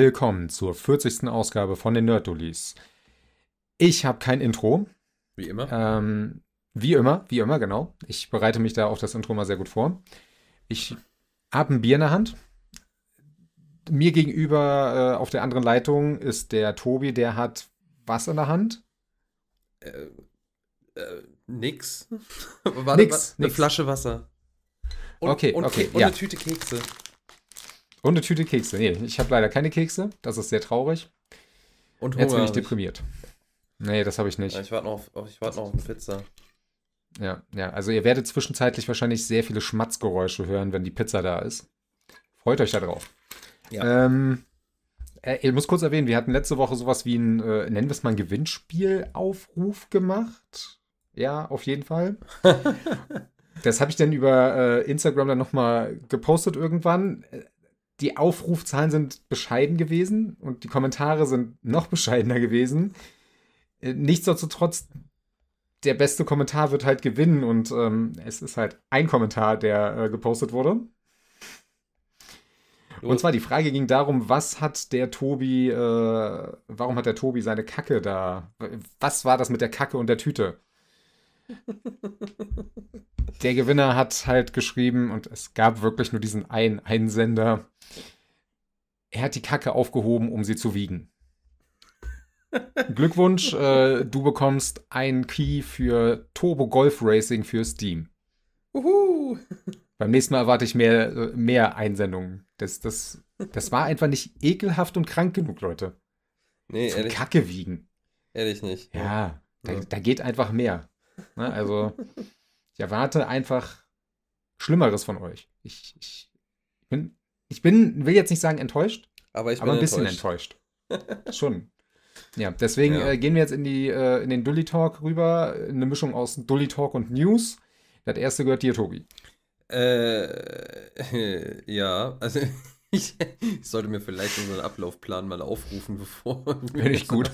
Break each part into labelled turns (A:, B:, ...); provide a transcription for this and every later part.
A: willkommen zur 40. Ausgabe von den Nerdullis. Ich habe kein Intro.
B: Wie immer.
A: Ähm, wie immer, wie immer, genau. Ich bereite mich da auf das Intro mal sehr gut vor. Ich habe ein Bier in der Hand. Mir gegenüber äh, auf der anderen Leitung ist der Tobi, der hat was in der Hand?
B: Äh, äh, nix.
A: Warte, nix.
B: Eine nix. Flasche Wasser.
A: Und, okay,
B: und,
A: okay.
B: und ja. eine Tüte Kekse.
A: Und eine Tüte Kekse. Nee, ich habe leider keine Kekse. Das ist sehr traurig.
B: Und Hunger
A: Jetzt bin ich deprimiert. Nee, das habe ich nicht.
B: Ich warte noch, auf, ich warte noch auf eine Pizza.
A: Ja, ja. Also ihr werdet zwischenzeitlich wahrscheinlich sehr viele Schmatzgeräusche hören, wenn die Pizza da ist. Freut euch da drauf. Ja. Ähm, äh, ich muss kurz erwähnen, wir hatten letzte Woche sowas wie ein, äh, nennen wir es mal ein Gewinnspielaufruf gemacht. Ja, auf jeden Fall. das habe ich dann über äh, Instagram dann nochmal gepostet irgendwann die Aufrufzahlen sind bescheiden gewesen und die Kommentare sind noch bescheidener gewesen. Äh, nichtsdestotrotz, der beste Kommentar wird halt gewinnen und ähm, es ist halt ein Kommentar, der äh, gepostet wurde. Und zwar die Frage ging darum, was hat der Tobi, äh, warum hat der Tobi seine Kacke da? Was war das mit der Kacke und der Tüte? Der Gewinner hat halt geschrieben, und es gab wirklich nur diesen einen Einsender, er hat die Kacke aufgehoben, um sie zu wiegen. Glückwunsch, äh, du bekommst einen Key für Turbo Golf Racing für Steam.
B: Uhu.
A: Beim nächsten Mal erwarte ich mehr, äh, mehr Einsendungen. Das, das, das war einfach nicht ekelhaft und krank genug, Leute.
B: Nee,
A: Zum
B: ehrlich.
A: Kacke wiegen.
B: Ehrlich nicht.
A: Ja, ja. Da, da, geht einfach mehr. Ne? Also, ich erwarte einfach Schlimmeres von euch. Ich, ich bin ich bin, will jetzt nicht sagen enttäuscht,
B: aber, ich
A: aber ein bisschen enttäuscht. enttäuscht. Schon. Ja, deswegen ja. Äh, gehen wir jetzt in, die, äh, in den Dully Talk rüber. Eine Mischung aus Dully Talk und News. Das erste gehört dir, Tobi.
B: Äh, ja, also ich, ich, sollte mir vielleicht unseren Ablaufplan mal aufrufen, bevor.
A: Bin ich gut.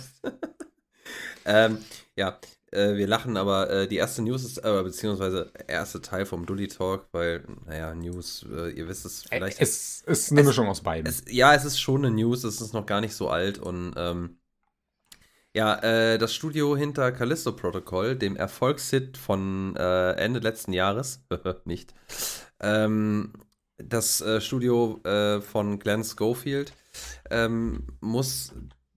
B: ähm, ja, äh, wir lachen, aber äh, die erste News ist, äh, beziehungsweise erste Teil vom Dully Talk, weil, naja, News, äh, ihr wisst es vielleicht.
A: Es ist eine es, Mischung aus beiden.
B: Es, ja, es ist schon eine News, es ist noch gar nicht so alt und ähm, ja, äh, das Studio hinter Callisto Protocol, dem Erfolgshit von äh, Ende letzten Jahres, nicht, ähm, das Studio von Glenn Schofield ähm, muss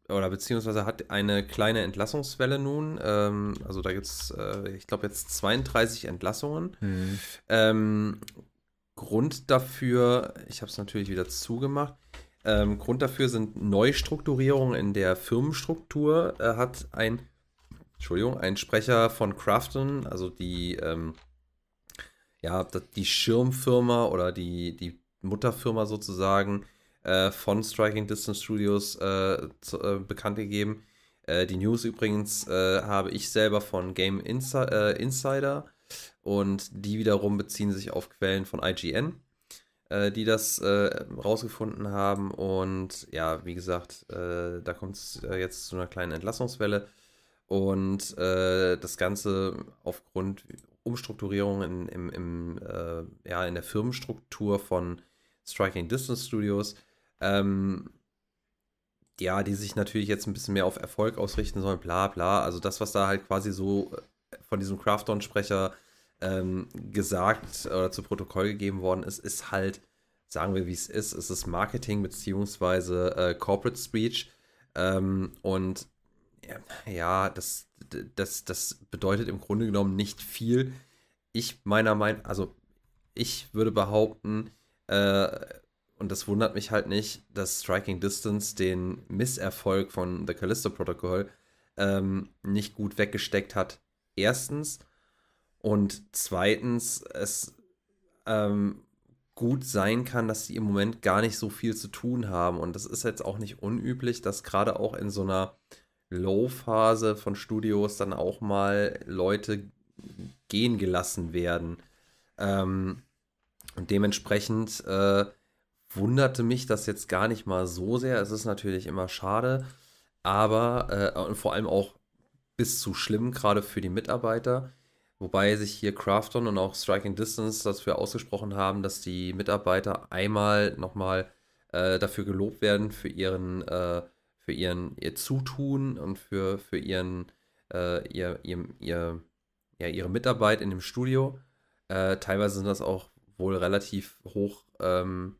B: oder beziehungsweise hat eine kleine Entlassungswelle nun. Ähm, also da gibt es, äh, ich glaube, jetzt 32 Entlassungen. Mhm. Ähm, Grund dafür, ich habe es natürlich wieder zugemacht. Ähm, Grund dafür sind Neustrukturierungen in der Firmenstruktur. Er hat ein, Entschuldigung, ein Sprecher von Crafton, also die, ähm, ja, die Schirmfirma oder die, die Mutterfirma sozusagen, äh, von Striking Distance Studios äh, zu, äh, bekannt gegeben. Äh, die News übrigens äh, habe ich selber von Game Insi Insider und die wiederum beziehen sich auf Quellen von IGN, die das rausgefunden haben. Und ja, wie gesagt, da kommt es jetzt zu einer kleinen Entlassungswelle. Und das Ganze aufgrund Umstrukturierung in, im, im, ja, in der Firmenstruktur von Striking Distance Studios ähm, ja, die sich natürlich jetzt ein bisschen mehr auf Erfolg ausrichten sollen, bla bla. Also das, was da halt quasi so äh, von diesem Crafton-Sprecher ähm, gesagt oder zu Protokoll gegeben worden ist, ist halt, sagen wir wie es ist, es ist Marketing beziehungsweise äh, Corporate Speech. Ähm, und ja, das, das, das bedeutet im Grunde genommen nicht viel. Ich meiner Meinung, also ich würde behaupten, äh, und das wundert mich halt nicht, dass Striking Distance den Misserfolg von The Callisto Protocol ähm, nicht gut weggesteckt hat. Erstens. Und zweitens, es ähm, gut sein kann, dass sie im Moment gar nicht so viel zu tun haben. Und das ist jetzt auch nicht unüblich, dass gerade auch in so einer Low-Phase von Studios dann auch mal Leute gehen gelassen werden. Ähm, und dementsprechend äh, wunderte mich das jetzt gar nicht mal so sehr. Es ist natürlich immer schade, aber äh, und vor allem auch bis zu schlimm, gerade für die Mitarbeiter. Wobei sich hier Crafton und auch Striking Distance dafür ausgesprochen haben, dass die Mitarbeiter einmal nochmal äh, dafür gelobt werden, für ihren, äh, für ihren ihr Zutun und für, für ihren, äh, ihr, ihr, ihr, ja, ihre Mitarbeit in dem Studio. Äh, teilweise sind das auch wohl relativ hoch ähm,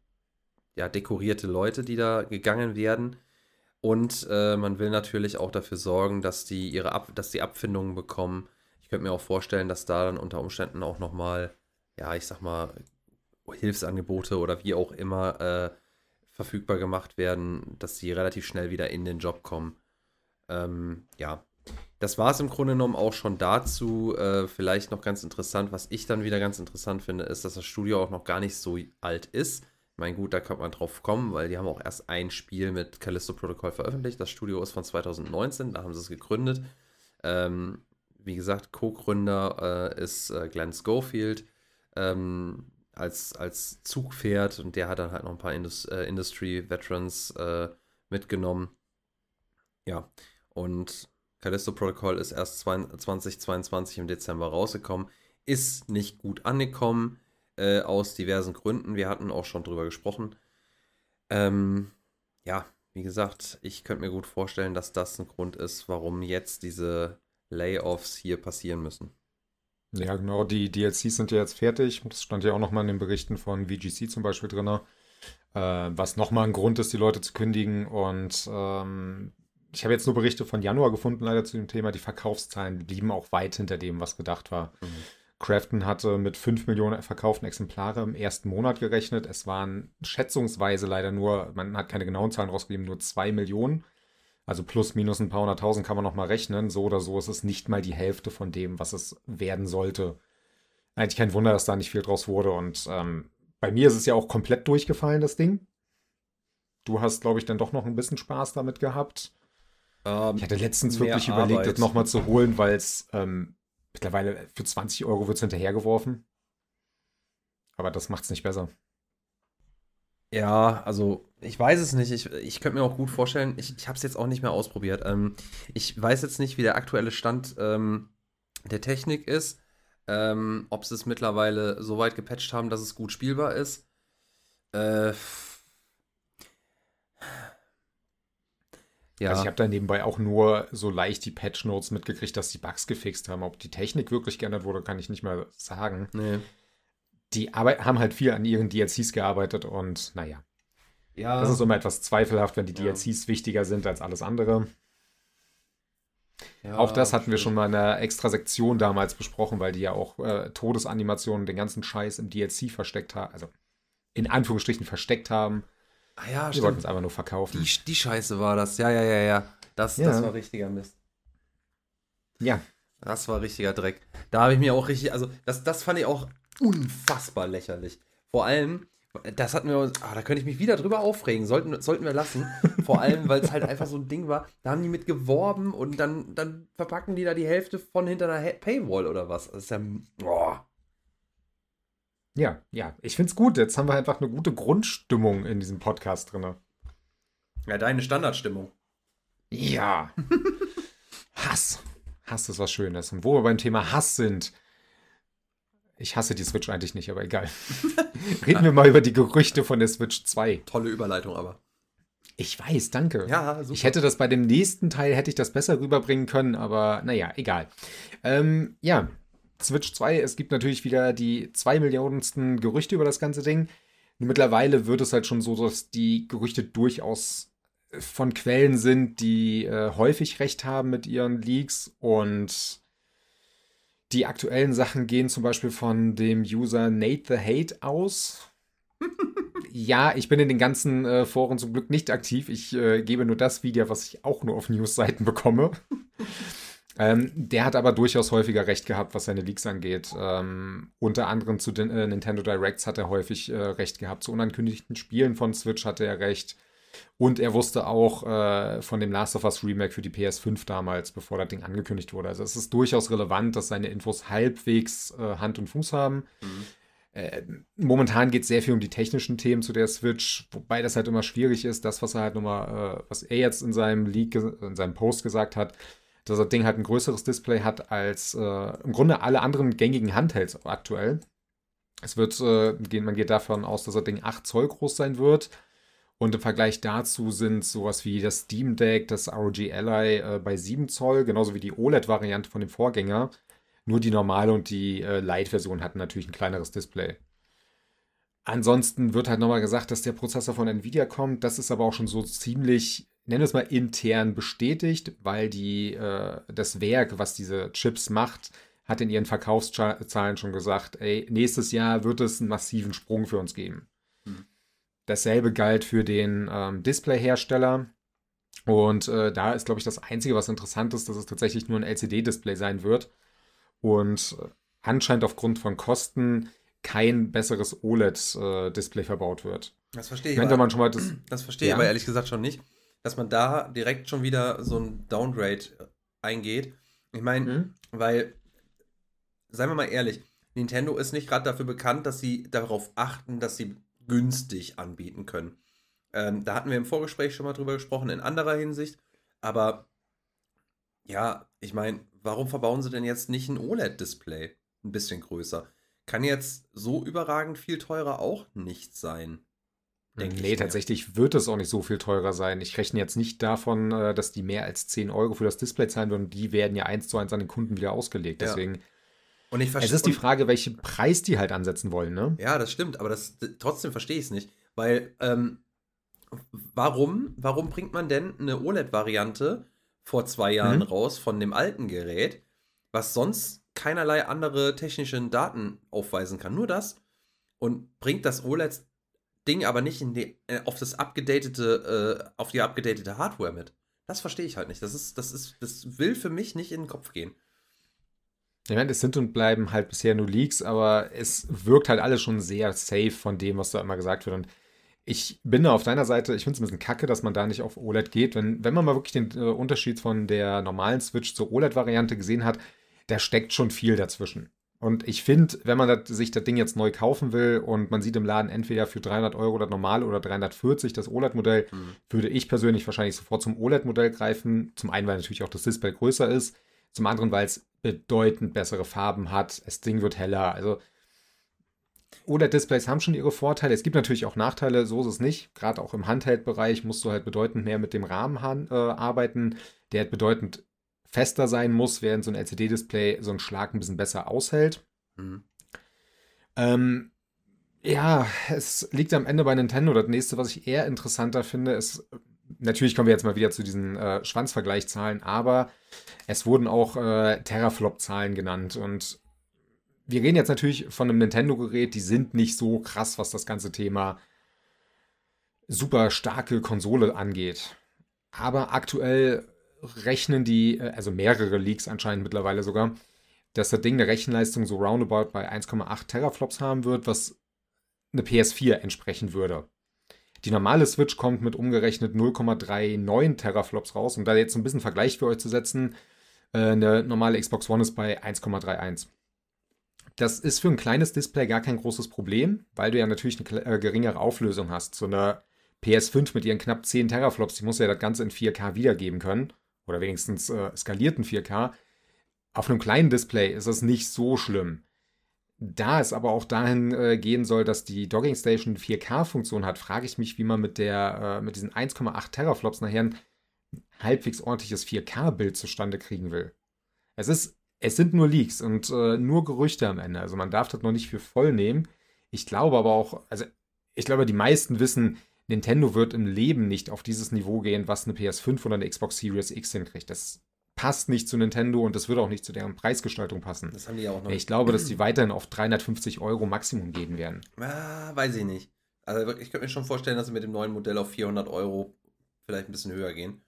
B: ja, dekorierte Leute, die da gegangen werden. Und äh, man will natürlich auch dafür sorgen, dass die ihre Ab dass die Abfindungen bekommen. Ich könnte mir auch vorstellen, dass da dann unter Umständen auch nochmal, ja, ich sag mal, Hilfsangebote oder wie auch immer äh, verfügbar gemacht werden, dass sie relativ schnell wieder in den Job kommen. Ähm, ja, das war es im Grunde genommen auch schon dazu. Äh, vielleicht noch ganz interessant, was ich dann wieder ganz interessant finde, ist, dass das Studio auch noch gar nicht so alt ist. Ich meine, gut, da könnte man drauf kommen, weil die haben auch erst ein Spiel mit Callisto Protocol veröffentlicht. Das Studio ist von 2019, da haben sie es gegründet. Ähm, wie gesagt, Co-Gründer äh, ist äh, Glenn Schofield. Ähm, als, als Zugpferd und der hat dann halt noch ein paar Indus äh, Industry Veterans äh, mitgenommen. Ja, und Callisto Protocol ist erst 2022 im Dezember rausgekommen, ist nicht gut angekommen, äh, aus diversen Gründen. Wir hatten auch schon drüber gesprochen. Ähm, ja, wie gesagt, ich könnte mir gut vorstellen, dass das ein Grund ist, warum jetzt diese Layoffs hier passieren müssen.
A: Ja, genau, die DLCs sind ja jetzt fertig. Das stand ja auch nochmal in den Berichten von VGC zum Beispiel drin. Äh, was nochmal ein Grund ist, die Leute zu kündigen. Und ähm, ich habe jetzt nur Berichte von Januar gefunden, leider zu dem Thema. Die Verkaufszahlen blieben auch weit hinter dem, was gedacht war. Mhm. Crafton hatte mit 5 Millionen verkauften Exemplare im ersten Monat gerechnet. Es waren schätzungsweise leider nur, man hat keine genauen Zahlen rausgegeben, nur 2 Millionen. Also plus, minus ein paar hunderttausend kann man noch mal rechnen. So oder so ist es nicht mal die Hälfte von dem, was es werden sollte. Eigentlich kein Wunder, dass da nicht viel draus wurde. Und ähm, bei mir ist es ja auch komplett durchgefallen, das Ding. Du hast, glaube ich, dann doch noch ein bisschen Spaß damit gehabt. Ähm, ich hatte letztens wirklich Arbeit. überlegt, das nochmal zu holen, weil es ähm, mittlerweile für 20 Euro wird es hinterhergeworfen. Aber das macht es nicht besser.
B: Ja, also ich weiß es nicht. Ich, ich könnte mir auch gut vorstellen, ich, ich habe es jetzt auch nicht mehr ausprobiert. Ähm, ich weiß jetzt nicht, wie der aktuelle Stand ähm, der Technik ist. Ähm, ob sie es mittlerweile so weit gepatcht haben, dass es gut spielbar ist. Äh,
A: ja. Also ich habe da nebenbei auch nur so leicht die Patch Notes mitgekriegt, dass die Bugs gefixt haben. Ob die Technik wirklich geändert wurde, kann ich nicht mehr sagen. Nee die Arbeit, haben halt viel an ihren DLCs gearbeitet und naja. Ja. Das ist immer etwas zweifelhaft, wenn die ja. DLCs wichtiger sind als alles andere. Ja, auch das hatten wir schon mal in einer extra Sektion damals besprochen, weil die ja auch äh, Todesanimationen, den ganzen Scheiß im DLC versteckt haben, also in Anführungsstrichen versteckt haben.
B: Ah ja,
A: Wir wollten es einfach nur verkaufen.
B: Die, die Scheiße war das, ja, ja, ja, ja. Das, ja. das war richtiger Mist.
A: Ja.
B: Das war richtiger Dreck. Da habe ich mir auch richtig, also das, das fand ich auch unfassbar lächerlich. Vor allem, das hatten wir ah, da könnte ich mich wieder drüber aufregen, sollten, sollten wir lassen. Vor allem, weil es halt einfach so ein Ding war, da haben die mit geworben und dann, dann verpacken die da die Hälfte von hinter einer Paywall oder was. Das ist ja, boah.
A: Ja, ja, ich find's gut. Jetzt haben wir einfach eine gute Grundstimmung in diesem Podcast drin.
B: Ja, deine Standardstimmung.
A: Ja. Hass. Hass ist was Schönes. Und wo wir beim Thema Hass sind, ich hasse die Switch eigentlich nicht, aber egal. Reden wir mal über die Gerüchte von der Switch 2.
B: Tolle Überleitung aber.
A: Ich weiß, danke.
B: Ja, super.
A: Ich hätte das bei dem nächsten Teil, hätte ich das besser rüberbringen können, aber naja, egal. Ähm, ja, Switch 2, es gibt natürlich wieder die zwei Millionensten Gerüchte über das ganze Ding. Mittlerweile wird es halt schon so, dass die Gerüchte durchaus von Quellen sind, die äh, häufig recht haben mit ihren Leaks und die aktuellen Sachen gehen zum Beispiel von dem User Nate the Hate aus. ja, ich bin in den ganzen äh, Foren zum Glück nicht aktiv. Ich äh, gebe nur das Video, was ich auch nur auf News-Seiten bekomme. ähm, der hat aber durchaus häufiger recht gehabt, was seine Leaks angeht. Ähm, unter anderem zu den äh, Nintendo Directs hat er häufig äh, recht gehabt. Zu unankündigten Spielen von Switch hatte er recht. Und er wusste auch äh, von dem Last of Us Remake für die PS5 damals, bevor das Ding angekündigt wurde. Also es ist durchaus relevant, dass seine Infos halbwegs äh, Hand und Fuß haben. Mhm. Äh, momentan geht es sehr viel um die technischen Themen zu der Switch, wobei das halt immer schwierig ist. Das, was er halt nochmal, äh, was er jetzt in seinem Leak, in seinem Post gesagt hat, dass das Ding halt ein größeres Display hat als äh, im Grunde alle anderen gängigen Handhelds aktuell. Es wird, äh, man geht davon aus, dass das Ding 8 Zoll groß sein wird Und im Vergleich dazu sind sowas wie das Steam Deck, das ROG Ally äh, bei 7 Zoll, genauso wie die OLED-Variante von dem Vorgänger. Nur die normale und die äh, Lite-Version hatten natürlich ein kleineres Display. Ansonsten wird halt nochmal gesagt, dass der Prozessor von Nvidia kommt. Das ist aber auch schon so ziemlich, nennen wir es mal intern bestätigt, weil die, äh, das Werk, was diese Chips macht, hat in ihren Verkaufszahlen schon gesagt, ey, nächstes Jahr wird es einen massiven Sprung für uns geben. Hm. Dasselbe galt für den ähm, Displayhersteller. Und äh, da ist, glaube ich, das Einzige, was interessant ist, dass es tatsächlich nur ein LCD-Display sein wird. Und äh, anscheinend aufgrund von Kosten kein besseres OLED-Display äh, verbaut wird.
B: Das verstehe ich.
A: Wenn man schon mal das,
B: das verstehe ich aber ehrlich gesagt schon nicht, dass man da direkt schon wieder so ein Downgrade äh, eingeht. Ich meine, mhm. weil, seien wir mal ehrlich, Nintendo ist nicht gerade dafür bekannt, dass sie darauf achten, dass sie günstig anbieten können. Ähm, da hatten wir im Vorgespräch schon mal drüber gesprochen, in anderer Hinsicht. Aber ja, ich meine, warum verbauen sie denn jetzt nicht ein OLED-Display? Ein bisschen größer kann jetzt so überragend viel teurer auch nicht sein.
A: Nee, tatsächlich wird es auch nicht so viel teurer sein. Ich rechne jetzt nicht davon, äh, dass die mehr als 10 Euro für das Display zahlen würden. Die werden ja eins zu eins an den Kunden wieder ausgelegt. Deswegen. Ja. Und ich es ist die Frage, welchen Preis die halt ansetzen wollen, ne?
B: Ja, das stimmt, aber das, trotzdem verstehe ich es nicht. Weil, ähm, warum, warum bringt man denn eine OLED-Variante vor zwei Jahren mhm. raus von dem alten Gerät, was sonst keinerlei andere technische Daten aufweisen kann. Nur das. Und bringt das OLED-Ding aber nicht die, äh, auf das abgedatete, äh, auf die abgedatete Hardware mit. Das verstehe ich halt nicht. Das ist, das ist, das will für mich nicht in den Kopf gehen.
A: Ich meine, es sind und bleiben halt bisher nur Leaks, aber es wirkt halt alles schon sehr safe von dem, was da immer gesagt wird. Und ich bin da auf deiner Seite, ich finde es ein bisschen kacke, dass man da nicht auf OLED geht. Wenn, wenn man mal wirklich den äh, Unterschied von der normalen Switch zur OLED-Variante gesehen hat, da steckt schon viel dazwischen. Und ich finde, wenn man das, sich das Ding jetzt neu kaufen will und man sieht im Laden entweder für 300 Euro das normal oder 340 das OLED-Modell, mhm. würde ich persönlich wahrscheinlich sofort zum OLED-Modell greifen. Zum einen, weil natürlich auch das Display größer ist. Zum anderen, weil es bedeutend bessere Farben hat. Das Ding wird heller. Also OLED-Displays haben schon ihre Vorteile. Es gibt natürlich auch Nachteile, so ist es nicht. Gerade auch im Handheld-Bereich musst du halt bedeutend mehr mit dem Rahmen äh, arbeiten. Der hat bedeutend fester sein muss, während so ein LCD-Display so einen Schlag ein bisschen besser aushält. Mhm. Ähm, ja, es liegt am Ende bei Nintendo. Das nächste, was ich eher interessanter finde, ist, natürlich kommen wir jetzt mal wieder zu diesen äh, Schwanzvergleichszahlen, aber es wurden auch äh, Teraflop-Zahlen genannt und wir reden jetzt natürlich von einem Nintendo-Gerät, die sind nicht so krass, was das ganze Thema super starke Konsole angeht. Aber aktuell rechnen die, äh, also mehrere Leaks anscheinend mittlerweile sogar, dass das Ding eine Rechenleistung so roundabout bei 1,8 Teraflops haben wird, was eine PS4 entsprechen würde. Die normale Switch kommt mit umgerechnet 0,39 Teraflops raus. Um da jetzt ein bisschen Vergleich für euch zu setzen, äh, eine normale Xbox One ist bei 1,31. Das ist für ein kleines Display gar kein großes Problem, weil du ja natürlich eine äh, geringere Auflösung hast. So eine PS5 mit ihren knapp 10 Teraflops, die muss ja das Ganze in 4K wiedergeben können oder wenigstens äh, skalierten 4K. Auf einem kleinen Display ist das nicht so schlimm. Da es aber auch dahin äh, gehen soll, dass die Dogging Station 4K-Funktion hat, frage ich mich, wie man mit, der, äh, mit diesen 1,8 Teraflops nachher ein halbwegs ordentliches 4K-Bild zustande kriegen will. Es ist, es sind nur Leaks und äh, nur Gerüchte am Ende. Also man darf das noch nicht für voll nehmen. Ich glaube aber auch, also ich glaube, die meisten wissen, Nintendo wird im Leben nicht auf dieses Niveau gehen, was eine PS5 oder eine Xbox Series X hinkriegt. Das passt nicht zu Nintendo und das wird auch nicht zu deren Preisgestaltung passen.
B: Das haben die ja auch noch.
A: Ich glaube, dass die weiterhin auf 350 Euro Maximum gehen werden.
B: Ah, weiß ich nicht. Also ich könnte mir schon vorstellen, dass sie mit dem neuen Modell auf 400 Euro vielleicht ein bisschen höher gehen.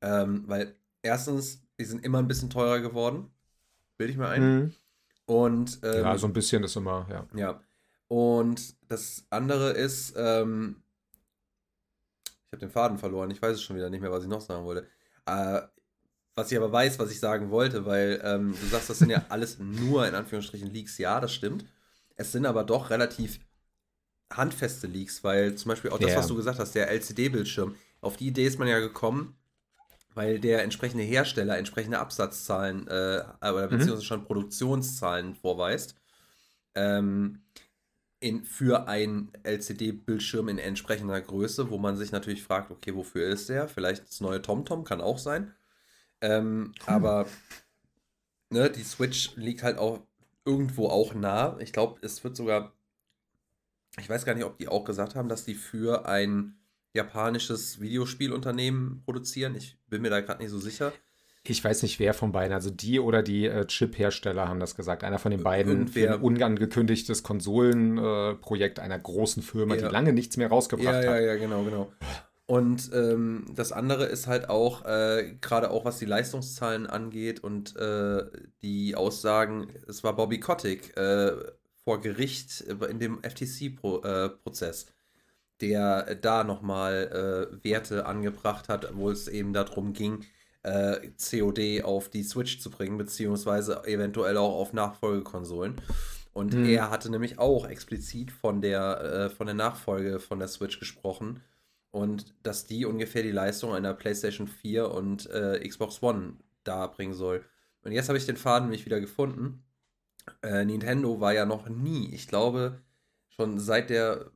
B: Ähm, weil erstens, die sind immer ein bisschen teurer geworden. Bilde ich mal ein. Mhm. Und,
A: ähm, ja, so ein bisschen ist immer, ja.
B: Ja. Und das andere ist, ähm, habe den Faden verloren. Ich weiß es schon wieder nicht mehr, was ich noch sagen wollte. Äh, was ich aber weiß, was ich sagen wollte, weil ähm, du sagst, das sind ja alles nur in Anführungsstrichen Leaks. Ja, das stimmt. Es sind aber doch relativ handfeste Leaks, weil zum Beispiel auch das, yeah. was du gesagt hast, der LCD-Bildschirm, auf die Idee ist man ja gekommen, weil der entsprechende Hersteller entsprechende Absatzzahlen äh, oder mhm. beziehungsweise schon Produktionszahlen vorweist. Ähm, in, für einen LCD-Bildschirm in entsprechender Größe, wo man sich natürlich fragt, okay, wofür ist der? Vielleicht das neue TomTom, kann auch sein. Ähm, hm. Aber ne, die Switch liegt halt auch irgendwo auch nah. Ich glaube, es wird sogar, ich weiß gar nicht, ob die auch gesagt haben, dass die für ein japanisches Videospielunternehmen produzieren. Ich bin mir da gerade nicht so sicher.
A: Ich weiß nicht, wer von beiden, also die oder die äh, Chip-Hersteller haben das gesagt. Einer von den beiden Irgendwer. für ein unangekündigtes Konsolenprojekt äh, einer großen Firma, ja. die lange nichts mehr rausgebracht ja,
B: hat.
A: Ja,
B: ja, genau, genau. Und ähm, das andere ist halt auch, äh, gerade auch was die Leistungszahlen angeht und äh, die Aussagen, es war Bobby Kotick äh, vor Gericht in dem FTC-Prozess, äh, der da nochmal äh, Werte angebracht hat, wo es eben darum ging, äh, COD auf die Switch zu bringen, beziehungsweise eventuell auch auf Nachfolgekonsolen. Und hm. er hatte nämlich auch explizit von der, von der Nachfolge von der Switch gesprochen und dass die ungefähr die Leistung einer PlayStation 4 und äh, Xbox One darbringen soll. Und jetzt habe ich den Faden mich wieder gefunden. Äh, Nintendo war ja noch nie, ich glaube, schon seit der,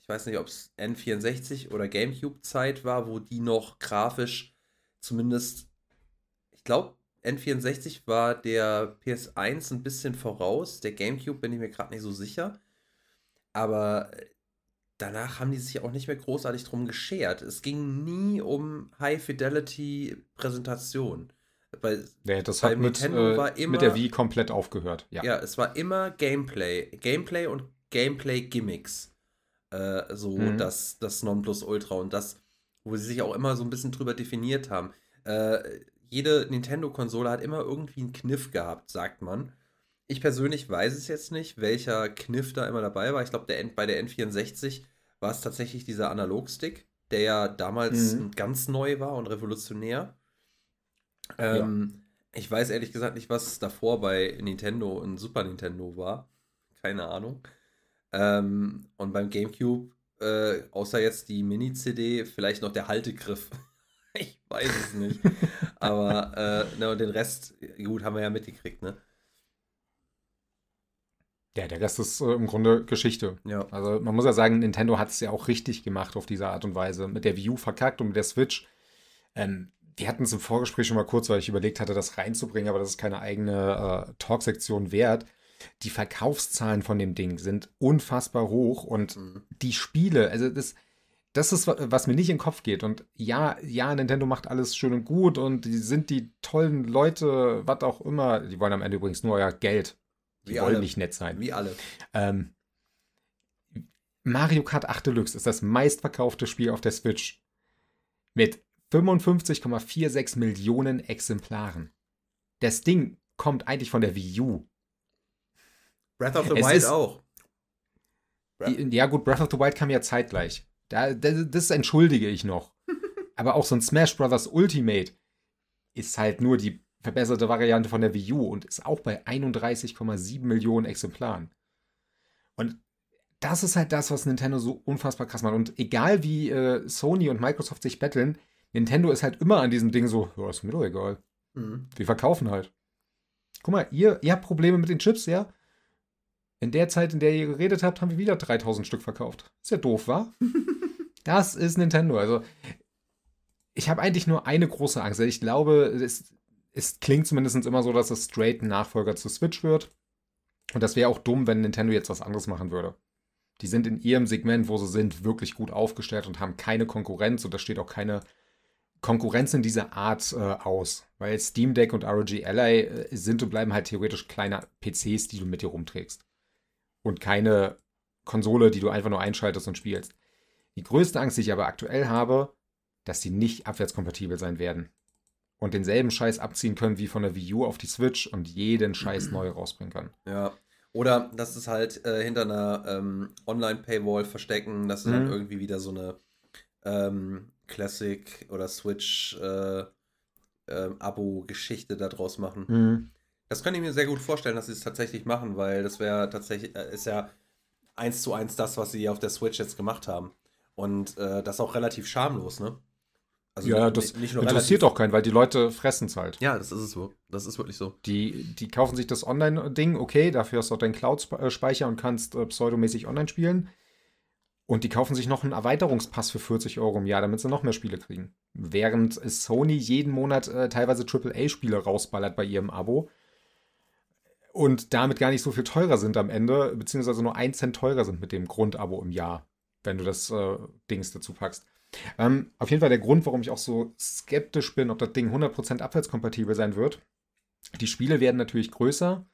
B: ich weiß nicht, ob es N64 oder GameCube-Zeit war, wo die noch grafisch zumindest, ich glaube, N64 war der PS1 ein bisschen voraus. Der GameCube bin ich mir gerade nicht so sicher. Aber danach haben die sich auch nicht mehr großartig drum geschert. Es ging nie um High-Fidelity-Präsentation.
A: Bei, ja, das hat mit, äh, immer, mit der Wii komplett aufgehört.
B: Ja. ja, es war immer Gameplay. Gameplay und Gameplay-Gimmicks. Äh, so mhm. das, das Nonplusultra und das, wo sie sich auch immer so ein bisschen drüber definiert haben. Äh, jede Nintendo-Konsole hat immer irgendwie einen Kniff gehabt, sagt man. Ich persönlich weiß es jetzt nicht, welcher Kniff da immer dabei war. Ich glaube, der, bei der N64 war es tatsächlich dieser Analogstick, der ja damals mhm. ganz neu war und revolutionär. Ähm, ja. Ich weiß ehrlich gesagt nicht, was davor bei Nintendo und Super Nintendo war. Keine Ahnung. Ähm, und beim GameCube, äh, außer jetzt die Mini-CD, vielleicht noch der Haltegriff. ich weiß es nicht. Aber äh, ne, und den Rest, gut, haben wir ja mitgekriegt, ne?
A: Ja, der Rest ist äh, im Grunde Geschichte. Ja. Also man muss ja sagen, Nintendo hat es ja auch richtig gemacht auf diese Art und Weise. Mit der Wii U verkackt und mit der Switch. Ähm, wir hatten es im Vorgespräch schon mal kurz, weil ich überlegt hatte, das reinzubringen, aber das ist keine eigene äh, Talksektion wert. Die Verkaufszahlen von dem Ding sind unfassbar hoch und mhm. die Spiele, also das, das ist, was mir nicht in den Kopf geht. Und ja, ja, Nintendo macht alles schön und gut und die sind die tollen Leute, was auch immer. Die wollen am Ende übrigens nur euer Geld. Die Wie wollen alle. nicht nett sein.
B: Wie alle.
A: Ähm, Mario Kart 8 Deluxe ist das meistverkaufte Spiel auf der Switch. Mit 55,46 Millionen Exemplaren. Das Ding kommt eigentlich von der Wii U.
B: Breath of the es Wild ist, auch.
A: Ja, gut, Breath of the Wild kam ja zeitgleich. Da, das, das entschuldige ich noch. Aber auch so ein Smash Bros. Ultimate ist halt nur die verbesserte Variante von der Wii U und ist auch bei 31,7 Millionen Exemplaren. Und das ist halt das, was Nintendo so unfassbar krass macht. Und egal wie äh, Sony und Microsoft sich betteln, Nintendo ist halt immer an diesem Ding so, ja, ist mir doch egal. Mhm. Wir verkaufen halt. Guck mal, ihr, ihr habt Probleme mit den Chips, ja? In der Zeit, in der ihr geredet habt, haben wir wieder 3000 Stück verkauft. Ist ja doof, wa? das ist Nintendo. Also, ich habe eigentlich nur eine große Angst. Ich glaube, es, es klingt zumindest immer so, dass es straight ein Nachfolger zu Switch wird. Und das wäre auch dumm, wenn Nintendo jetzt was anderes machen würde. Die sind in ihrem Segment, wo sie sind, wirklich gut aufgestellt und haben keine Konkurrenz und da steht auch keine Konkurrenz in dieser Art äh, aus. Weil Steam Deck und ROG Ally äh, sind und bleiben halt theoretisch kleine PCs, die du mit dir rumträgst. Und keine Konsole, die du einfach nur einschaltest und spielst. Die größte Angst, die ich aber aktuell habe, dass sie nicht abwärtskompatibel sein werden und denselben Scheiß abziehen können wie von der Wii U auf die Switch und jeden Scheiß neu rausbringen können.
B: Ja. Oder dass es halt äh, hinter einer ähm, Online-Paywall verstecken, dass sie mhm. dann irgendwie wieder so eine ähm, Classic oder Switch äh, äh, Abo-Geschichte daraus machen. Mhm. Das könnte ich mir sehr gut vorstellen, dass sie es tatsächlich machen, weil das wäre tatsächlich, äh, ist ja eins zu eins das, was sie auf der Switch jetzt gemacht haben. Und äh, das auch relativ schamlos, ne?
A: Also ja, das interessiert doch keinen, weil die Leute fressen es halt.
B: Ja, das ist es so. Das ist wirklich so.
A: Die, die kaufen sich das Online-Ding, okay, dafür hast du auch deinen Cloud-Speicher und kannst äh, pseudomäßig online spielen. Und die kaufen sich noch einen Erweiterungspass für 40 Euro im Jahr, damit sie noch mehr Spiele kriegen. Während Sony jeden Monat äh, teilweise AAA-Spiele rausballert bei ihrem Abo. Und damit gar nicht so viel teurer sind am Ende, beziehungsweise nur 1 Cent teurer sind mit dem Grundabo im Jahr, wenn du das äh, Dings dazu packst. Ähm, auf jeden Fall der Grund, warum ich auch so skeptisch bin, ob das Ding 100% abwärtskompatibel sein wird. Die Spiele werden natürlich größer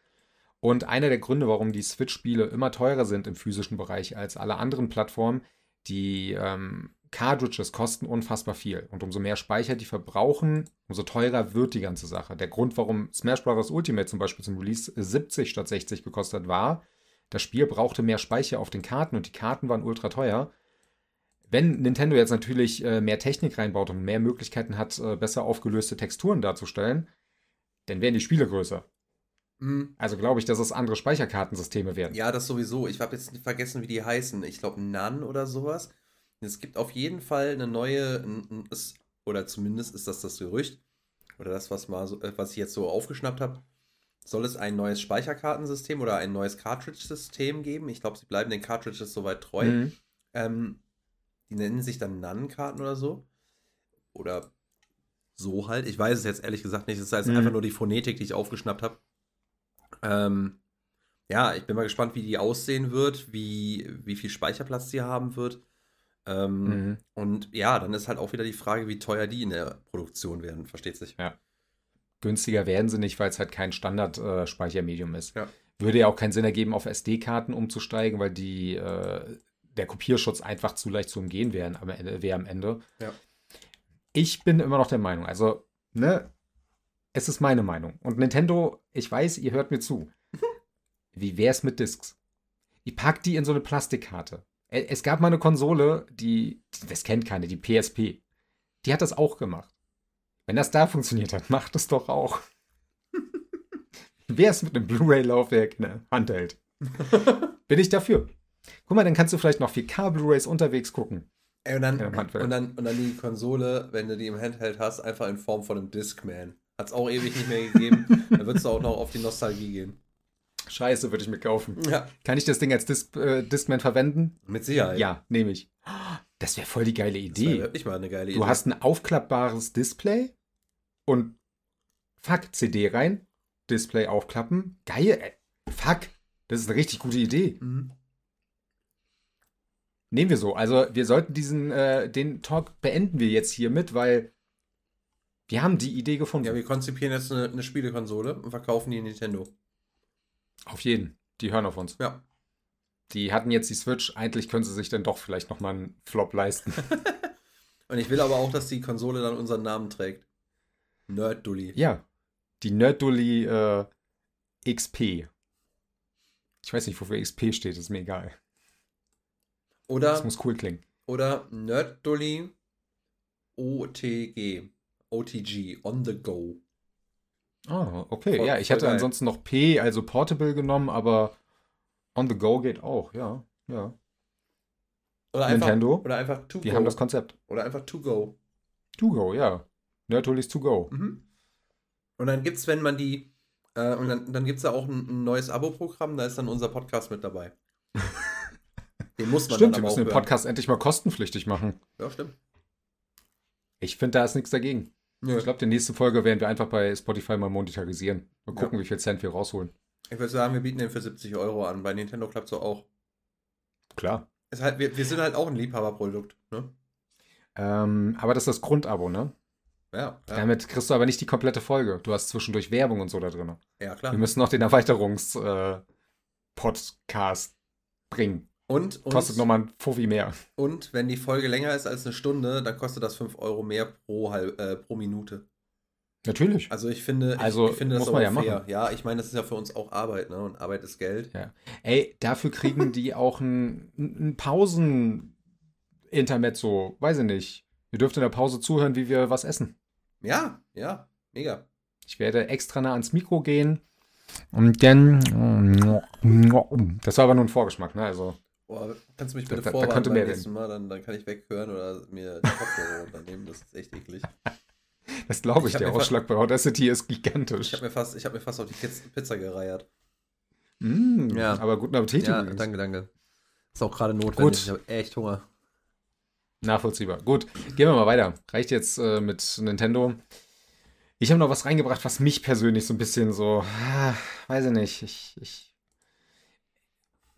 A: und einer der Gründe, warum die Switch-Spiele immer teurer sind im physischen Bereich als alle anderen Plattformen, die ähm, Cartridges kosten unfassbar viel. Und umso mehr Speicher die verbrauchen, umso teurer wird die ganze Sache. Der Grund, warum Smash Bros. Ultimate zum Beispiel zum Release 70 statt 60 gekostet war, das Spiel brauchte mehr Speicher auf den Karten und die Karten waren ultra teuer. Wenn Nintendo jetzt natürlich äh, mehr Technik reinbaut und mehr Möglichkeiten hat, äh, besser aufgelöste Texturen darzustellen, dann werden die Spiele größer. Mhm. Also glaube ich, dass es andere Speicherkartensysteme werden.
B: Ja, das sowieso. Ich habe jetzt vergessen, wie die heißen. Ich glaube, NAN oder sowas. Es gibt auf jeden Fall eine neue, oder zumindest ist das das Gerücht, oder das, was, mal so, äh, was ich jetzt so aufgeschnappt habe, soll es ein neues Speicherkartensystem oder ein neues Cartridge-System geben. Ich glaube, sie bleiben den Cartridges soweit treu. Mhm. Ähm, die nennen sich dann NAN-Karten oder so. Oder so halt. Ich weiß es jetzt ehrlich gesagt nicht. Es ist mhm. einfach nur die Phonetik, die ich aufgeschnappt habe. Ähm, ja, ich bin mal gespannt, wie die aussehen wird, wie, wie viel Speicherplatz die haben wird. Ähm, mhm. Und ja, dann ist halt auch wieder die Frage, wie teuer die in der Produktion werden, versteht sich.
A: Ja. Günstiger werden sie nicht, weil es halt kein Standard-Speichermedium äh, ist. Ja. Würde ja auch keinen Sinn ergeben, auf SD-Karten umzusteigen, weil die, äh, der Kopierschutz einfach zu leicht zu umgehen wäre am Ende. Wär am Ende. Ja. Ich bin immer noch der Meinung, also, ne, es ist meine Meinung. Und Nintendo, ich weiß, ihr hört mir zu. Wie wär's mit Discs? Ich pack die in so eine Plastikkarte. Es gab mal eine Konsole, die, das kennt keine, die PSP. Die hat das auch gemacht. Wenn das da funktioniert hat, macht es doch auch. Wer es mit einem Blu-ray-Laufwerk in der Hand hält? Bin ich dafür. Guck mal, dann kannst du vielleicht noch 4K-Blu-rays unterwegs gucken.
B: Ey, und, dann, und, dann, und dann die Konsole, wenn du die im Handheld hast, einfach in Form von einem Discman. Hat es auch ewig nicht mehr gegeben. da würdest du auch noch auf die Nostalgie gehen.
A: Scheiße, würde ich mir kaufen. Ja. Kann ich das Ding als Dis äh, Discman verwenden?
B: Mit Sicherheit.
A: Ja, nehme ich. Das wäre voll die geile Idee. Das
B: wirklich mal eine geile Idee.
A: Du hast ein aufklappbares Display und fuck, CD rein, Display aufklappen. Geil, ey. Fuck, das ist eine richtig gute Idee. Mhm. Nehmen wir so. Also wir sollten diesen, äh, den Talk beenden wir jetzt hiermit, weil wir haben die Idee gefunden.
B: Ja, wir konzipieren jetzt eine, eine Spielekonsole und verkaufen die in Nintendo.
A: Auf jeden. Die hören auf uns.
B: Ja.
A: Die hatten jetzt die Switch. Eigentlich können sie sich dann doch vielleicht nochmal einen Flop leisten.
B: und ich will aber auch, dass die Konsole dann unseren Namen trägt. Nerddully.
A: Ja. Die Nerddully äh, XP. Ich weiß nicht, wofür XP steht, ist mir egal.
B: Oder.
A: Das muss cool klingen.
B: Oder Nerddully OTG. OTG, on the go.
A: Ah, okay. Voll, ja, ich hätte geil. ansonsten noch P, also Portable genommen, aber on the go geht auch, ja. Ja.
B: Oder Nintendo. Einfach, oder einfach
A: to die go. haben das Konzept.
B: Oder einfach to go.
A: To go, ja. Nerdholis to go.
B: Mhm. Und dann gibt es, wenn man die, äh, und dann, dann gibt es da auch ein, ein neues Abo-Programm, da ist dann unser Podcast mit dabei.
A: Den muss man Stimmt, wir müssen den Podcast endlich mal kostenpflichtig machen.
B: Ja, stimmt.
A: Ich finde, da ist nichts dagegen. Ja. Ich glaube, die nächste Folge werden wir einfach bei Spotify mal monetarisieren. Mal gucken, ja. wie viel Cent wir rausholen.
B: Ich würde sagen, wir bieten den für 70 Euro an. Bei Nintendo klappt so auch.
A: Klar.
B: Ist halt, wir, wir sind halt auch ein Liebhaberprodukt, ne?
A: Ähm, aber das ist das Grundabo, ne?
B: Ja, ja,
A: Damit kriegst du aber nicht die komplette Folge. Du hast zwischendurch Werbung und so da drin.
B: Ja, klar.
A: Wir müssen noch den Erweiterungs-Podcast äh, bringen.
B: Und, und
A: kostet nochmal ein Fuffi mehr.
B: Und wenn die Folge länger ist als eine Stunde, dann kostet das 5 Euro mehr pro, äh, pro Minute.
A: Natürlich.
B: Also ich finde,
A: also
B: ich, ich finde
A: das muss man ja fair.
B: Machen. Ja, ich meine, das ist ja für uns auch Arbeit, ne? Und Arbeit ist Geld.
A: Ja. Ey, dafür kriegen die auch ein, ein Pausen-Intermezzo. Weiß ich nicht. Ihr dürft in der Pause zuhören, wie wir was essen.
B: Ja, ja, mega.
A: Ich werde extra nah ans Mikro gehen und dann. Das war aber nur ein Vorgeschmack, ne? Also.
B: Boah, kannst du mich bitte da, vorwarnen da beim nächsten Mal, dann, dann kann ich weghören oder mir die Kopfhörer runternehmen, das ist echt eklig.
A: Das glaube ich, ich der Ausschlag bei Audacity ist gigantisch.
B: Ich habe mir, fast, hab mir fast auf die Pizza gereiert.
A: Mm, ja. Aber guten Appetit
B: ja, übrigens. danke, danke. Ist auch gerade notwendig. Gut. Ich habe echt Hunger.
A: Nachvollziehbar. Gut, gehen wir mal weiter. Reicht jetzt äh, mit Nintendo. Ich habe noch was reingebracht, was mich persönlich so ein bisschen so, ah, weiß ich nicht, ich, ich.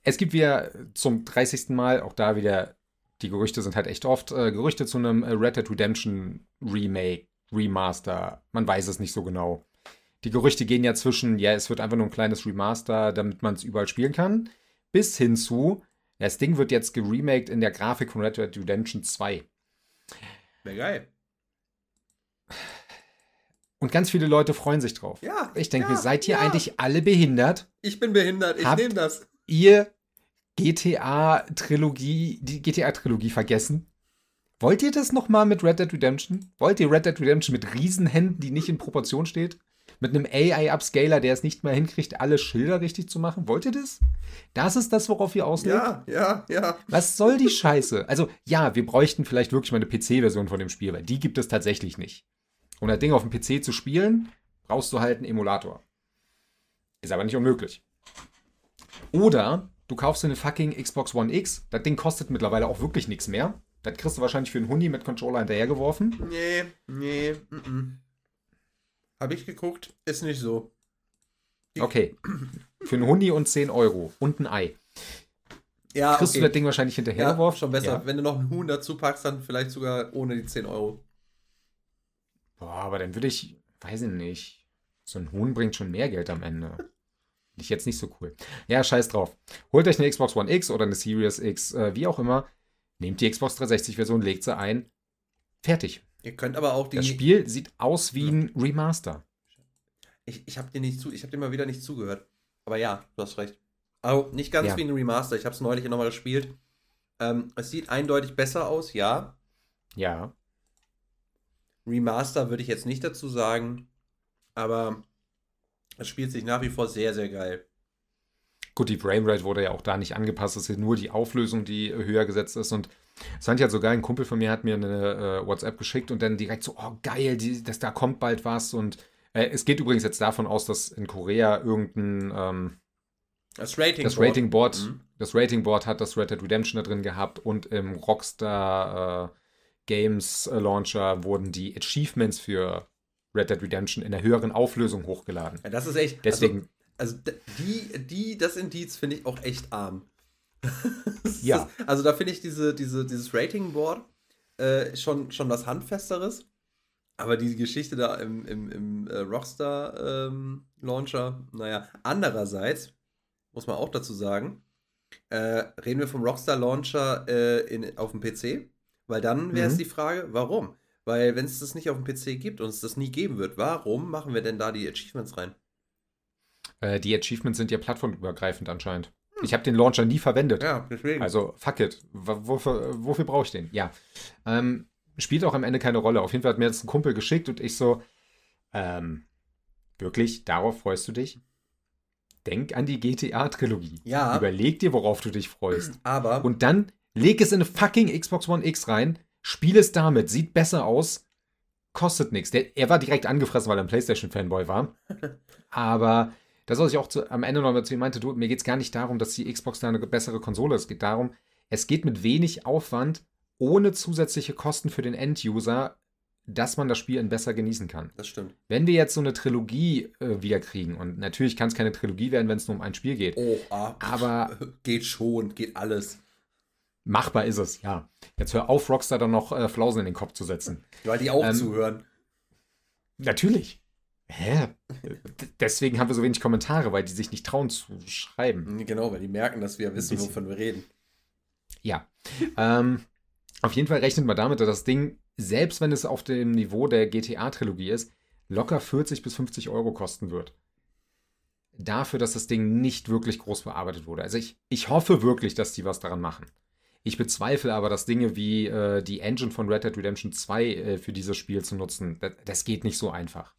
A: Es gibt wieder zum 30. Mal, auch da wieder, die Gerüchte sind halt echt oft, äh, Gerüchte zu einem äh, Red Dead Redemption Remake, Remaster. Man weiß es nicht so genau. Die Gerüchte gehen ja zwischen, ja, es wird einfach nur ein kleines Remaster, damit man es überall spielen kann, bis hin zu, das Ding wird jetzt geremaked in der Grafik von Red Dead Redemption 2.
B: Wäre geil.
A: Und ganz viele Leute freuen sich drauf.
B: Ja.
A: Ich denke
B: ja,
A: mir, seid ihr ja. eigentlich alle behindert?
B: Ich bin behindert, ich nehme das.
A: Ihr GTA-Trilogie, die GTA-Trilogie vergessen? Wollt ihr das nochmal mit Red Dead Redemption? Wollt ihr Red Dead Redemption mit Riesenhänden, die nicht in Proportion steht? Mit einem AI-Upscaler, der es nicht mehr hinkriegt, alle Schilder richtig zu machen? Wollt ihr das? Das ist das, worauf ihr auslegt?
B: Ja, ja, ja.
A: Was soll die Scheiße? Also, ja, wir bräuchten vielleicht wirklich mal eine PC-Version von dem Spiel, weil die gibt es tatsächlich nicht. Um das Ding auf dem PC zu spielen, brauchst du halt einen Emulator. Ist aber nicht unmöglich. Oder du kaufst dir eine fucking Xbox One X. Das Ding kostet mittlerweile auch wirklich nichts mehr. Das kriegst du wahrscheinlich für einen Huni mit Controller hinterhergeworfen.
B: Nee, nee, mm -mm. Hab ich geguckt, ist nicht so.
A: Ich okay. Für einen Huni und 10 Euro und ein Ei.
B: Ja,
A: kriegst okay. du das Ding wahrscheinlich hinterhergeworfen.
B: Ja, schon besser. Ja. Wenn du noch einen Huhn dazu packst, dann vielleicht sogar ohne die 10 Euro.
A: Boah, aber dann würde ich, weiß ich nicht. So ein Huhn bringt schon mehr Geld am Ende. Ich jetzt nicht so cool. Ja, scheiß drauf. Holt euch eine Xbox One X oder eine Series X, äh, wie auch immer. Nehmt die Xbox 360-Version, legt sie ein. Fertig.
B: Ihr könnt aber auch die.
A: Das Spiel sieht aus wie ein Remaster.
B: Ich, ich habe dir nicht zu, ich habe dir mal wieder nicht zugehört. Aber ja, du hast recht. Also nicht ganz ja. wie ein Remaster. Ich habe es neulich nochmal gespielt. Ähm, es sieht eindeutig besser aus, ja.
A: Ja.
B: Remaster würde ich jetzt nicht dazu sagen, aber es spielt sich nach wie vor sehr, sehr geil.
A: Gut, die Framerate wurde ja auch da nicht angepasst, es ist nur die Auflösung, die höher gesetzt ist. Und es fand ja sogar ein Kumpel von mir hat mir eine äh, WhatsApp geschickt und dann direkt so, oh geil, die, das, da kommt bald was. Und äh, es geht übrigens jetzt davon aus, dass in Korea irgendein ähm,
B: das Rating,
A: das Rating Board, mhm. das Rating Board hat das Red Dead Redemption da drin gehabt. Und im Rockstar äh, Games Launcher wurden die Achievements für Red Dead Redemption in der höheren Auflösung hochgeladen.
B: Ja, das ist echt.
A: Deswegen.
B: Also, also die, die, das Indiz finde ich auch echt arm.
A: ja.
B: Ist, also da finde ich diese, diese, dieses Rating Board äh, schon, schon was Handfesteres. Aber die Geschichte da im, im, im äh, Rockstar ähm, Launcher, naja, andererseits muss man auch dazu sagen, äh, reden wir vom Rockstar Launcher äh, in, auf dem PC. Weil dann wäre es mhm. die Frage, warum? Weil wenn es das nicht auf dem PC gibt und es das nie geben wird, warum machen wir denn da die Achievements rein?
A: Äh, die Achievements sind ja plattformübergreifend anscheinend. Hm. Ich habe den Launcher nie verwendet.
B: Ja, deswegen.
A: Also, fuck it. Wofür, wofür brauche ich den? Ja. Ähm, spielt auch am Ende keine Rolle. Auf jeden Fall hat mir jetzt ein Kumpel geschickt und ich so, ähm, wirklich, darauf freust du dich? Denk an die GTA-Trilogie.
B: Ja.
A: Überleg dir, worauf du dich freust.
B: Aber.
A: Und dann Leg es in eine fucking Xbox One X rein, spiel es damit, sieht besser aus, kostet nichts. Er war direkt angefressen, weil er ein PlayStation-Fanboy war. Aber das, was ich auch zu, am Ende noch zu ihm meinte, du, mir geht es gar nicht darum, dass die Xbox da eine bessere Konsole ist. Es geht darum, es geht mit wenig Aufwand, ohne zusätzliche Kosten für den End-User, dass man das Spiel besser genießen kann.
B: Das stimmt.
A: Wenn wir jetzt so eine Trilogie äh, wiederkriegen, und natürlich kann es keine Trilogie werden, wenn es nur um ein Spiel geht.
B: Oh, ah, aber geht schon, geht alles.
A: Machbar ist es, ja. Jetzt hör auf, Rockstar dann noch äh, Flausen in den Kopf zu setzen.
B: Weil die auch ähm, zuhören.
A: Natürlich. Hä? Deswegen haben wir so wenig Kommentare, weil die sich nicht trauen zu schreiben.
B: Genau, weil die merken, dass wir wissen, wovon wir reden.
A: Ja. ähm, auf jeden Fall rechnet man damit, dass das Ding, selbst wenn es auf dem Niveau der GTA-Trilogie ist, locker 40 bis 50 Euro kosten wird dafür, dass das Ding nicht wirklich groß bearbeitet wurde. Also ich, ich hoffe wirklich, dass die was daran machen. Ich bezweifle aber, dass Dinge wie äh, die Engine von Red Dead Redemption 2 äh, für dieses Spiel zu nutzen, das, das, geht nicht so einfach.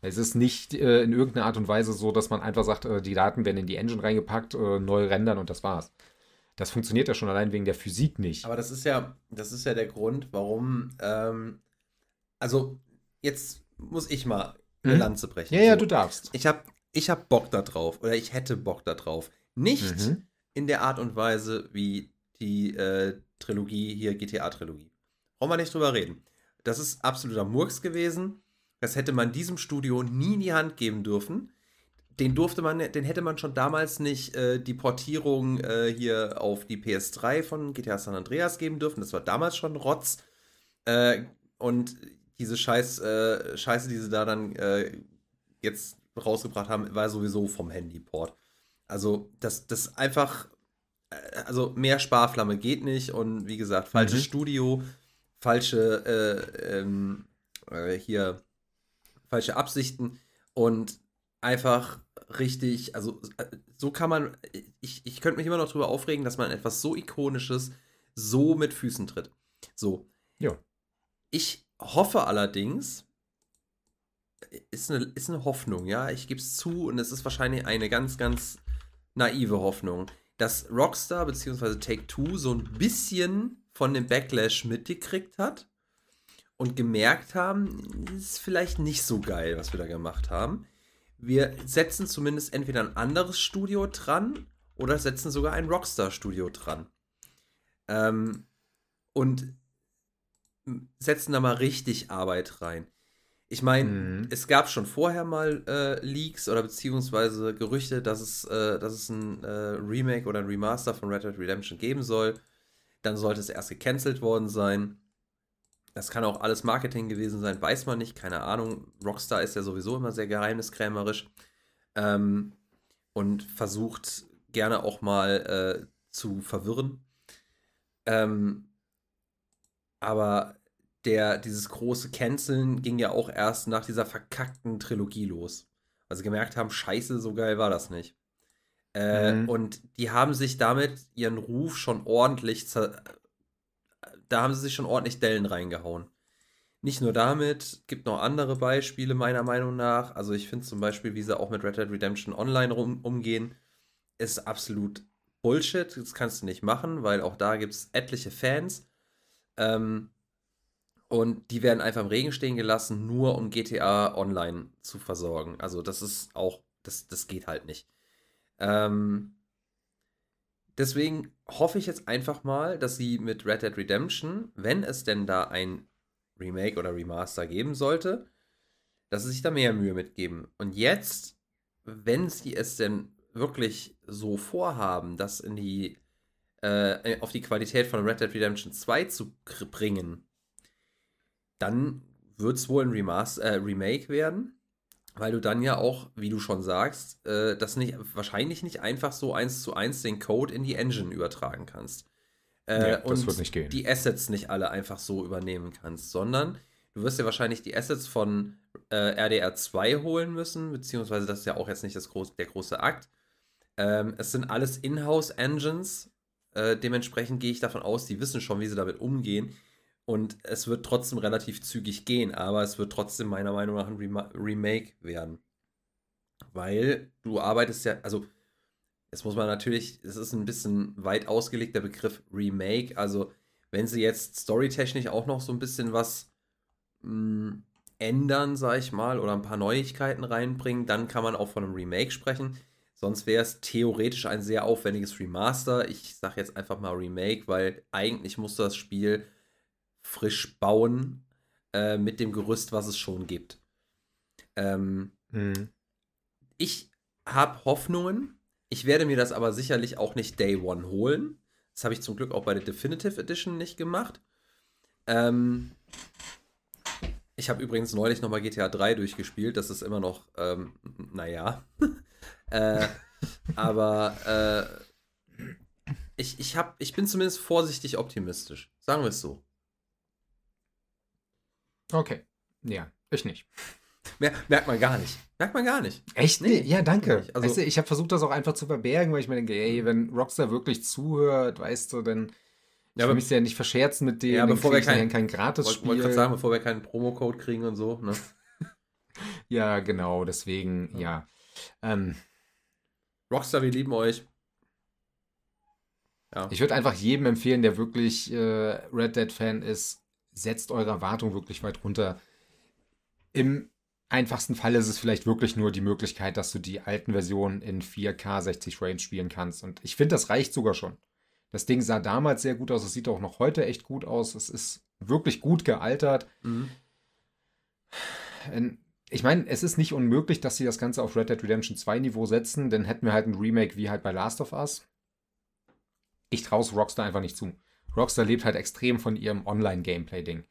A: Es ist nicht äh, in irgendeiner Art und Weise so, dass man einfach sagt, äh, die Daten werden in die Engine reingepackt, äh, neu rendern und das war's. Das funktioniert ja schon allein wegen der Physik nicht.
B: Aber das ist ja, das ist ja der Grund, warum, ähm, also jetzt muss ich mal eine mhm. Lanze brechen.
A: Ja, ja, du darfst.
B: Ich habe ich hab Bock da drauf oder ich hätte Bock da drauf. Nicht mhm. in der Art und Weise wie die äh, Trilogie hier, GTA-Trilogie. Brauchen wir nicht drüber reden. Das ist absoluter Murks gewesen. Das hätte man diesem Studio nie in die Hand geben dürfen. Den durfte man, den hätte man schon damals nicht äh, die Portierung äh, hier auf die PS3 von GTA San Andreas geben dürfen. Das war damals schon Rotz. Äh, und diese Scheiß, äh, Scheiße, die sie da dann äh, jetzt rausgebracht haben, war sowieso vom Handyport. Also, das, das einfach, also mehr Sparflamme geht nicht und wie gesagt, falsches mhm. Studio, falsche, äh, ähm, äh, hier, falsche Absichten und einfach richtig, also äh, so kann man, ich, ich könnte mich immer noch darüber aufregen, dass man etwas so Ikonisches so mit Füßen tritt. So.
A: Ja.
B: Ich hoffe allerdings, ist eine, ist eine Hoffnung, ja, ich gebe es zu und es ist wahrscheinlich eine ganz, ganz naive Hoffnung, dass Rockstar bzw. Take-Two so ein bisschen von dem Backlash mitgekriegt hat und gemerkt haben, ist vielleicht nicht so geil, was wir da gemacht haben. Wir setzen zumindest entweder ein anderes Studio dran oder setzen sogar ein Rockstar-Studio dran. Ähm, und setzen da mal richtig Arbeit rein. Ich meine, mhm. es gab schon vorher mal äh, Leaks oder beziehungsweise Gerüchte, dass es, äh, dass es ein äh, Remake oder ein Remaster von Red Dead Redemption geben soll. Dann sollte es erst gecancelt worden sein. Das kann auch alles Marketing gewesen sein, weiß man nicht, keine Ahnung. Rockstar ist ja sowieso immer sehr geheimniskrämerisch ähm, und versucht gerne auch mal äh, zu verwirren. Ähm, aber der, dieses große Canceln ging ja auch erst nach dieser verkackten Trilogie los. Weil sie gemerkt haben, scheiße, so geil war das nicht. Äh, mhm. Und die haben sich damit ihren Ruf schon ordentlich, da haben sie sich schon ordentlich Dellen reingehauen. Nicht nur damit, gibt noch andere Beispiele meiner Meinung nach. Also ich finde zum Beispiel, wie sie auch mit Red Dead Redemption Online rum, umgehen, ist absolut Bullshit. Das kannst du nicht machen, weil auch da gibt es etliche Fans. Ähm, und die werden einfach im Regen stehen gelassen, nur um GTA Online zu versorgen. Also das ist auch, das, das geht halt nicht. Ähm, deswegen hoffe ich jetzt einfach mal, dass sie mit Red Dead Redemption, wenn es denn da ein Remake oder Remaster geben sollte, dass sie sich da mehr Mühe mitgeben. Und jetzt, wenn sie es denn wirklich so vorhaben, das in die äh, auf die Qualität von Red Dead Redemption 2 zu bringen, dann wird es wohl ein Remaster, äh, Remake werden, weil du dann ja auch, wie du schon sagst, äh, das nicht wahrscheinlich nicht einfach so eins zu eins den Code in die Engine übertragen kannst.
A: Äh, nee, das und wird nicht gehen.
B: die Assets nicht alle einfach so übernehmen kannst, sondern du wirst ja wahrscheinlich die Assets von äh, RDR 2 holen müssen, beziehungsweise das ist ja auch jetzt nicht das groß, der große Akt. Ähm, es sind alles Inhouse-Engines, äh, dementsprechend gehe ich davon aus, die wissen schon, wie sie damit umgehen. Und es wird trotzdem relativ zügig gehen, aber es wird trotzdem meiner Meinung nach ein Rem Remake werden. Weil du arbeitest ja, also jetzt muss man natürlich, es ist ein bisschen weit ausgelegt, der Begriff Remake. Also, wenn sie jetzt storytechnisch auch noch so ein bisschen was mh, hm, ändern, sag ich mal, oder ein paar Neuigkeiten reinbringen, dann kann man auch von einem Remake sprechen. Sonst wäre es theoretisch ein sehr aufwendiges Remaster. Ich sage jetzt einfach mal Remake, weil eigentlich muss das Spiel frisch bauen äh, mit dem Gerüst, was es schon gibt. Ähm, mhm. Ich habe Hoffnungen. Ich werde mir das aber sicherlich auch nicht Day One holen. Das habe ich zum Glück auch bei der Definitive Edition nicht gemacht. Ähm, ich habe übrigens neulich nochmal GTA 3 durchgespielt. Das ist immer noch, ähm, naja. Äh, aber äh, ich, ich, hab, ich bin zumindest vorsichtig optimistisch. Sagen wir es so.
A: Okay. Ja, ich nicht.
B: Mer merkt man gar nicht. Merkt man gar nicht.
A: Echt? Nee, ja, danke. Also, weißt du, ich habe versucht, das auch einfach zu verbergen, weil ich mir denke, ey, wenn Rockstar wirklich zuhört, weißt du, dann ja, aber, ich ja nicht verscherzen mit denen. Ja,
B: bevor wir kein,
A: kein Gratis-Spiel.
B: Wollte gerade sagen, bevor wir keinen Promocode kriegen und so. Ne?
A: ja, genau, deswegen, ja. ja. Ähm,
B: Rockstar, wir lieben euch.
A: Ja. Ich würde einfach jedem empfehlen, der wirklich äh, Red Dead-Fan ist, setzt eure Erwartung wirklich weit runter. Im einfachsten Fall ist es vielleicht wirklich nur die Möglichkeit, dass du die alten Versionen in 4K 60 Frames spielen kannst. Und ich finde, das reicht sogar schon. Das Ding sah damals sehr gut aus, es sieht auch noch heute echt gut aus. Es ist wirklich gut gealtert. Mhm. Ich meine, es ist nicht unmöglich, dass sie das Ganze auf Red Dead Redemption 2 Niveau setzen, denn hätten wir halt ein Remake wie halt bei Last of Us. Ich traue es Rockstar einfach nicht zu. Rockstar lebt halt extrem von ihrem Online-Gameplay-Ding.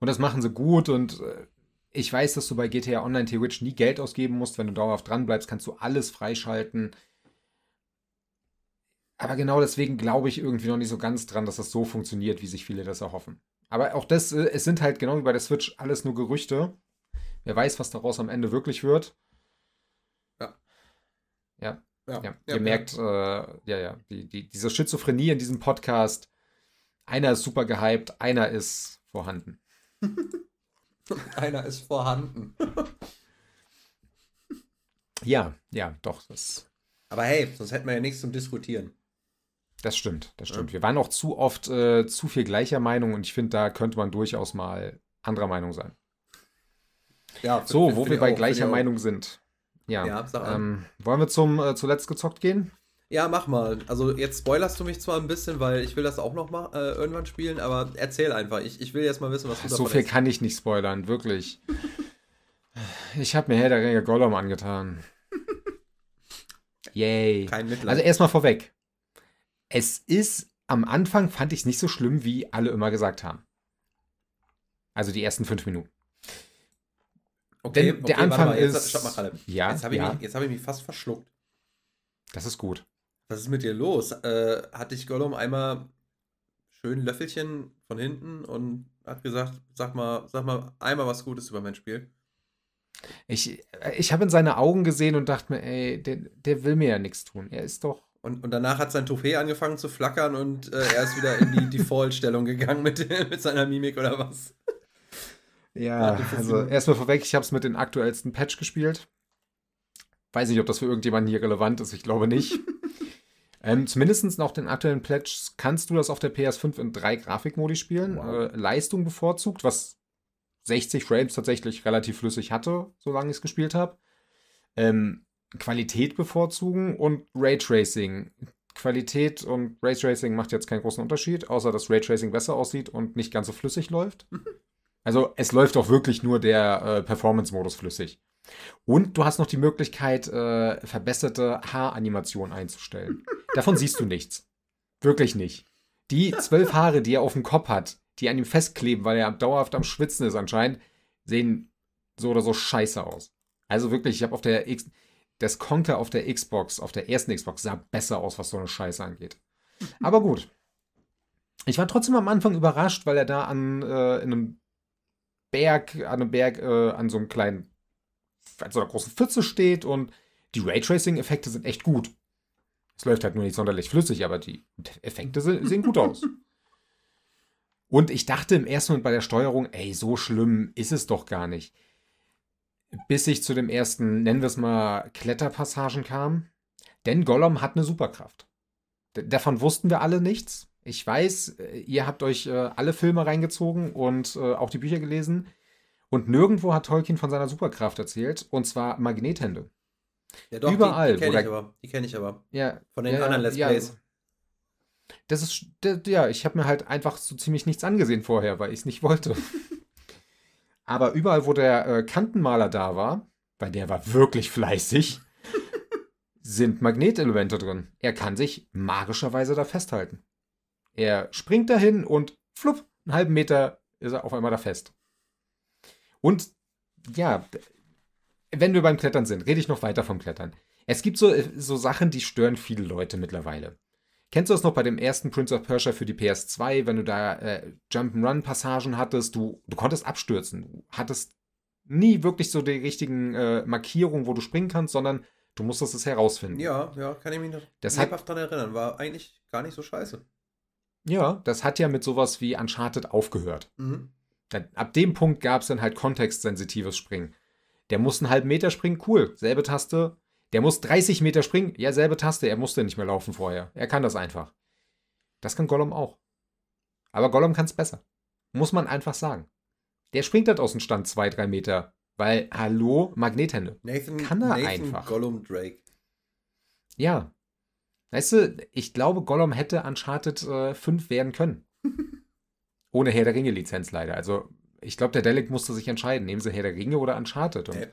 A: Und das machen sie gut und äh, ich weiß, dass du bei GTA Online theoretisch nie Geld ausgeben musst. Wenn du dauerhaft dran bleibst, kannst du alles freischalten. Aber genau deswegen glaube ich irgendwie noch nicht so ganz dran, dass das so funktioniert, wie sich viele das erhoffen. Aber auch das, äh, es sind halt genau wie bei der Switch alles nur Gerüchte. Wer weiß, was daraus am Ende wirklich wird. Ja. Ja. Ja, ja. Ihr ja, merkt, ja, äh, ja, ja, die, die, diese Schizophrenie in diesem Podcast. Einer ist super gehypt, einer ist vorhanden.
B: einer ist vorhanden.
A: ja, ja, doch. Das
B: Aber hey, sonst hätten wir ja nichts zum Diskutieren.
A: Das stimmt, das stimmt. Ja. Wir waren auch zu oft äh, zu viel gleicher Meinung und ich finde, da könnte man durchaus mal anderer Meinung sein. Ja, so, wo wir bei auch, gleicher Meinung sind. Ja, ja ähm, wollen wir zum äh, zuletzt gezockt gehen?
B: Ja, mach mal. Also jetzt spoilerst du mich zwar ein bisschen, weil ich will das auch noch mal äh, irgendwann spielen, aber erzähl einfach. Ich, ich will jetzt mal wissen, was
A: du So viel ist. kann ich nicht spoilern, wirklich. ich habe mir Herr der Ringe Gollum angetan. Yay. Kein Mitleid. Also erstmal vorweg. Es ist am Anfang fand ich es nicht so schlimm, wie alle immer gesagt haben. Also die ersten fünf Minuten.
B: Okay, Denn der okay, Anfang mal, jetzt, ist. Mal. Ja, jetzt habe ich, ja. Hab ich mich fast verschluckt.
A: Das ist gut.
B: Was ist mit dir los? Äh, hatte ich Gollum einmal schön Löffelchen von hinten und hat gesagt, sag mal, sag mal einmal was Gutes über mein Spiel.
A: Ich, ich habe in seine Augen gesehen und dachte mir, ey, der, der will mir ja nichts tun. Er ist doch
B: und, und danach hat sein Toupet angefangen zu flackern und äh, er ist wieder in die Default-Stellung gegangen mit, mit seiner Mimik oder was.
A: Ja, also erstmal vorweg, ich habe es mit den aktuellsten Patch gespielt. Weiß nicht, ob das für irgendjemanden hier relevant ist, ich glaube nicht. ähm, zumindest nach den aktuellen Patches kannst du das auf der PS5 in drei Grafikmodi spielen. Wow. Äh, Leistung bevorzugt, was 60 Frames tatsächlich relativ flüssig hatte, solange ich es gespielt habe. Ähm, Qualität bevorzugen und Raytracing. Qualität und Raytracing macht jetzt keinen großen Unterschied, außer dass Raytracing besser aussieht und nicht ganz so flüssig läuft. Also es läuft auch wirklich nur der äh, Performance-Modus flüssig. Und du hast noch die Möglichkeit, äh, verbesserte Haaranimationen einzustellen. Davon siehst du nichts. Wirklich nicht. Die zwölf Haare, die er auf dem Kopf hat, die an ihm festkleben, weil er dauerhaft am Schwitzen ist anscheinend, sehen so oder so scheiße aus. Also wirklich, ich habe auf der X das Conker auf der Xbox, auf der ersten Xbox, sah besser aus, was so eine Scheiße angeht. Aber gut. Ich war trotzdem am Anfang überrascht, weil er da an äh, in einem Berg, an einem Berg, äh, an so einem kleinen, an so einer großen Pfütze steht und die Raytracing-Effekte sind echt gut. Es läuft halt nur nicht sonderlich flüssig, aber die Effekte sehen gut aus. Und ich dachte im ersten Moment bei der Steuerung, ey, so schlimm ist es doch gar nicht bis ich zu dem ersten, nennen wir es mal, Kletterpassagen kam. Denn Gollum hat eine Superkraft. D davon wussten wir alle nichts. Ich weiß, äh, ihr habt euch äh, alle Filme reingezogen und äh, auch die Bücher gelesen. Und nirgendwo hat Tolkien von seiner Superkraft erzählt, und zwar Magnethände.
B: Ja, doch, Überall. Die, die kenne ich aber. Die kenne ich aber. Ja, von den ja, anderen Let's Plays. Ja,
A: das ist, ja, ich habe mir halt einfach so ziemlich nichts angesehen vorher, weil ich es nicht wollte. Aber überall, wo der äh, Kantenmaler da war, weil der war wirklich fleißig, sind Magnetelemente drin. Er kann sich magischerweise da festhalten. Er springt dahin und flupp, einen halben Meter ist er auf einmal da fest. Und ja, wenn wir beim Klettern sind, rede ich noch weiter vom Klettern. Es gibt so, so Sachen, die stören viele Leute mittlerweile. Kennst du das noch bei dem ersten Prince of Persia für die PS2, wenn du da äh, Jump'n'Run-Passagen hattest, du, du konntest abstürzen. Du hattest nie wirklich so die richtigen äh, Markierungen, wo du springen kannst, sondern du musstest es herausfinden.
B: Ja, ja, kann ich mich noch
A: das
B: lebhaft daran erinnern. War eigentlich gar nicht so scheiße.
A: Ja, das hat ja mit sowas wie Uncharted aufgehört. Mhm. Ab dem Punkt gab es dann halt kontextsensitives Springen. Der muss einen halben Meter springen, cool. Selbe Taste, der muss 30 Meter springen. Ja, selbe Taste. Er musste nicht mehr laufen vorher. Er kann das einfach. Das kann Gollum auch. Aber Gollum kann es besser. Muss man einfach sagen. Der springt halt aus dem Stand zwei, drei Meter. Weil, hallo, Magnethände.
B: Nathan,
A: kann er
B: Nathan
A: einfach.
B: Gollum Drake.
A: Ja. Weißt du, ich glaube, Gollum hätte Uncharted äh, 5 werden können. Ohne Herr der Ringe-Lizenz leider. Also, ich glaube, der Delic musste sich entscheiden. Nehmen sie Herr der Ringe oder Uncharted? Und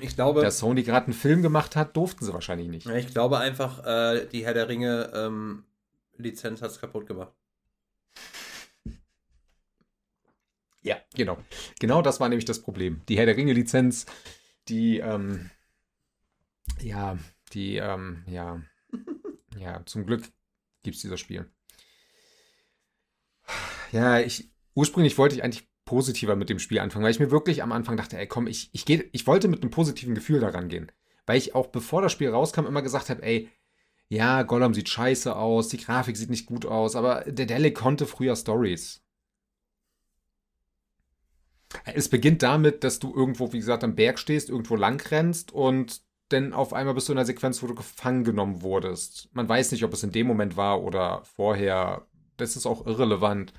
B: Ich glaube,
A: da Sony gerade einen Film gemacht hat, durften sie wahrscheinlich nicht.
B: ich glaube einfach, äh, die Herr der Ringe ähm, Lizenz hat es kaputt gemacht.
A: Ja, genau. Genau das war nämlich das Problem. Die Herr der Ringe-Lizenz, die, ähm, ja, die, ähm, ja, ja, zum Glück gibt es dieses Spiel. Ja, ich, ursprünglich wollte ich eigentlich positiver mit dem Spiel anfangen, weil ich mir wirklich am Anfang dachte, ey, komm, ich, ich, geh, ich wollte mit einem positiven Gefühl daran gehen. Weil ich auch bevor das Spiel rauskam immer gesagt habe, ey, ja, Gollum sieht scheiße aus, die Grafik sieht nicht gut aus, aber der Delic konnte früher Stories. Es beginnt damit, dass du irgendwo, wie gesagt, am Berg stehst, irgendwo lang rennst und dann auf einmal bist du in einer Sequenz, wo du gefangen genommen wurdest. Man weiß nicht, ob es in dem Moment war oder vorher. Das ist auch irrelevant.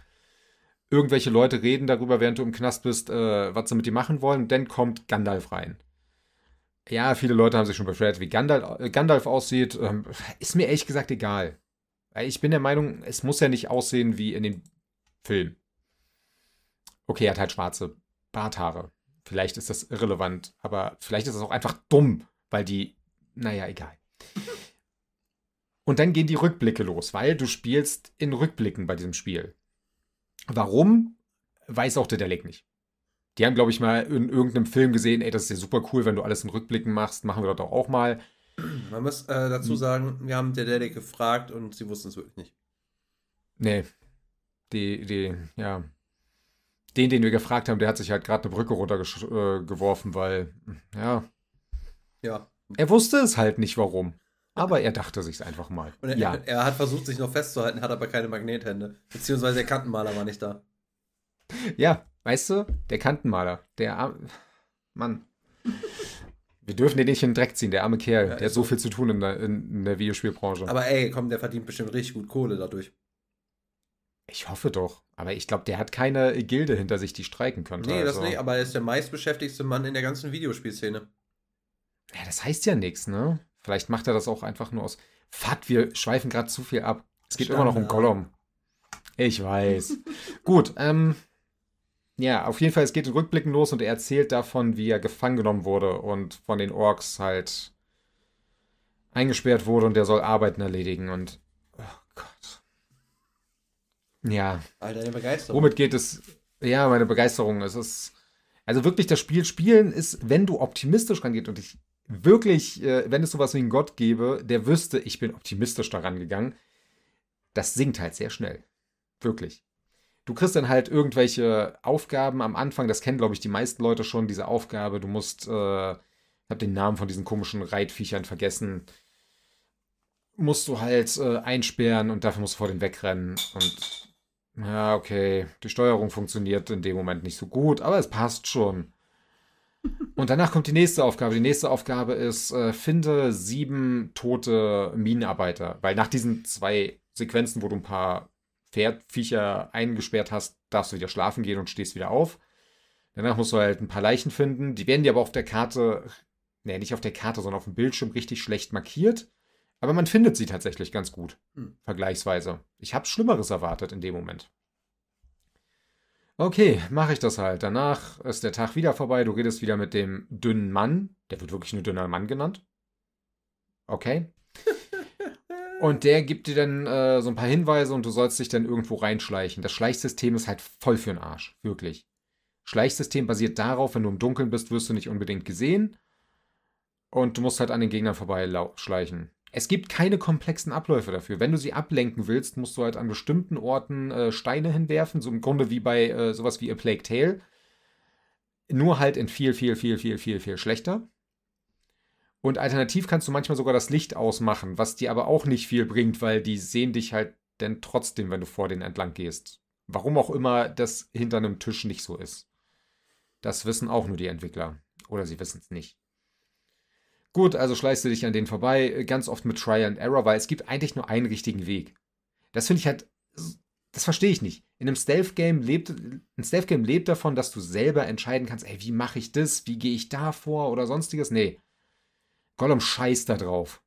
A: Irgendwelche Leute reden darüber, während du im Knast bist, äh, was sie mit dir machen wollen. Und dann kommt Gandalf rein. Ja, viele Leute haben sich schon beschwert, wie Gandalf, äh, Gandalf aussieht. Ähm, ist mir ehrlich gesagt egal. Ich bin der Meinung, es muss ja nicht aussehen wie in den Filmen. Okay, er hat halt schwarze Barthaare. Vielleicht ist das irrelevant, aber vielleicht ist es auch einfach dumm, weil die, naja, egal. Und dann gehen die Rückblicke los, weil du spielst in Rückblicken bei diesem Spiel. Warum, weiß auch der Delic nicht. Die haben, glaube ich, mal in irgendeinem Film gesehen, ey, das ist ja super cool, wenn du alles in Rückblicken machst, machen wir das doch auch mal.
B: Man muss äh, dazu sagen, wir haben der Dedek gefragt und sie wussten es wirklich nicht.
A: Nee. Die, die, ja. Den, den wir gefragt haben, der hat sich halt gerade eine Brücke runtergeworfen, weil, ja,
B: Ja.
A: er wusste es halt nicht warum. Aber er dachte sich's einfach mal.
B: Und er,
A: ja,
B: er hat versucht, sich noch festzuhalten, hat aber keine Magnethände. Beziehungsweise der Kantenmaler war nicht da.
A: ja, weißt du, der Kantenmaler, der arme, Mann. Wir dürfen den nicht in den Dreck ziehen, der arme Kerl.
B: Ja,
A: der hat so viel zu tun in der, in, der Videospielbranche.
B: Aber ey, komm, der verdient bestimmt richtig gut Kohle dadurch.
A: ich hoffe doch. Aber ich glaube, der hat keine Gilde hinter sich, die streiken könnte.
B: Nee, das
A: also.
B: nicht, aber er ist der meistbeschäftigste Mann in der ganzen Videospielszene.
A: Ja, das heißt ja nichts, ne? Vielleicht macht er das auch einfach nur aus. Fuck, wir schweifen gerade zu viel ab. Es geht immer noch um
B: Standard.
A: Gollum. Ich weiß. Gut, ähm. Ja, auf jeden Fall, es geht in Rückblicken los und er erzählt davon, wie er gefangen genommen wurde und von den Orks halt eingesperrt wurde und der soll Arbeiten erledigen und. Oh Gott. Ja,
B: Alter, der Begeisterung.
A: Womit geht es? Ja, meine Begeisterung. Es ist. Also wirklich, das Spiel spielen ist, wenn du optimistisch rangeht und ich wirklich, äh, wenn es sowas wie einen Gott gäbe, der wüsste, ich bin optimistisch daran gegangen, das sinkt halt sehr schnell. Wirklich. Du kriegst dann halt irgendwelche Aufgaben am Anfang, das kennen, glaube ich, die meisten Leute schon, diese Aufgabe. Du musst, äh, ich habe den Namen von diesen komischen Reitviechern vergessen, musst du halt äh, einsperren und dafür musst du vor den wegrennen. Und ja, okay, die Steuerung funktioniert in dem Moment nicht so gut, aber es passt schon. Und danach kommt die nächste Aufgabe. Die nächste Aufgabe ist, äh, finde sieben tote Minenarbeiter. Weil nach diesen zwei Sequenzen, wo du ein paar Pferdviecher eingesperrt hast, darfst du wieder schlafen gehen und stehst wieder auf. Danach musst du halt ein paar Leichen finden. Die werden dir aber auf der Karte, nee, nicht auf der Karte, sondern auf dem Bildschirm richtig schlecht markiert. Aber man findet sie tatsächlich ganz gut,
B: Hm.
A: vergleichsweise. Ich habe Schlimmeres erwartet in dem Moment. Okay, mache ich das halt. Danach ist der Tag wieder vorbei. Du redest wieder mit dem dünnen Mann. Der wird wirklich nur dünner Mann genannt. Okay. Und der gibt dir dann äh, so ein paar Hinweise und du sollst dich dann irgendwo reinschleichen. Das Schleichsystem ist halt voll für den Arsch. Wirklich. Schleichsystem basiert darauf, wenn du im Dunkeln bist, wirst du nicht unbedingt gesehen. Und du musst halt an den Gegnern vorbei lau- schleichen. Es gibt keine komplexen Abläufe dafür. Wenn du sie ablenken willst, musst du halt an bestimmten Orten äh, Steine hinwerfen. So im Grunde wie bei äh, sowas wie A Plague Tale. Nur halt in viel, viel, viel, viel, viel, viel schlechter. Und alternativ kannst du manchmal sogar das Licht ausmachen, was dir aber auch nicht viel bringt, weil die sehen dich halt dann trotzdem, wenn du vor denen entlang gehst. Warum auch immer das hinter einem Tisch nicht so ist. Das wissen auch nur die Entwickler. Oder sie wissen es nicht. Gut, also schleichst du dich an denen vorbei, ganz oft mit Try and Error, weil es gibt eigentlich nur einen richtigen Weg. Das finde ich halt das verstehe ich nicht. In einem Stealth-Game lebt, ein Stealth-Game lebt davon, dass du selber entscheiden kannst, ey, wie mache ich das, wie gehe ich da vor oder sonstiges. Nee. Gollum scheißt da drauf.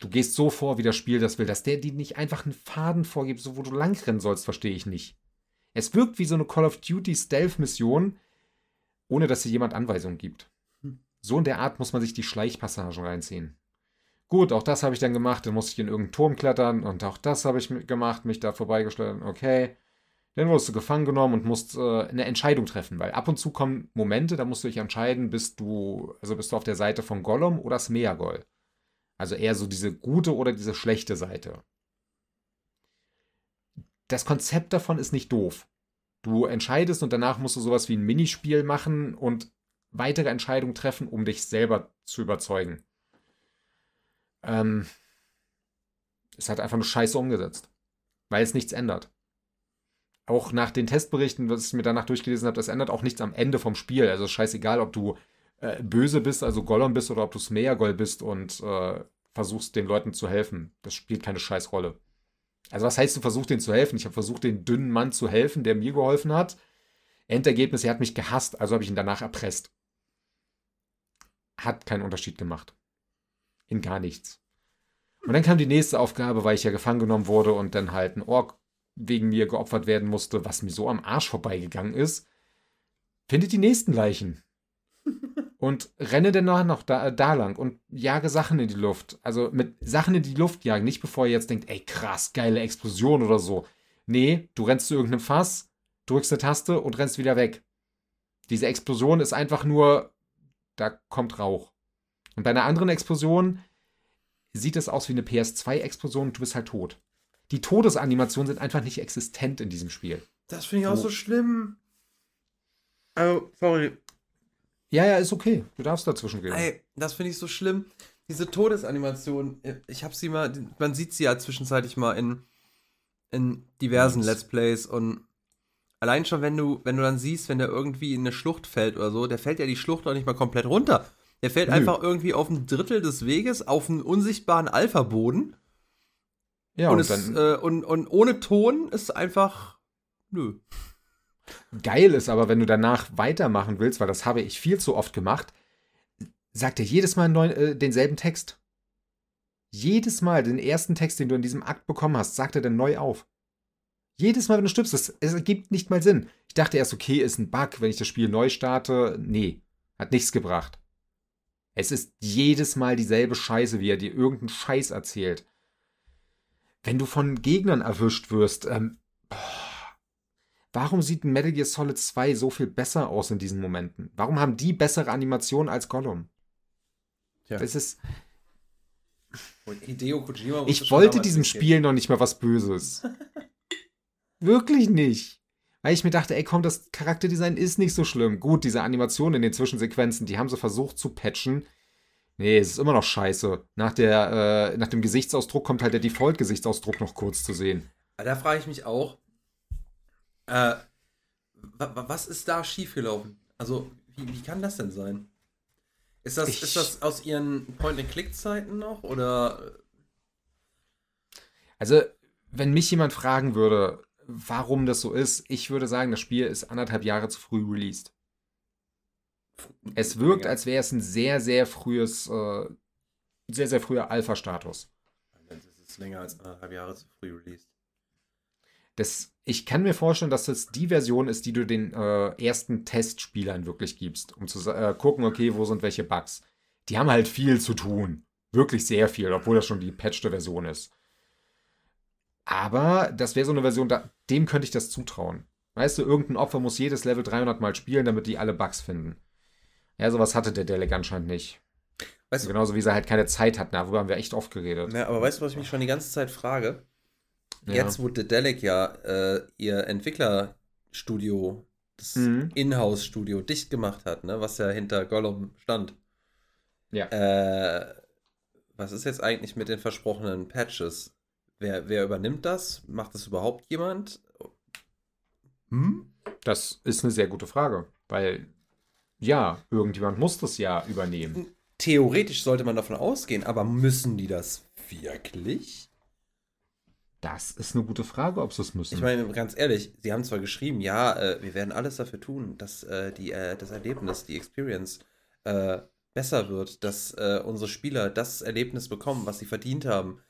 A: Du gehst so vor, wie das Spiel das will, dass der dir nicht einfach einen Faden vorgibt, so wo du langrennen sollst, verstehe ich nicht. Es wirkt wie so eine Call of Duty Stealth-Mission, ohne dass dir jemand Anweisungen gibt. So in der Art muss man sich die Schleichpassagen reinziehen. Gut, auch das habe ich dann gemacht. Dann musste ich in irgendeinen Turm klettern und auch das habe ich gemacht, mich da vorbeigestellt. Okay. Dann wurdest du gefangen genommen und musst äh, eine Entscheidung treffen, weil ab und zu kommen Momente, da musst du dich entscheiden, bist du, also bist du auf der Seite von Gollum oder Smeagol. Also eher so diese gute oder diese schlechte Seite. Das Konzept davon ist nicht doof. Du entscheidest und danach musst du sowas wie ein Minispiel machen und weitere Entscheidungen treffen, um dich selber zu überzeugen. Ähm, es hat einfach nur scheiße umgesetzt. Weil es nichts ändert. Auch nach den Testberichten, was ich mir danach durchgelesen habe, das ändert auch nichts am Ende vom Spiel. Also scheißegal, ob du äh, böse bist, also Gollum bist, oder ob du Smeagol bist und äh, versuchst den Leuten zu helfen. Das spielt keine Scheißrolle. Also was heißt, du versuchst denen zu helfen? Ich habe versucht, den dünnen Mann zu helfen, der mir geholfen hat. Endergebnis, er hat mich gehasst, also habe ich ihn danach erpresst. Hat keinen Unterschied gemacht in gar nichts. Und dann kam die nächste Aufgabe, weil ich ja gefangen genommen wurde und dann halt ein Ork wegen mir geopfert werden musste, was mir so am Arsch vorbeigegangen ist. Findet die nächsten Leichen. und renne dann noch da, da lang und jage Sachen in die Luft. Also mit Sachen in die Luft jagen, nicht bevor ihr jetzt denkt, ey krass, geile Explosion oder so. Nee, du rennst zu irgendeinem Fass, drückst eine Taste und rennst wieder weg. Diese Explosion ist einfach nur, da kommt Rauch. Und bei einer anderen Explosion sieht es aus wie eine PS2-Explosion und du bist halt tot. Die Todesanimationen sind einfach nicht existent in diesem Spiel.
B: Das finde ich auch so schlimm. Oh, sorry.
A: Ja, ja, ist okay. Du darfst dazwischen gehen.
B: Ey, das finde ich so schlimm. Diese Todesanimation, ich habe sie mal, man sieht sie ja zwischenzeitlich mal in, in diversen Let's Plays und allein schon, wenn du, wenn du dann siehst, wenn der irgendwie in eine Schlucht fällt oder so, der fällt ja die Schlucht auch nicht mal komplett runter. Der fällt Nö. einfach irgendwie auf ein Drittel des Weges auf einen unsichtbaren Alpha-Boden. Ja, und, und, es, äh, und, und ohne Ton ist einfach. Nö.
A: Geil ist aber, wenn du danach weitermachen willst, weil das habe ich viel zu oft gemacht, sagt er jedes Mal neuen, äh, denselben Text. Jedes Mal den ersten Text, den du in diesem Akt bekommen hast, sagt er dann neu auf. Jedes Mal, wenn du stirbst, es, es ergibt nicht mal Sinn. Ich dachte erst, okay, ist ein Bug, wenn ich das Spiel neu starte. Nee, hat nichts gebracht. Es ist jedes Mal dieselbe Scheiße, wie er dir irgendeinen Scheiß erzählt. Wenn du von Gegnern erwischt wirst, ähm, warum sieht Metal Gear Solid 2 so viel besser aus in diesen Momenten? Warum haben die bessere Animationen als Gollum? Ja. Das ist. Hideo Kojima ich wollte diesem Spiel noch nicht mal was Böses. Wirklich nicht. Weil ich mir dachte, ey komm, das Charakterdesign ist nicht so schlimm. Gut, diese Animationen in den Zwischensequenzen, die haben sie versucht zu patchen. Nee, es ist immer noch scheiße. Nach, der, äh, nach dem Gesichtsausdruck kommt halt der Default-Gesichtsausdruck noch kurz zu sehen.
B: Da frage ich mich auch, äh, was ist da schiefgelaufen? Also, wie, wie kann das denn sein? Ist das, ich, ist das aus ihren Point-and-Click-Zeiten noch oder?
A: Also, wenn mich jemand fragen würde, warum das so ist. Ich würde sagen, das Spiel ist anderthalb Jahre zu früh released. Es wirkt, als wäre es ein sehr, sehr frühes, äh, sehr, sehr früher Alpha-Status.
B: Das ist länger als anderthalb Jahre zu früh released.
A: Das, ich kann mir vorstellen, dass das die Version ist, die du den äh, ersten Testspielern wirklich gibst, um zu äh, gucken, okay, wo sind welche Bugs. Die haben halt viel zu tun. Wirklich sehr viel, obwohl das schon die patchte Version ist. Aber das wäre so eine Version, da, dem könnte ich das zutrauen. Weißt du, irgendein Opfer muss jedes Level 300 Mal spielen, damit die alle Bugs finden. Ja, sowas hatte der Delic anscheinend nicht. Weißt du, Genauso wie sie halt keine Zeit hatten, darüber haben wir echt oft geredet.
B: Ja, aber weißt du, was ich mich schon die ganze Zeit frage? Ja. Jetzt, wo Dedelic ja äh, ihr Entwicklerstudio, das mhm. Inhouse-Studio dicht gemacht hat, ne, was ja hinter Gollum stand. Ja. Äh, was ist jetzt eigentlich mit den versprochenen Patches? Wer, wer übernimmt das? Macht das überhaupt jemand?
A: Hm? Das ist eine sehr gute Frage, weil ja, irgendjemand muss das ja übernehmen.
B: Theoretisch sollte man davon ausgehen, aber müssen die das wirklich?
A: Das ist eine gute Frage, ob sie es müssen.
B: Ich meine, ganz ehrlich, sie haben zwar geschrieben, ja, äh, wir werden alles dafür tun, dass äh, die, äh, das Erlebnis, die Experience äh, besser wird, dass äh, unsere Spieler das Erlebnis bekommen, was sie verdient haben.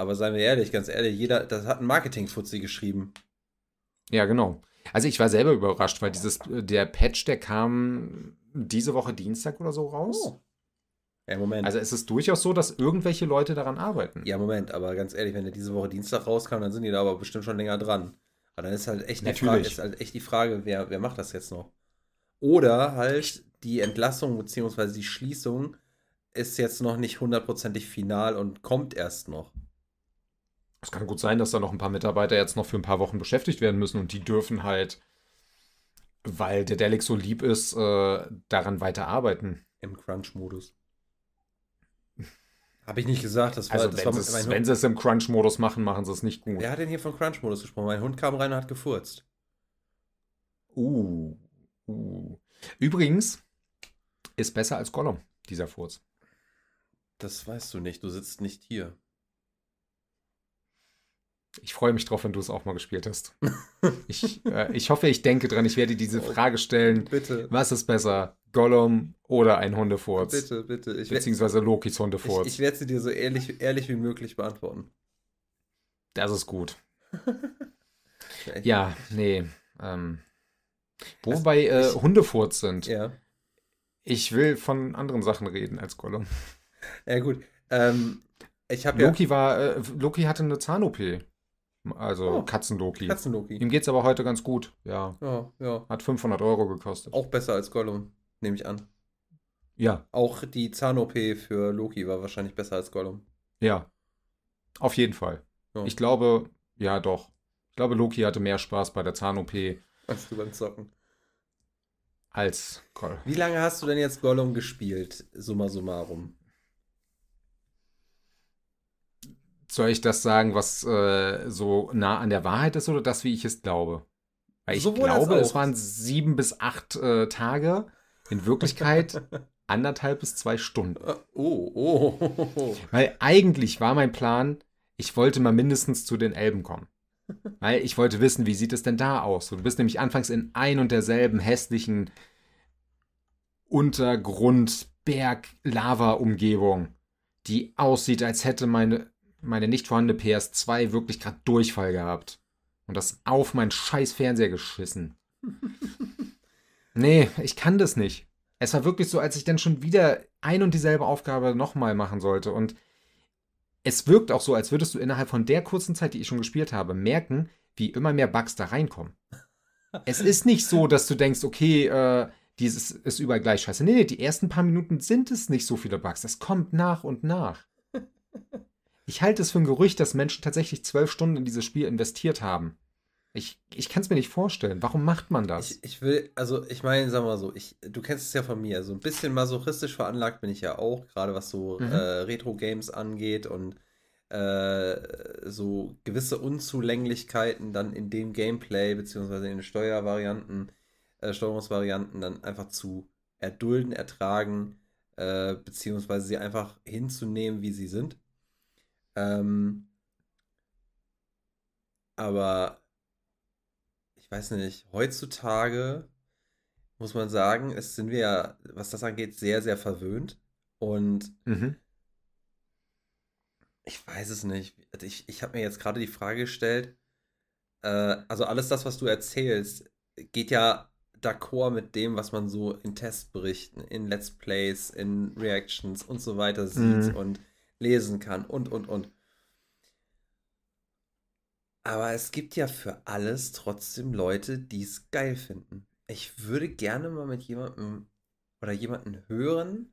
B: Aber seien wir ehrlich, ganz ehrlich, jeder, das hat ein Marketing-Fuzzi geschrieben.
A: Ja, genau. Also ich war selber überrascht, weil dieses, der Patch, der kam diese Woche Dienstag oder so raus. Oh.
B: Ja, Moment.
A: Also es ist durchaus so, dass irgendwelche Leute daran arbeiten.
B: Ja, Moment, aber ganz ehrlich, wenn der diese Woche Dienstag rauskam, dann sind die da aber bestimmt schon länger dran. Aber dann ist halt echt die Frage, ist halt echt die Frage, wer, wer macht das jetzt noch? Oder halt die Entlassung bzw. die Schließung ist jetzt noch nicht hundertprozentig final und kommt erst noch.
A: Es kann gut sein, dass da noch ein paar Mitarbeiter jetzt noch für ein paar Wochen beschäftigt werden müssen und die dürfen halt, weil der Delic so lieb ist, äh, daran weiter arbeiten.
B: Im Crunch-Modus. Habe ich nicht gesagt. Das war,
A: also
B: das
A: wenn,
B: war
A: es, wenn sie es im Crunch-Modus machen, machen sie es nicht gut.
B: Wer hat denn hier von Crunch-Modus gesprochen? Mein Hund kam rein und hat gefurzt.
A: Uh, uh. Übrigens ist besser als Gollum, dieser Furz.
B: Das weißt du nicht. Du sitzt nicht hier.
A: Ich freue mich drauf, wenn du es auch mal gespielt hast. ich, äh, ich hoffe, ich denke dran. Ich werde diese oh, Frage stellen.
B: Bitte.
A: Was ist besser, Gollum oder ein Hundefurz?
B: Bitte, bitte.
A: Ich Beziehungsweise Lokis Hundefurz.
B: Ich, ich werde sie dir so ehrlich, ehrlich wie möglich beantworten.
A: Das ist gut. ja, nee. Ähm, wo wir bei äh, Hundefurz sind.
B: Ja.
A: Ich will von anderen Sachen reden als Gollum.
B: Ja, gut. Ähm, ich
A: Loki ja war, äh, Loki hatte eine Zahn-OP. Also oh, Katzenloki.
B: Katzenloki.
A: Ihm geht's aber heute ganz gut, ja.
B: Ja, ja.
A: Hat 500 Euro gekostet.
B: Auch besser als Gollum, nehme ich an.
A: Ja.
B: Auch die Zahn-OP für Loki war wahrscheinlich besser als Gollum.
A: Ja. Auf jeden Fall. Ja. Ich glaube, ja doch. Ich glaube, Loki hatte mehr Spaß bei der Zahn-OP.
B: Als du beim Zocken.
A: Als Gollum.
B: Wie lange hast du denn jetzt Gollum gespielt, summa summarum?
A: Soll ich das sagen, was äh, so nah an der Wahrheit ist oder das, wie ich es glaube? Weil ich Sowohl glaube, es waren sieben bis acht äh, Tage. In Wirklichkeit anderthalb bis zwei Stunden.
B: Äh, oh, oh, oh, oh.
A: Weil eigentlich war mein Plan, ich wollte mal mindestens zu den Elben kommen. Weil ich wollte wissen, wie sieht es denn da aus? Du bist nämlich anfangs in ein und derselben hässlichen Untergrund-Berg-Lava-Umgebung, die aussieht, als hätte meine meine nicht vorhandene PS2 wirklich gerade Durchfall gehabt. Und das auf meinen scheiß Fernseher geschissen. nee, ich kann das nicht. Es war wirklich so, als ich dann schon wieder ein und dieselbe Aufgabe nochmal machen sollte. Und es wirkt auch so, als würdest du innerhalb von der kurzen Zeit, die ich schon gespielt habe, merken, wie immer mehr Bugs da reinkommen. es ist nicht so, dass du denkst, okay, äh, dieses ist überall gleich scheiße. Nee, nee, die ersten paar Minuten sind es nicht so viele Bugs. Das kommt nach und nach. Ich halte es für ein Gerücht, dass Menschen tatsächlich zwölf Stunden in dieses Spiel investiert haben. Ich, ich kann es mir nicht vorstellen. Warum macht man das?
B: Ich, ich will, also ich meine, sag mal so, ich, du kennst es ja von mir, so ein bisschen masochistisch veranlagt bin ich ja auch, gerade was so mhm. äh, Retro-Games angeht und äh, so gewisse Unzulänglichkeiten dann in dem Gameplay beziehungsweise in den Steuervarianten, äh, Steuerungsvarianten dann einfach zu erdulden, ertragen, äh, beziehungsweise sie einfach hinzunehmen, wie sie sind. Ähm, aber ich weiß nicht, heutzutage muss man sagen, es sind wir ja, was das angeht, sehr, sehr verwöhnt. Und mhm. ich weiß es nicht. Also ich, ich habe mir jetzt gerade die Frage gestellt, äh, also alles das, was du erzählst, geht ja d'accord mit dem, was man so in Testberichten, in Let's Plays, in Reactions und so weiter sieht mhm. und lesen kann und, und, und. Aber es gibt ja für alles trotzdem Leute, die es geil finden. Ich würde gerne mal mit jemandem oder jemanden hören,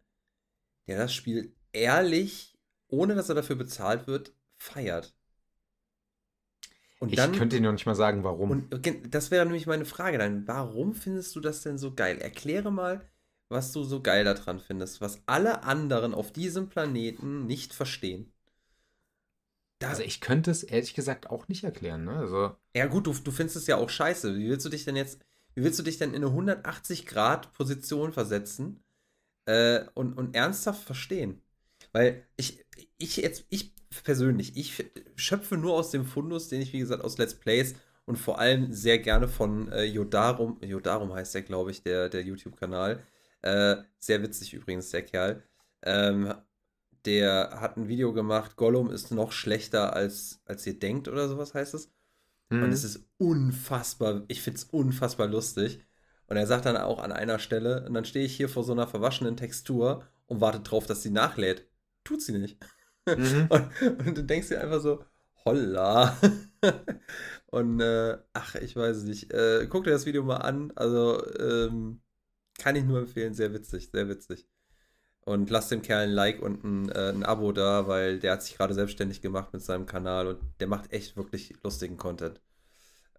B: der das Spiel ehrlich, ohne dass er dafür bezahlt wird, feiert.
A: Und ich dann, könnte dir noch nicht mal sagen, warum.
B: Und das wäre nämlich meine Frage dann. Warum findest du das denn so geil? Erkläre mal, was du so geil daran findest, was alle anderen auf diesem Planeten nicht verstehen.
A: Da, also ich könnte es ehrlich gesagt auch nicht erklären, ne? Also
B: ja gut, du, du findest es ja auch scheiße. Wie willst du dich denn jetzt, wie willst du dich denn in eine 180 Grad Position versetzen äh, und, und ernsthaft verstehen? Weil ich, ich jetzt, ich persönlich, ich schöpfe nur aus dem Fundus, den ich, wie gesagt, aus Let's Plays und vor allem sehr gerne von äh, Yodarum, Yodarum heißt der, glaube ich, der, der YouTube-Kanal. Äh, sehr witzig übrigens, der Kerl. Ähm, der hat ein Video gemacht, Gollum ist noch schlechter als, als ihr denkt oder sowas heißt es. Mhm. Und es ist unfassbar, ich finde es unfassbar lustig. Und er sagt dann auch an einer Stelle, und dann stehe ich hier vor so einer verwaschenen Textur und warte drauf, dass sie nachlädt. Tut sie nicht. Mhm. und, und, du denkst dir einfach so, holla. und äh, ach, ich weiß es nicht. Äh, guck dir das Video mal an. Also ähm, kann ich nur empfehlen. Sehr witzig, sehr witzig. Und lasst dem Kerl ein Like und ein, äh, ein Abo da, weil der hat sich gerade selbstständig gemacht mit seinem Kanal und der macht echt wirklich lustigen Content.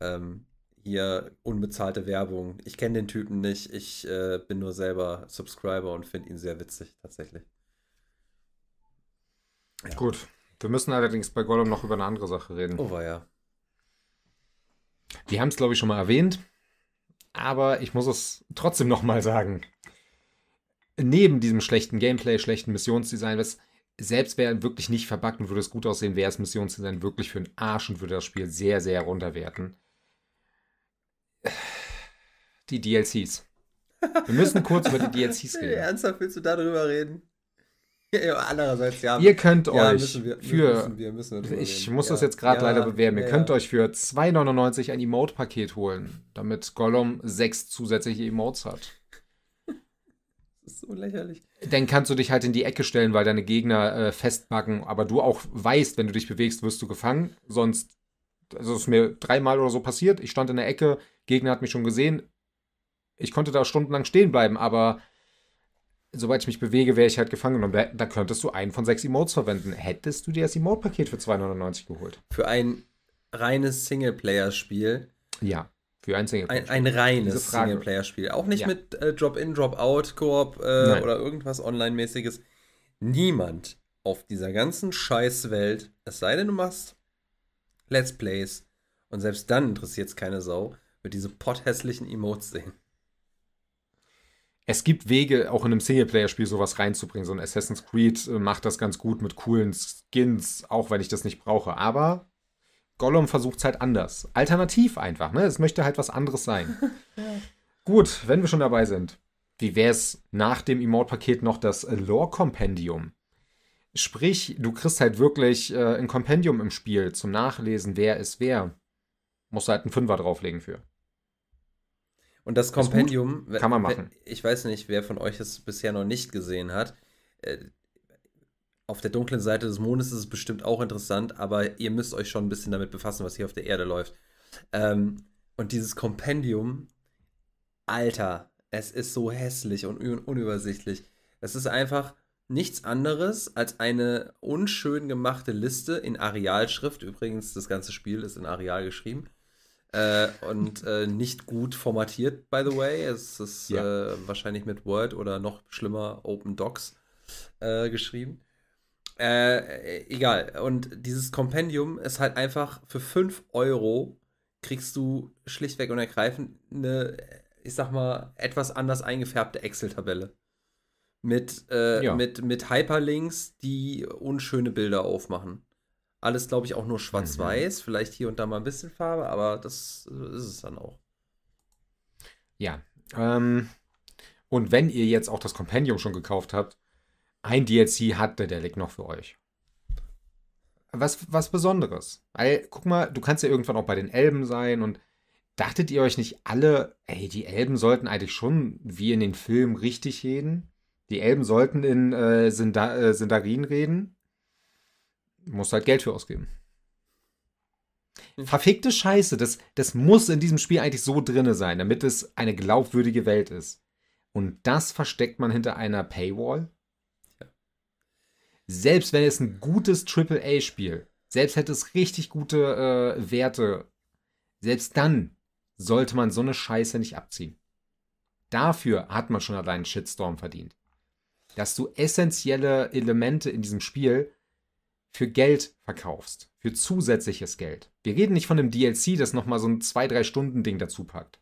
B: Ähm, hier unbezahlte Werbung. Ich kenne den Typen nicht. Ich äh, bin nur selber Subscriber und finde ihn sehr witzig, tatsächlich.
A: Ja. Gut. Wir müssen allerdings bei Gollum noch über eine andere Sache reden.
B: Oh, war ja.
A: Wir haben es, glaube ich, schon mal erwähnt. Aber ich muss es trotzdem noch mal sagen neben diesem schlechten Gameplay, schlechten Missionsdesign, was selbst wäre wirklich nicht verbuggt und würde es gut aussehen, wäre das Missionsdesign wirklich für den Arsch und würde das Spiel sehr, sehr runterwerten. Die DLCs. Wir müssen kurz über die DLCs reden.
B: Ernsthaft willst du darüber reden? Ja, andererseits, ja.
A: Ihr könnt ja, euch müssen wir, für. Müssen wir, müssen wir ich reden. muss ja. das jetzt gerade ja, leider bewerben. Ihr könnt euch für 2,99 ein Emote-Paket holen, damit Gollum sechs zusätzliche Emotes hat
B: ist so lächerlich.
A: Dann kannst du dich halt in die Ecke stellen, weil deine Gegner äh, festbacken, aber du auch weißt, wenn du dich bewegst, wirst du gefangen. Sonst, also es ist mir dreimal oder so passiert. Ich stand in der Ecke, Gegner hat mich schon gesehen. Ich konnte da stundenlang stehen bleiben, aber sobald ich mich bewege, wäre ich halt gefangen. Und da könntest du einen von sechs Emotes verwenden. Hättest du dir das Emote-Paket für 2,99 geholt?
B: Für ein reines Singleplayer-Spiel.
A: Ja. Für ein
B: Singleplayer. Ein, ein reines Singleplayer-Spiel. Auch nicht ja. mit äh, Drop-In, Drop-Out, Koop äh, oder irgendwas Online-mäßiges. Niemand auf dieser ganzen Scheißwelt, es sei denn, du machst Let's Plays und selbst dann interessiert es keine Sau, wird diese potthässlichen Emotes sehen.
A: Es gibt Wege, auch in einem Singleplayer-Spiel sowas reinzubringen. So ein Assassin's Creed äh, macht das ganz gut mit coolen Skins, auch wenn ich das nicht brauche. Aber Gollum versucht es halt anders. Alternativ einfach, ne? Es möchte halt was anderes sein. ja. Gut, wenn wir schon dabei sind. Wie wäre es nach dem Emote-Paket noch das Lore-Kompendium? Sprich, du kriegst halt wirklich äh, ein Kompendium im Spiel zum Nachlesen, wer ist wer. Musst du halt einen Fünfer drauflegen für.
B: Und das Kompendium,
A: kann man machen.
B: Ich weiß nicht, wer von euch es bisher noch nicht gesehen hat. Äh, auf der dunklen Seite des Mondes ist es bestimmt auch interessant, aber ihr müsst euch schon ein bisschen damit befassen, was hier auf der Erde läuft. Ähm, und dieses Kompendium, Alter, es ist so hässlich und un unübersichtlich. Es ist einfach nichts anderes als eine unschön gemachte Liste in Arealschrift. Übrigens, das ganze Spiel ist in Areal geschrieben. Äh, und äh, nicht gut formatiert, by the way. Es ist ja. äh, wahrscheinlich mit Word oder noch schlimmer Open Docs äh, geschrieben. Äh, egal. Und dieses Kompendium ist halt einfach für 5 Euro kriegst du schlichtweg und ergreifend eine, ich sag mal, etwas anders eingefärbte Excel-Tabelle. Mit, äh, ja. mit, mit Hyperlinks, die unschöne Bilder aufmachen. Alles, glaube ich, auch nur schwarz-weiß, mhm. vielleicht hier und da mal ein bisschen Farbe, aber das ist es dann auch.
A: Ja. Ähm, und wenn ihr jetzt auch das Kompendium schon gekauft habt, ein DLC hat der Delic noch für euch. Was, was Besonderes. Weil, guck mal, du kannst ja irgendwann auch bei den Elben sein und dachtet ihr euch nicht alle, ey, die Elben sollten eigentlich schon wie in den Filmen richtig reden? Die Elben sollten in äh, äh, Sindarin reden? Musst halt Geld für ausgeben. Hm. Verfickte Scheiße, das, das muss in diesem Spiel eigentlich so drinne sein, damit es eine glaubwürdige Welt ist. Und das versteckt man hinter einer Paywall? selbst wenn es ein gutes AAA-Spiel, selbst hätte es richtig gute äh, Werte, selbst dann sollte man so eine Scheiße nicht abziehen. Dafür hat man schon allein einen Shitstorm verdient. Dass du essentielle Elemente in diesem Spiel für Geld verkaufst, für zusätzliches Geld. Wir reden nicht von einem DLC, das nochmal so ein 2-3 Stunden Ding dazu packt.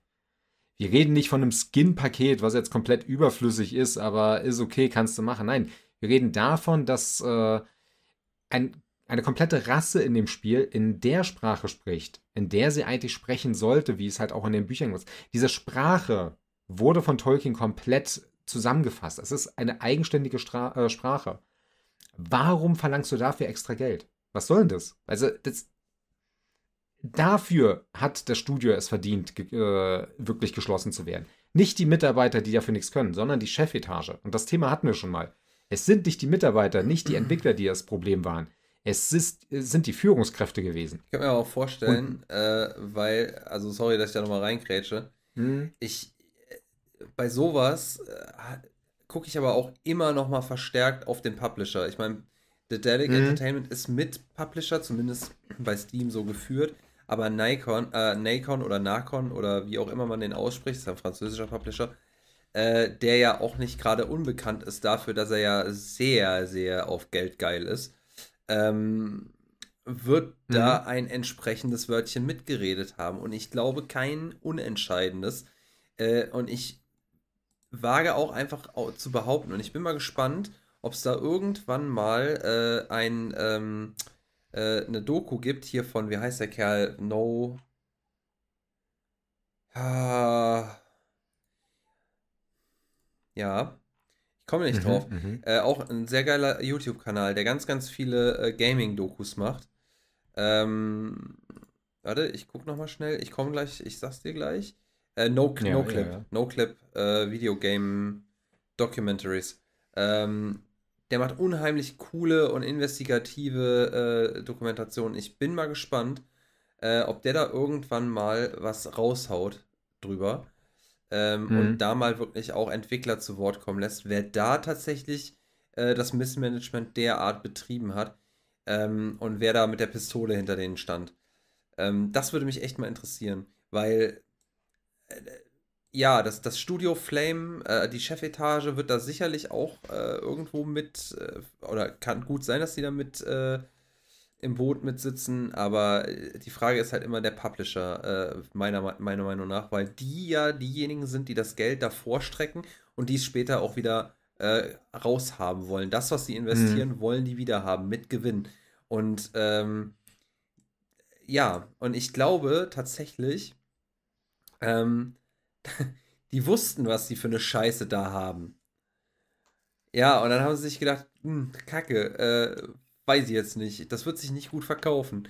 A: Wir reden nicht von einem Skin-Paket, was jetzt komplett überflüssig ist, aber ist okay, kannst du machen. Nein, wir reden davon, dass äh, ein eine komplette Rasse in dem Spiel in der Sprache spricht, in der sie eigentlich sprechen sollte, wie es halt auch in den Büchern ist. Diese Sprache wurde von Tolkien komplett zusammengefasst. Es ist eine eigenständige Stra äh, Sprache. Warum verlangst du dafür extra Geld? Was soll denn das? Also, das, dafür hat das Studio es verdient, äh, wirklich geschlossen zu werden. Nicht die Mitarbeiter, die dafür nichts können, sondern die Chefetage. Und das Thema hatten wir schon mal. Es sind nicht die Mitarbeiter, nicht die Entwickler, die das Problem waren. Es, ist, es sind die Führungskräfte gewesen.
B: Ich kann mir auch vorstellen, äh, weil, also sorry, dass ich da nochmal reinkrätsche. Hm. Ich, bei sowas äh, gucke ich aber auch immer nochmal verstärkt auf den Publisher. Ich meine, The Delic hm. Entertainment ist mit Publisher, zumindest bei Steam so geführt. Aber Nikon, äh, Nikon oder Nakon oder wie auch immer man den ausspricht, ist ein französischer Publisher, äh, der ja auch nicht gerade unbekannt ist dafür, dass er ja sehr, sehr auf Geld geil ist ähm, wird mhm. da ein entsprechendes Wörtchen mitgeredet haben. Und ich glaube, kein unentscheidendes. Äh, und ich wage auch einfach zu behaupten, und ich bin mal gespannt, ob es da irgendwann mal äh, ein, ähm, äh, eine Doku gibt hier von, wie heißt der Kerl? No. Ah. Ja komme nicht mhm, drauf. Mhm. Äh, auch ein sehr geiler YouTube-Kanal, der ganz, ganz viele äh, Gaming-Dokus macht. Ähm, warte, ich gucke nochmal schnell. Ich komme gleich, ich sag's dir gleich. Äh, no, ja, no Clip. Ja. No Clip äh, Videogame Documentaries. Ähm, der macht unheimlich coole und investigative äh, Dokumentationen. Ich bin mal gespannt, äh, ob der da irgendwann mal was raushaut drüber ähm, mhm. und da mal wirklich auch Entwickler zu Wort kommen lässt, wer da tatsächlich äh, das Missmanagement derart betrieben hat ähm, und wer da mit der Pistole hinter denen stand. Ähm, das würde mich echt mal interessieren, weil ja, das, das Studio Flame, äh, die Chefetage wird da sicherlich auch äh, irgendwo mit, äh, oder kann gut sein, dass die da mit äh, im Boot mitsitzen, aber äh, die Frage ist halt immer der Publisher, äh, meiner, meiner Meinung nach, weil die ja diejenigen sind, die das Geld davor strecken und die es später auch wieder raushaben wollen. Das, was sie investieren, mhm. wollen die wieder haben mit Gewinn. Und ähm, ja, und ich glaube tatsächlich, ähm, die wussten, was sie für eine Scheiße da haben. Ja, und dann haben sie sich gedacht, hm, Kacke, äh, Weiß ich jetzt nicht. Das wird sich nicht gut verkaufen.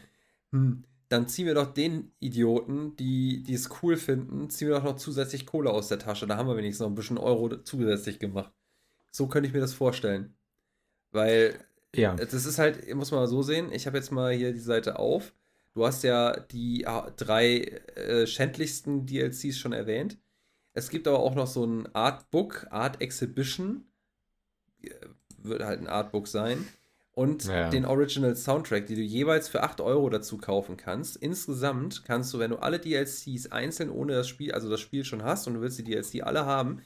B: Hm, dann ziehen wir doch den Idioten, die, die es cool finden, ziehen wir doch noch zusätzlich Kohle aus der Tasche. Da haben wir wenigstens noch ein bisschen Euro zusätzlich gemacht. So könnte ich mir das vorstellen. Weil ja. das ist halt, muss man mal so sehen, ich habe jetzt mal hier die Seite auf. Du hast ja die ah, drei äh, schändlichsten DLCs schon erwähnt. Es gibt aber auch noch so ein Artbook, Art Exhibition. Äh, wird halt ein Artbook sein und ja. den Original Soundtrack, die du jeweils für 8 Euro dazu kaufen kannst. Insgesamt kannst du, wenn du alle DLCs einzeln ohne das Spiel, also das Spiel schon hast und du willst die DLC alle haben,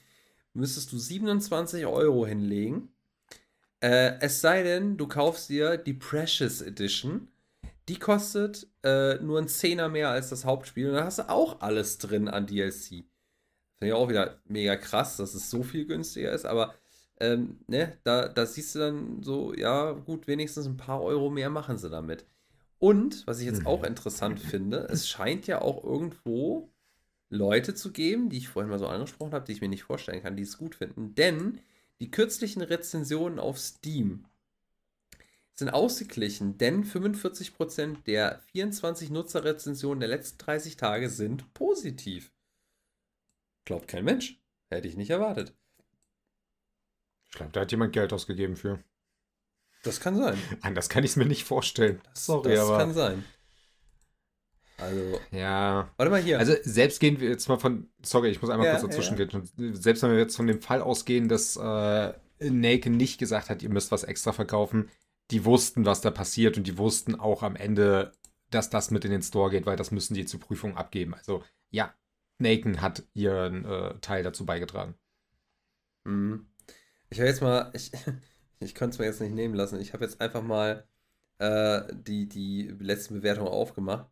B: müsstest du 27 Euro hinlegen. Äh, es sei denn, du kaufst dir die Precious Edition. Die kostet äh, nur ein Zehner mehr als das Hauptspiel und da hast du auch alles drin an DLC. Finde ich auch wieder mega krass, dass es so viel günstiger ist, aber ähm, ne, da, da siehst du dann so, ja, gut, wenigstens ein paar Euro mehr machen sie damit. Und, was ich jetzt mhm. auch interessant finde, es scheint ja auch irgendwo Leute zu geben, die ich vorhin mal so angesprochen habe, die ich mir nicht vorstellen kann, die es gut finden. Denn die kürzlichen Rezensionen auf Steam sind ausgeglichen, denn 45% der 24 Nutzerrezensionen der letzten 30 Tage sind positiv. Glaubt kein Mensch. Hätte ich nicht erwartet.
A: Ich glaube, da hat jemand Geld ausgegeben für.
B: Das kann sein.
A: Anders kann ich es mir nicht vorstellen.
B: Das, Sorry, das aber. kann sein.
A: Also. Ja.
B: Warte mal hier.
A: Also, selbst gehen wir jetzt mal von. Sorry, ich muss einmal ja, kurz dazwischen ja. gehen. Selbst wenn wir jetzt von dem Fall ausgehen, dass äh, Nake nicht gesagt hat, ihr müsst was extra verkaufen, die wussten, was da passiert und die wussten auch am Ende, dass das mit in den Store geht, weil das müssen die zur Prüfung abgeben. Also, ja, Naken hat ihren äh, Teil dazu beigetragen.
B: Mhm. Ich habe jetzt mal, ich, ich konnte es mir jetzt nicht nehmen lassen. Ich habe jetzt einfach mal äh, die, die letzten Bewertungen aufgemacht.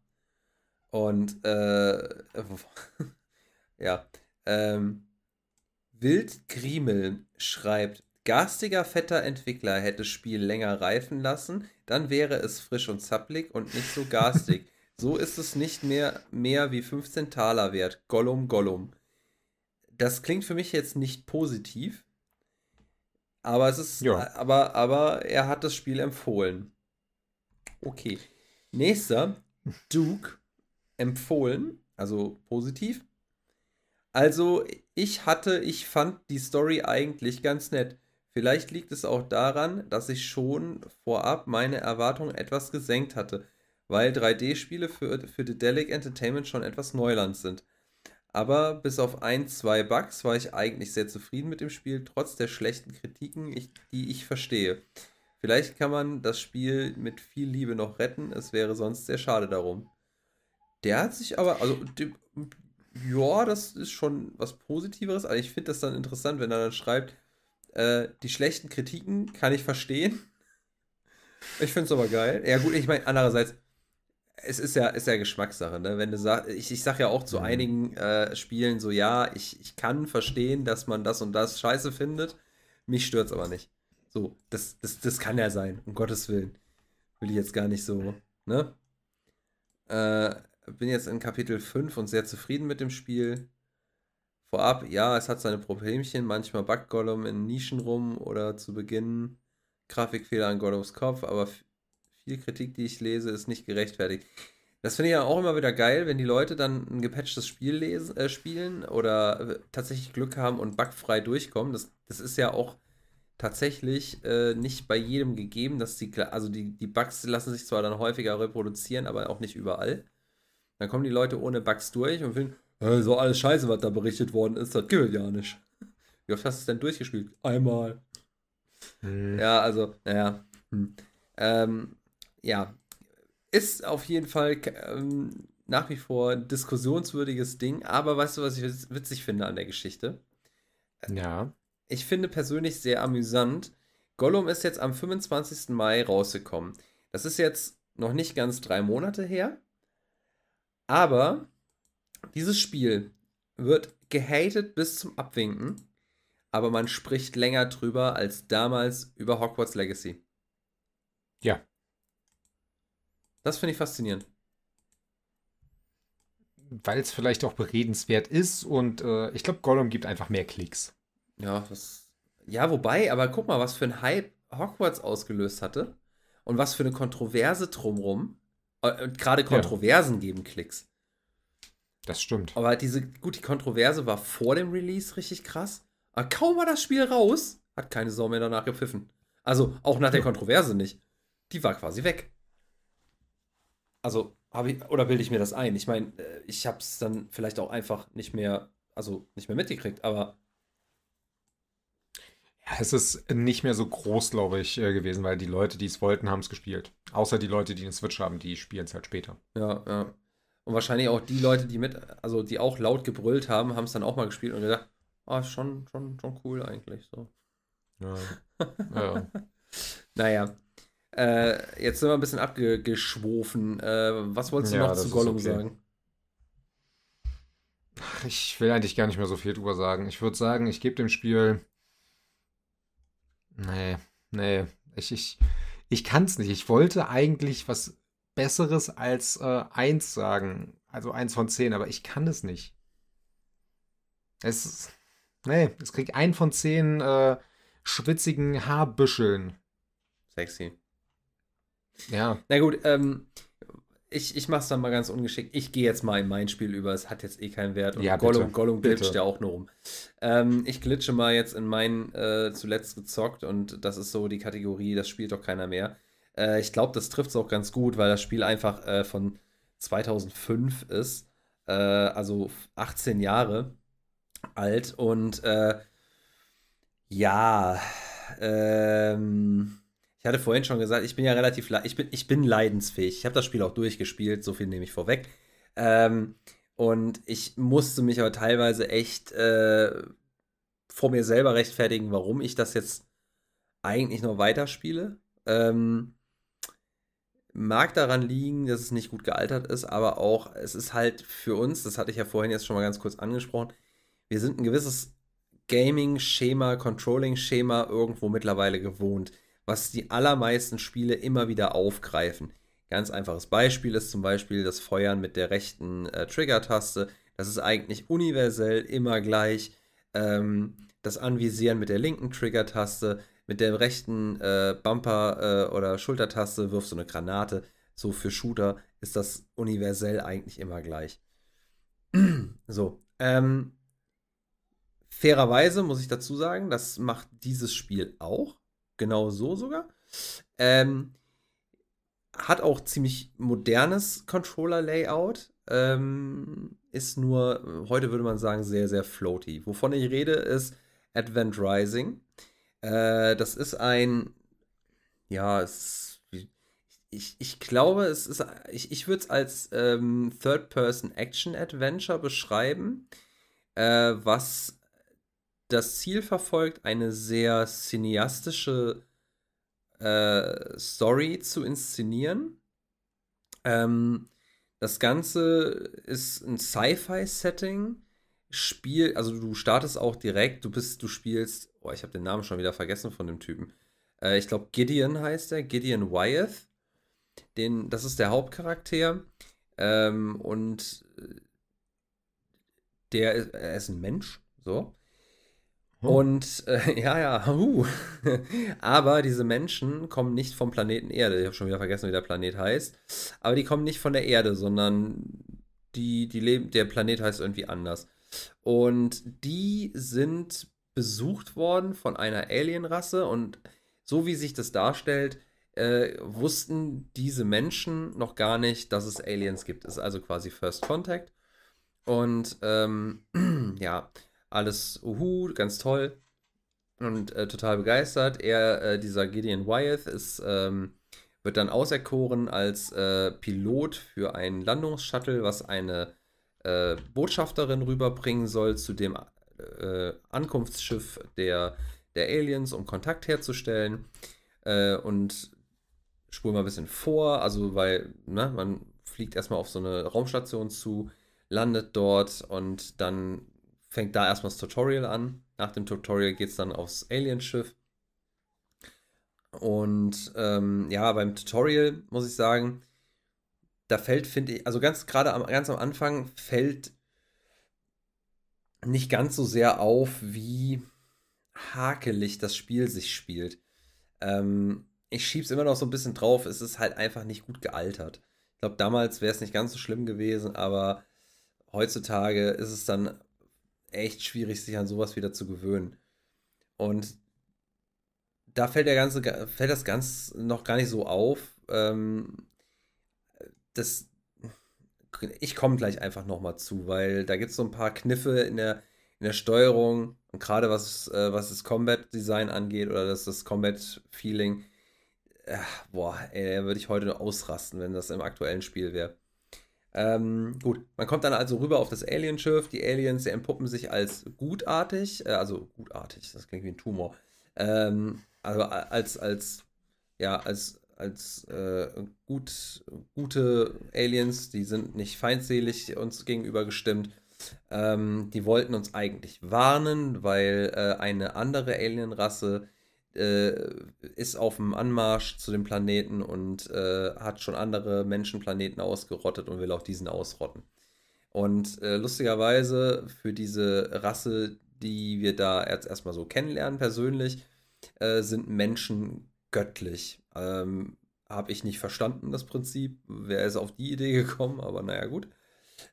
B: Und äh, ja, ähm, Wild Griemel schreibt, garstiger, fetter Entwickler hätte das Spiel länger reifen lassen, dann wäre es frisch und zapplig und nicht so garstig. so ist es nicht mehr, mehr wie 15 Taler wert. Gollum, Gollum. Das klingt für mich jetzt nicht positiv, aber es ist, ja. aber, aber er hat das Spiel empfohlen. Okay. Nächster, Duke, empfohlen, also positiv. Also, ich hatte, ich fand die Story eigentlich ganz nett. Vielleicht liegt es auch daran, dass ich schon vorab meine Erwartungen etwas gesenkt hatte, weil 3D-Spiele für, für Dedelic Entertainment schon etwas Neuland sind. Aber bis auf ein, zwei Bugs war ich eigentlich sehr zufrieden mit dem Spiel, trotz der schlechten Kritiken, ich, die ich verstehe. Vielleicht kann man das Spiel mit viel Liebe noch retten, es wäre sonst sehr schade darum. Der hat sich aber, also, ja, das ist schon was Positiveres, aber ich finde das dann interessant, wenn er dann schreibt, äh, die schlechten Kritiken kann ich verstehen. Ich finde es aber geil. Ja, gut, ich meine, andererseits, es ist ja, ist ja Geschmackssache, ne? Wenn du sagst, ich, ich sag ja auch zu mhm. einigen äh, Spielen so, ja, ich, ich kann verstehen, dass man das und das scheiße findet. Mich stört es aber nicht. So, das, das, das kann ja sein, um Gottes Willen. Will ich jetzt gar nicht so, ne? Äh, bin jetzt in Kapitel 5 und sehr zufrieden mit dem Spiel. Vorab, ja, es hat seine Problemchen, manchmal backt Gollum in Nischen rum oder zu Beginn Grafikfehler an Gollums Kopf, aber viel Kritik, die ich lese, ist nicht gerechtfertigt. Das finde ich ja auch immer wieder geil, wenn die Leute dann ein gepatchtes Spiel lesen, äh, spielen oder äh, tatsächlich Glück haben und bugfrei durchkommen. Das, das ist ja auch tatsächlich äh, nicht bei jedem gegeben, dass die, also die, die Bugs lassen sich zwar dann häufiger reproduzieren, aber auch nicht überall. Dann kommen die Leute ohne Bugs durch und finden, so alles Scheiße, was da berichtet worden ist, das gilt ja nicht. Wie oft hast du es denn durchgespielt? Einmal. Hm. Ja, also, naja. Hm. Ähm, ja, ist auf jeden Fall ähm, nach wie vor ein diskussionswürdiges Ding, aber weißt du, was ich witzig finde an der Geschichte?
A: Ja.
B: Ich finde persönlich sehr amüsant. Gollum ist jetzt am 25. Mai rausgekommen. Das ist jetzt noch nicht ganz drei Monate her. Aber dieses Spiel wird gehatet bis zum Abwinken, aber man spricht länger drüber als damals über Hogwarts Legacy.
A: Ja.
B: Das finde ich faszinierend.
A: Weil es vielleicht auch beredenswert ist und äh, ich glaube, Gollum gibt einfach mehr Klicks.
B: Ja, das. Ja, wobei, aber guck mal, was für ein Hype Hogwarts ausgelöst hatte und was für eine Kontroverse drumrum. Äh, Gerade Kontroversen ja. geben Klicks.
A: Das stimmt.
B: Aber diese, gut, die Kontroverse war vor dem Release richtig krass. Aber kaum war das Spiel raus, hat keine Sau mehr danach gepfiffen. Also auch nach der Kontroverse nicht. Die war quasi weg. Also, habe ich, oder bilde ich mir das ein? Ich meine, äh, ich habe es dann vielleicht auch einfach nicht mehr, also nicht mehr mitgekriegt, aber.
A: Ja, es ist nicht mehr so groß, glaube ich, äh, gewesen, weil die Leute, die es wollten, haben es gespielt. Außer die Leute, die einen Switch haben, die spielen es halt später.
B: Ja, ja. Und wahrscheinlich auch die Leute, die mit, also die auch laut gebrüllt haben, haben es dann auch mal gespielt und gedacht, ah, schon, schon, schon cool eigentlich so. Ja. ja. naja. Äh, jetzt sind wir ein bisschen abgeschwofen. Äh, was wolltest du ja, noch zu Gollum okay. sagen?
A: Ich will eigentlich gar nicht mehr so viel drüber sagen. Ich würde sagen, ich gebe dem Spiel. Nee, nee. Ich, ich, ich kann es nicht. Ich wollte eigentlich was Besseres als äh, 1 sagen. Also 1 von 10, aber ich kann es nicht. Es. Nee, es kriegt 1 von 10 äh, schwitzigen Haarbüscheln.
B: Sexy.
A: Ja.
B: Na gut, ähm, ich, ich mach's dann mal ganz ungeschickt. Ich gehe jetzt mal in mein Spiel über. Es hat jetzt eh keinen Wert. Und
A: ja,
B: Gollum. Gollum glitscht bitte. ja auch nur rum. Ähm, ich glitsche mal jetzt in mein äh, zuletzt gezockt und das ist so die Kategorie, das spielt doch keiner mehr. Äh, ich glaube, das trifft es auch ganz gut, weil das Spiel einfach äh, von 2005 ist. Äh, also 18 Jahre alt. Und äh, ja, ähm, ich hatte vorhin schon gesagt, ich bin ja relativ, ich bin, ich bin leidensfähig. Ich habe das Spiel auch durchgespielt, so viel nehme ich vorweg. Ähm, und ich musste mich aber teilweise echt äh, vor mir selber rechtfertigen, warum ich das jetzt eigentlich noch weiterspiele. Ähm, Mag daran liegen, dass es nicht gut gealtert ist, aber auch, es ist halt für uns, das hatte ich ja vorhin jetzt schon mal ganz kurz angesprochen, wir sind ein gewisses Gaming-Schema, Controlling-Schema irgendwo mittlerweile gewohnt, was die allermeisten Spiele immer wieder aufgreifen. Ganz einfaches Beispiel ist zum Beispiel das Feuern mit der rechten äh, Trigger-Taste. Das ist eigentlich universell immer gleich. Ähm, das Anvisieren mit der linken Trigger-Taste, mit der rechten äh, Bumper- äh, oder Schultertaste wirfst du eine Granate. So für Shooter ist das universell eigentlich immer gleich. so. Ähm, fairerweise muss ich dazu sagen, das macht dieses Spiel auch. Genau so sogar. Ähm, hat auch ziemlich modernes Controller-Layout. Ähm, ist nur, heute würde man sagen, sehr, sehr floaty. Wovon ich rede, ist Advent Rising. Äh, das ist ein, ja, es, ich, ich glaube, es ist, ich, ich würde es als ähm, Third-Person-Action-Adventure beschreiben, äh, was das Ziel verfolgt, eine sehr cineastische äh, Story zu inszenieren. Ähm, das Ganze ist ein Sci-Fi-Setting. Spiel, also du startest auch direkt, du bist, du spielst, oh, ich habe den Namen schon wieder vergessen von dem Typen. Äh, ich glaube, Gideon heißt er, Gideon Wyeth. Den, das ist der Hauptcharakter. Ähm, und äh, der ist, er ist ein Mensch, so. Hm. Und äh, ja, ja, uh. aber diese Menschen kommen nicht vom Planeten Erde. Ich habe schon wieder vergessen, wie der Planet heißt. Aber die kommen nicht von der Erde, sondern die, die leben, der Planet heißt irgendwie anders. Und die sind besucht worden von einer Alienrasse und so wie sich das darstellt, äh, wussten diese Menschen noch gar nicht, dass es Aliens gibt. Es ist also quasi First Contact. Und ähm, ja, alles uhu, ganz toll und äh, total begeistert. Er, äh, dieser Gideon Wyeth, ist, ähm, wird dann auserkoren als äh, Pilot für ein Landungsshuttle, was eine äh, Botschafterin rüberbringen soll zu dem äh, Ankunftsschiff der, der Aliens, um Kontakt herzustellen. Äh, und spulen wir ein bisschen vor, also weil ne, man fliegt erstmal auf so eine Raumstation zu, landet dort und dann fängt da erstmal das Tutorial an. Nach dem Tutorial geht es dann aufs Alienschiff. Und ähm, ja, beim Tutorial muss ich sagen, da fällt, finde ich, also ganz gerade am, ganz am Anfang fällt nicht ganz so sehr auf, wie hakelig das Spiel sich spielt. Ähm, ich schieb's immer noch so ein bisschen drauf, es ist halt einfach nicht gut gealtert. Ich glaube, damals wäre es nicht ganz so schlimm gewesen, aber heutzutage ist es dann echt schwierig, sich an sowas wieder zu gewöhnen. Und da fällt der ganze, fällt das ganz noch gar nicht so auf. Ähm, das, ich komme gleich einfach nochmal zu, weil da gibt es so ein paar Kniffe in der, in der Steuerung und gerade was, äh, was das Combat Design angeht oder das, das Combat Feeling. Äh, boah, ey, würde ich heute ausrasten, wenn das im aktuellen Spiel wäre. Ähm, gut, man kommt dann also rüber auf das Alienschiff. Die Aliens die entpuppen sich als gutartig, äh, also gutartig, das klingt wie ein Tumor. Ähm, also als, als, ja, als, als äh, gut, gute Aliens, die sind nicht feindselig uns gegenüber gestimmt. Ähm, die wollten uns eigentlich warnen, weil äh, eine andere Alienrasse äh, ist auf dem Anmarsch zu dem Planeten und äh, hat schon andere Menschenplaneten ausgerottet und will auch diesen ausrotten. Und äh, lustigerweise für diese Rasse, die wir da jetzt erstmal so kennenlernen persönlich, äh, sind Menschen göttlich. Ähm, Habe ich nicht verstanden, das Prinzip. Wer ist auf die Idee gekommen, aber naja, gut.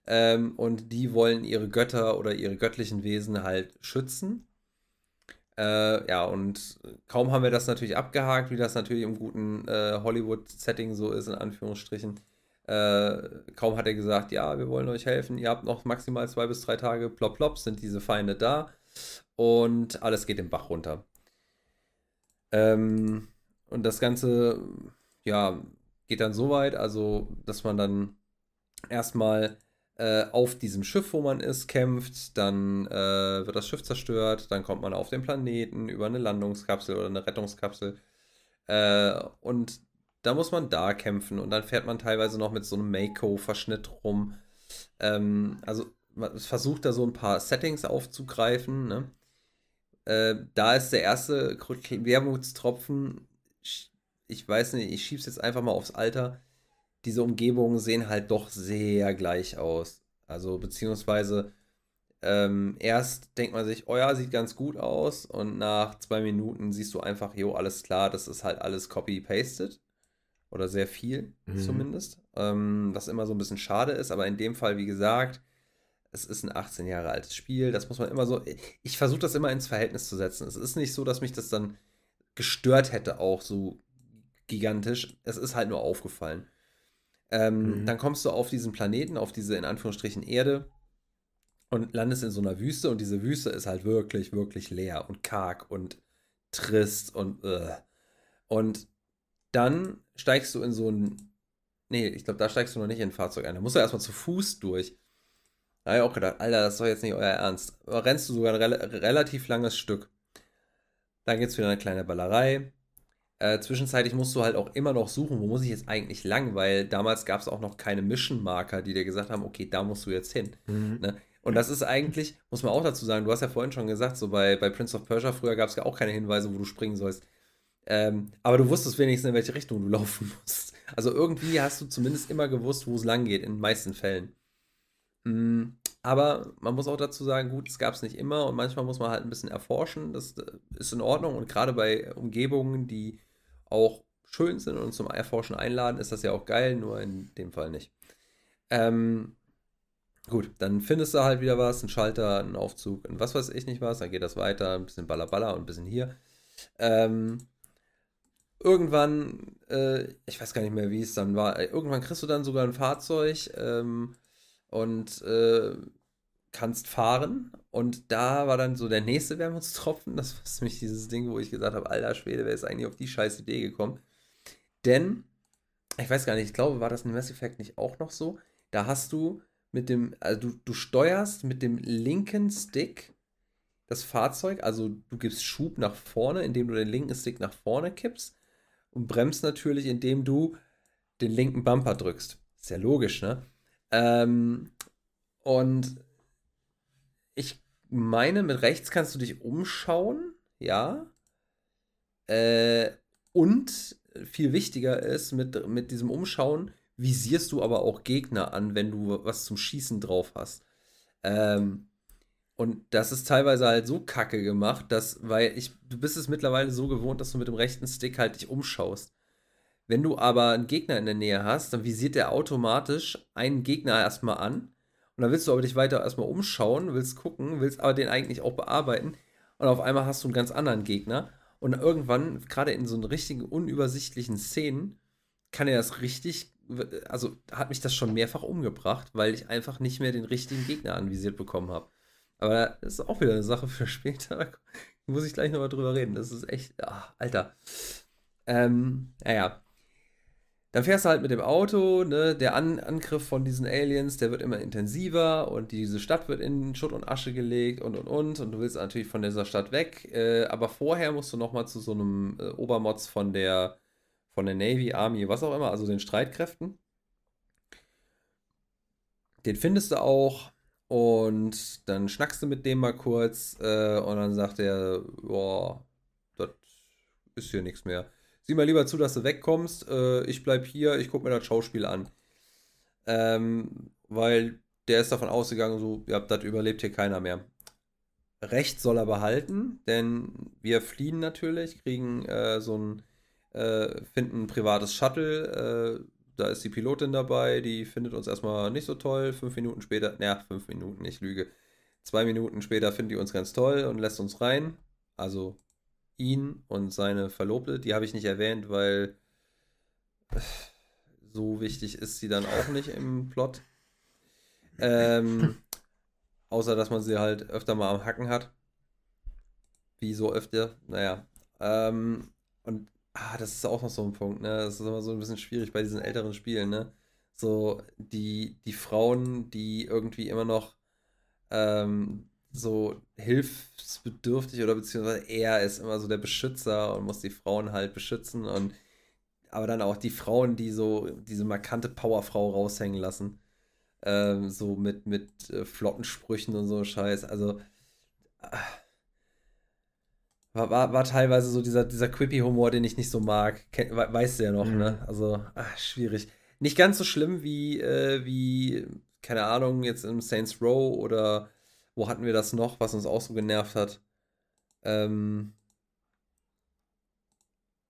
B: Ähm, und die wollen ihre Götter oder ihre göttlichen Wesen halt schützen äh, ja, und kaum haben wir das natürlich abgehakt, wie das natürlich im guten äh, Hollywood-Setting so ist, in Anführungsstrichen. Äh, kaum hat er gesagt, ja, wir wollen euch helfen, ihr habt noch maximal zwei bis drei Tage, plopp, plopp, sind diese Feinde da und alles geht den Bach runter. Ähm, und das Ganze, ja, geht dann so weit, also, dass man dann erstmal äh, auf diesem Schiff, wo man ist, kämpft, dann äh, wird das Schiff zerstört, dann kommt man auf den Planeten über eine Landungskapsel oder eine Rettungskapsel äh, und da muss man da kämpfen und dann fährt man teilweise noch mit so einem Mako-Verschnitt rum. Ähm, also man versucht da so ein paar Settings aufzugreifen. Ne? äh, da ist der erste Wermutstropfen, ich weiß nicht, ich schieb's jetzt einfach mal aufs Alter. Diese Umgebungen sehen halt doch sehr gleich aus. Also, beziehungsweise, ähm, erst denkt man sich, oh ja, sieht ganz gut aus, und nach zwei Minuten siehst du einfach, jo, alles klar, das ist halt alles copy-pasted. Oder sehr viel mhm. zumindest. Ähm, was immer so ein bisschen schade ist, aber in dem Fall, wie gesagt, es ist ein 18 Jahre altes Spiel. Das muss man immer so. Ich versuche das immer ins Verhältnis zu setzen. Es ist nicht so, dass mich das dann gestört hätte, auch so gigantisch. Es ist halt nur aufgefallen. Ähm, mhm. Dann kommst du auf diesen Planeten, auf diese in Anführungsstrichen Erde und landest in so einer Wüste und diese Wüste ist halt wirklich, wirklich leer und karg und trist und uh. und dann steigst du in so ein nee, ich glaube, da steigst du noch nicht in ein Fahrzeug ein. Da musst du erstmal zu Fuß durch. Da habe ich auch gedacht, Alter, das ist doch jetzt nicht euer Ernst. Aber rennst du sogar ein re relativ langes Stück. Dann gibt es wieder eine kleine Ballerei. Äh, zwischenzeitlich musst du halt auch immer noch suchen, wo muss ich jetzt eigentlich lang, weil damals gab es auch noch keine Mission-Marker, die dir gesagt haben, okay, da musst du jetzt hin. Mhm. Ne? Und das ist eigentlich, muss man auch dazu sagen, du hast ja vorhin schon gesagt, so bei, bei Prince of Persia früher gab es ja auch keine Hinweise, wo du springen sollst. Ähm, aber du wusstest wenigstens, in welche Richtung du laufen musst. Also irgendwie hast du zumindest immer gewusst, wo es lang geht, in den meisten Fällen. Mhm. Aber man muss auch dazu sagen, gut, es gab es nicht immer und manchmal muss man halt ein bisschen erforschen. Das äh, ist in Ordnung und gerade bei Umgebungen, die auch schön sind und zum Erforschen einladen, ist das ja auch geil, nur in dem Fall nicht. Ähm, gut, dann findest du halt wieder was, einen Schalter, einen Aufzug, und was weiß ich nicht was, dann geht das weiter, ein bisschen Ballaballa und ein bisschen hier. Ähm, irgendwann, äh, ich weiß gar nicht mehr, wie es dann war, irgendwann kriegst du dann sogar ein Fahrzeug ähm, und äh, kannst fahren. Und da war dann so der nächste Wermutstropfen. Das war nämlich dieses Ding, wo ich gesagt habe, alter Schwede, wer ist eigentlich auf die scheiß Idee gekommen? Denn, ich weiß gar nicht, ich glaube, war das in Mass Effect nicht auch noch so? Da hast du mit dem, also du, du steuerst mit dem linken Stick das Fahrzeug, also du gibst Schub nach vorne, indem du den linken Stick nach vorne kippst und bremst natürlich, indem du den linken Bumper drückst. Ist ja logisch, ne? Ähm, und ich meine, mit rechts kannst du dich umschauen, ja. Äh, und viel wichtiger ist, mit, mit diesem Umschauen visierst du aber auch Gegner an, wenn du was zum Schießen drauf hast. Ähm, und das ist teilweise halt so kacke gemacht, dass, weil ich, du bist es mittlerweile so gewohnt, dass du mit dem rechten Stick halt dich umschaust. Wenn du aber einen Gegner in der Nähe hast, dann visiert der automatisch einen Gegner erstmal an. Und dann willst du aber dich weiter erstmal umschauen, willst gucken, willst aber den eigentlich auch bearbeiten. Und auf einmal hast du einen ganz anderen Gegner. Und irgendwann, gerade in so einen richtigen unübersichtlichen Szenen, kann er das richtig, also hat mich das schon mehrfach umgebracht, weil ich einfach nicht mehr den richtigen Gegner anvisiert bekommen habe. Aber das ist auch wieder eine Sache für später. Da muss ich gleich nochmal drüber reden. Das ist echt, ach, Alter. Ähm, naja, dann fährst du halt mit dem Auto, ne? der An Angriff von diesen Aliens, der wird immer intensiver und diese Stadt wird in Schutt und Asche gelegt und und und und du willst natürlich von dieser Stadt weg, äh, aber vorher musst du nochmal zu so einem äh, Obermods von der von der Navy, Army, was auch immer, also den Streitkräften. Den findest du auch und dann schnackst du mit dem mal kurz äh, und dann sagt er, boah, das ist hier nichts mehr sieh mal lieber zu, dass du wegkommst. Äh, ich bleib hier, ich guck mir das Schauspiel an. Ähm, weil der ist davon ausgegangen, so, ja, das überlebt hier keiner mehr. Recht soll er behalten, denn wir fliehen natürlich, kriegen äh, so ein, äh, finden ein privates Shuttle. Äh, da ist die Pilotin dabei, die findet uns erstmal nicht so toll. Fünf Minuten später, naja, fünf Minuten, ich lüge. Zwei Minuten später findet die uns ganz toll und lässt uns rein. Also ihn und seine Verlobte. Die habe ich nicht erwähnt, weil so wichtig ist sie dann auch nicht im Plot. Ähm, außer, dass man sie halt öfter mal am Hacken hat. Wie so öfter. Naja. Ähm, und ah, das ist auch noch so ein Punkt, ne? Das ist immer so ein bisschen schwierig bei diesen älteren Spielen, ne? So, die, die Frauen, die irgendwie immer noch ähm, so hilfsbedürftig oder beziehungsweise er ist immer so der Beschützer und muss die Frauen halt beschützen und aber dann auch die Frauen, die so diese markante Powerfrau raushängen lassen. Ähm, so mit, mit äh, flotten Sprüchen und so Scheiß. Also, äh, war, war, war teilweise so dieser, dieser Quippy-Humor, den ich nicht so mag. Ken, weißt du ja noch, ne? mhm. ne? Also, ach, schwierig. Nicht ganz so schlimm wie, äh, wie, keine Ahnung, jetzt im Saints Row oder wo hatten wir das noch, was uns auch so genervt hat? Ähm.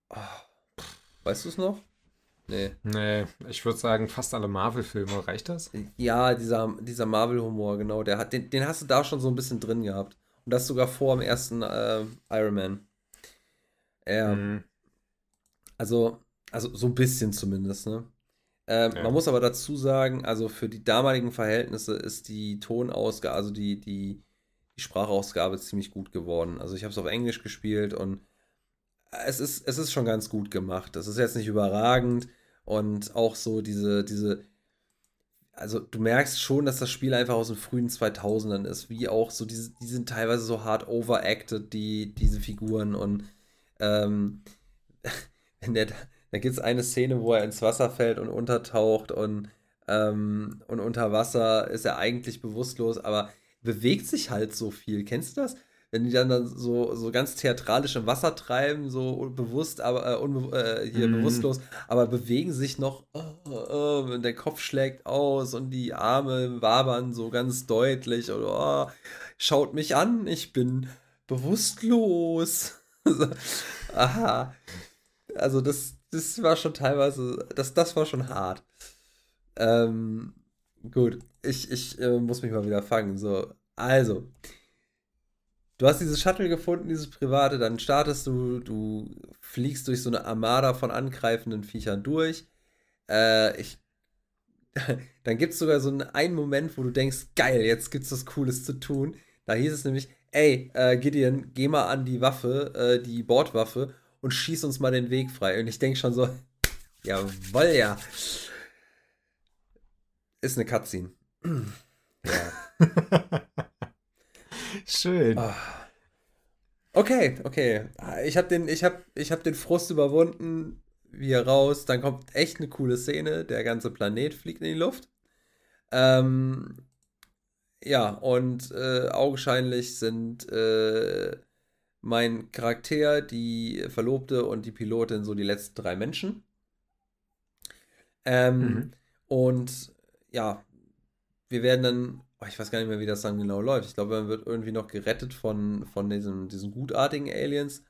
B: Oh, weißt du es noch?
A: Nee. Nee, ich würde sagen, fast alle Marvel-Filme. Reicht das?
B: Ja, dieser, dieser Marvel-Humor, genau. Der hat, den, den hast du da schon so ein bisschen drin gehabt. Und das sogar vor dem ersten äh, Iron Man. Ja. Mhm. Also, also so ein bisschen zumindest, ne? Ähm, ja. Man muss aber dazu sagen, also für die damaligen Verhältnisse ist die Tonausgabe, also die, die, die Sprachausgabe ziemlich gut geworden. Also ich habe es auf Englisch gespielt und es ist, es ist schon ganz gut gemacht. Es ist jetzt nicht überragend und auch so diese, diese, also du merkst schon, dass das Spiel einfach aus den frühen 2000ern ist, wie auch so, diese, die sind teilweise so hart overacted, die, diese Figuren und ähm, wenn der, da gibt es eine Szene, wo er ins Wasser fällt und untertaucht und, ähm, und unter Wasser ist er eigentlich bewusstlos, aber bewegt sich halt so viel. Kennst du das? wenn die dann, dann so, so ganz theatralisch im Wasser treiben, so bewusst, aber äh, unbe äh, hier mm. bewusstlos, aber bewegen sich noch, oh, oh, oh, der Kopf schlägt aus und die Arme wabern so ganz deutlich oder oh, schaut mich an, ich bin bewusstlos. Aha. Also das, das war schon teilweise, das, das war schon hart. Ähm, gut, ich, ich äh, muss mich mal wieder fangen. So, also, Du hast dieses Shuttle gefunden, dieses private, dann startest du, du fliegst durch so eine Armada von angreifenden Viechern durch. Äh, ich, dann gibt es sogar so einen, einen Moment, wo du denkst, geil, jetzt gibt's was Cooles zu tun. Da hieß es nämlich, ey, äh, Gideon, geh mal an die Waffe, äh, die Bordwaffe und schieß uns mal den Weg frei. Und ich denke schon so, jawoll, ja. Ist eine Cutscene. ja.
A: Schön. Oh.
B: Okay, okay. Ich habe den, hab, hab den Frust überwunden. Wir raus. Dann kommt echt eine coole Szene. Der ganze Planet fliegt in die Luft. Ähm, ja, und äh, augenscheinlich sind äh, mein Charakter, die Verlobte und die Pilotin so die letzten drei Menschen. Ähm, mhm. Und ja, wir werden dann Oh, ich weiß gar nicht mehr, wie das dann genau läuft. Ich glaube, man wird irgendwie noch gerettet von, von diesen, diesen gutartigen Aliens,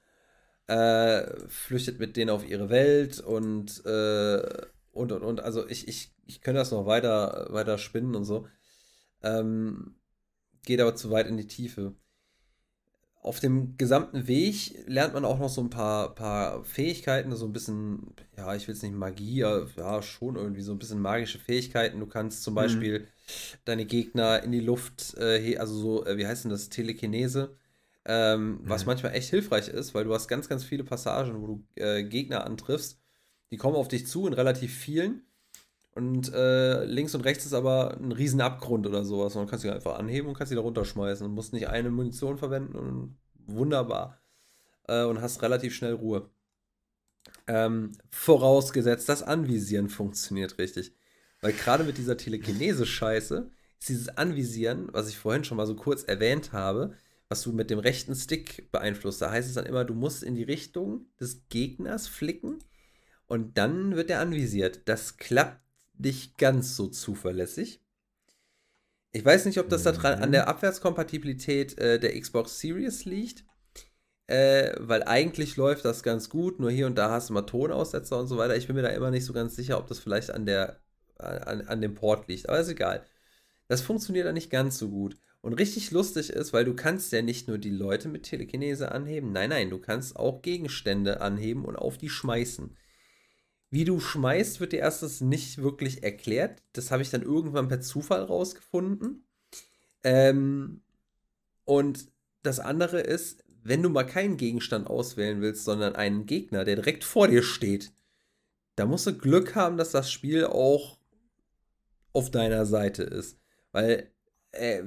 B: äh, flüchtet mit denen auf ihre Welt und, äh, und, und, und. Also ich, ich, ich könnte das noch weiter, weiter spinnen und so. Ähm, geht aber zu weit in die Tiefe auf dem gesamten Weg lernt man auch noch so ein paar, paar Fähigkeiten, so ein bisschen, ja, ich will es nicht Magie, ja, schon irgendwie so ein bisschen magische Fähigkeiten. Du kannst zum mhm. Beispiel deine Gegner in die Luft, äh, also so, äh, wie heißt denn das, Telekinese, ähm, mhm. was manchmal echt hilfreich ist, weil du hast ganz, ganz viele Passagen, wo du äh, Gegner antriffst. Die kommen auf dich zu in relativ vielen. Und äh, links und rechts ist aber ein riesen Abgrund oder sowas. Und dann kannst du einfach anheben und kannst ihn da runterschmeißen. Und musst nicht eine Munition verwenden und wunderbar. Äh, und hast relativ schnell Ruhe. Ähm, vorausgesetzt, das Anvisieren funktioniert richtig. Weil gerade mit dieser Telekinese-Scheiße ist dieses Anvisieren, was ich vorhin schon mal so kurz erwähnt habe, was du mit dem rechten Stick beeinflusst. Da heißt es dann immer, du musst in die Richtung des Gegners flicken und dann wird er anvisiert. Das klappt nicht ganz so zuverlässig. Ich weiß nicht, ob das daran an der mhm. Abwärtskompatibilität äh, der Xbox Series liegt, äh, weil eigentlich läuft das ganz gut, nur hier und da hast du mal Tonaussetzer und so weiter. Ich bin mir da immer nicht so ganz sicher, ob das vielleicht an der an, an dem Port liegt, aber ist egal. Das funktioniert da nicht ganz so gut. Und richtig lustig ist, weil du kannst ja nicht nur die Leute mit Telekinese anheben, nein, nein, du kannst auch Gegenstände anheben und auf die schmeißen. Wie du schmeißt, wird dir erstes nicht wirklich erklärt. Das habe ich dann irgendwann per Zufall rausgefunden. Ähm, und das andere ist, wenn du mal keinen Gegenstand auswählen willst, sondern einen Gegner, der direkt vor dir steht, da musst du Glück haben, dass das Spiel auch auf deiner Seite ist. Weil äh,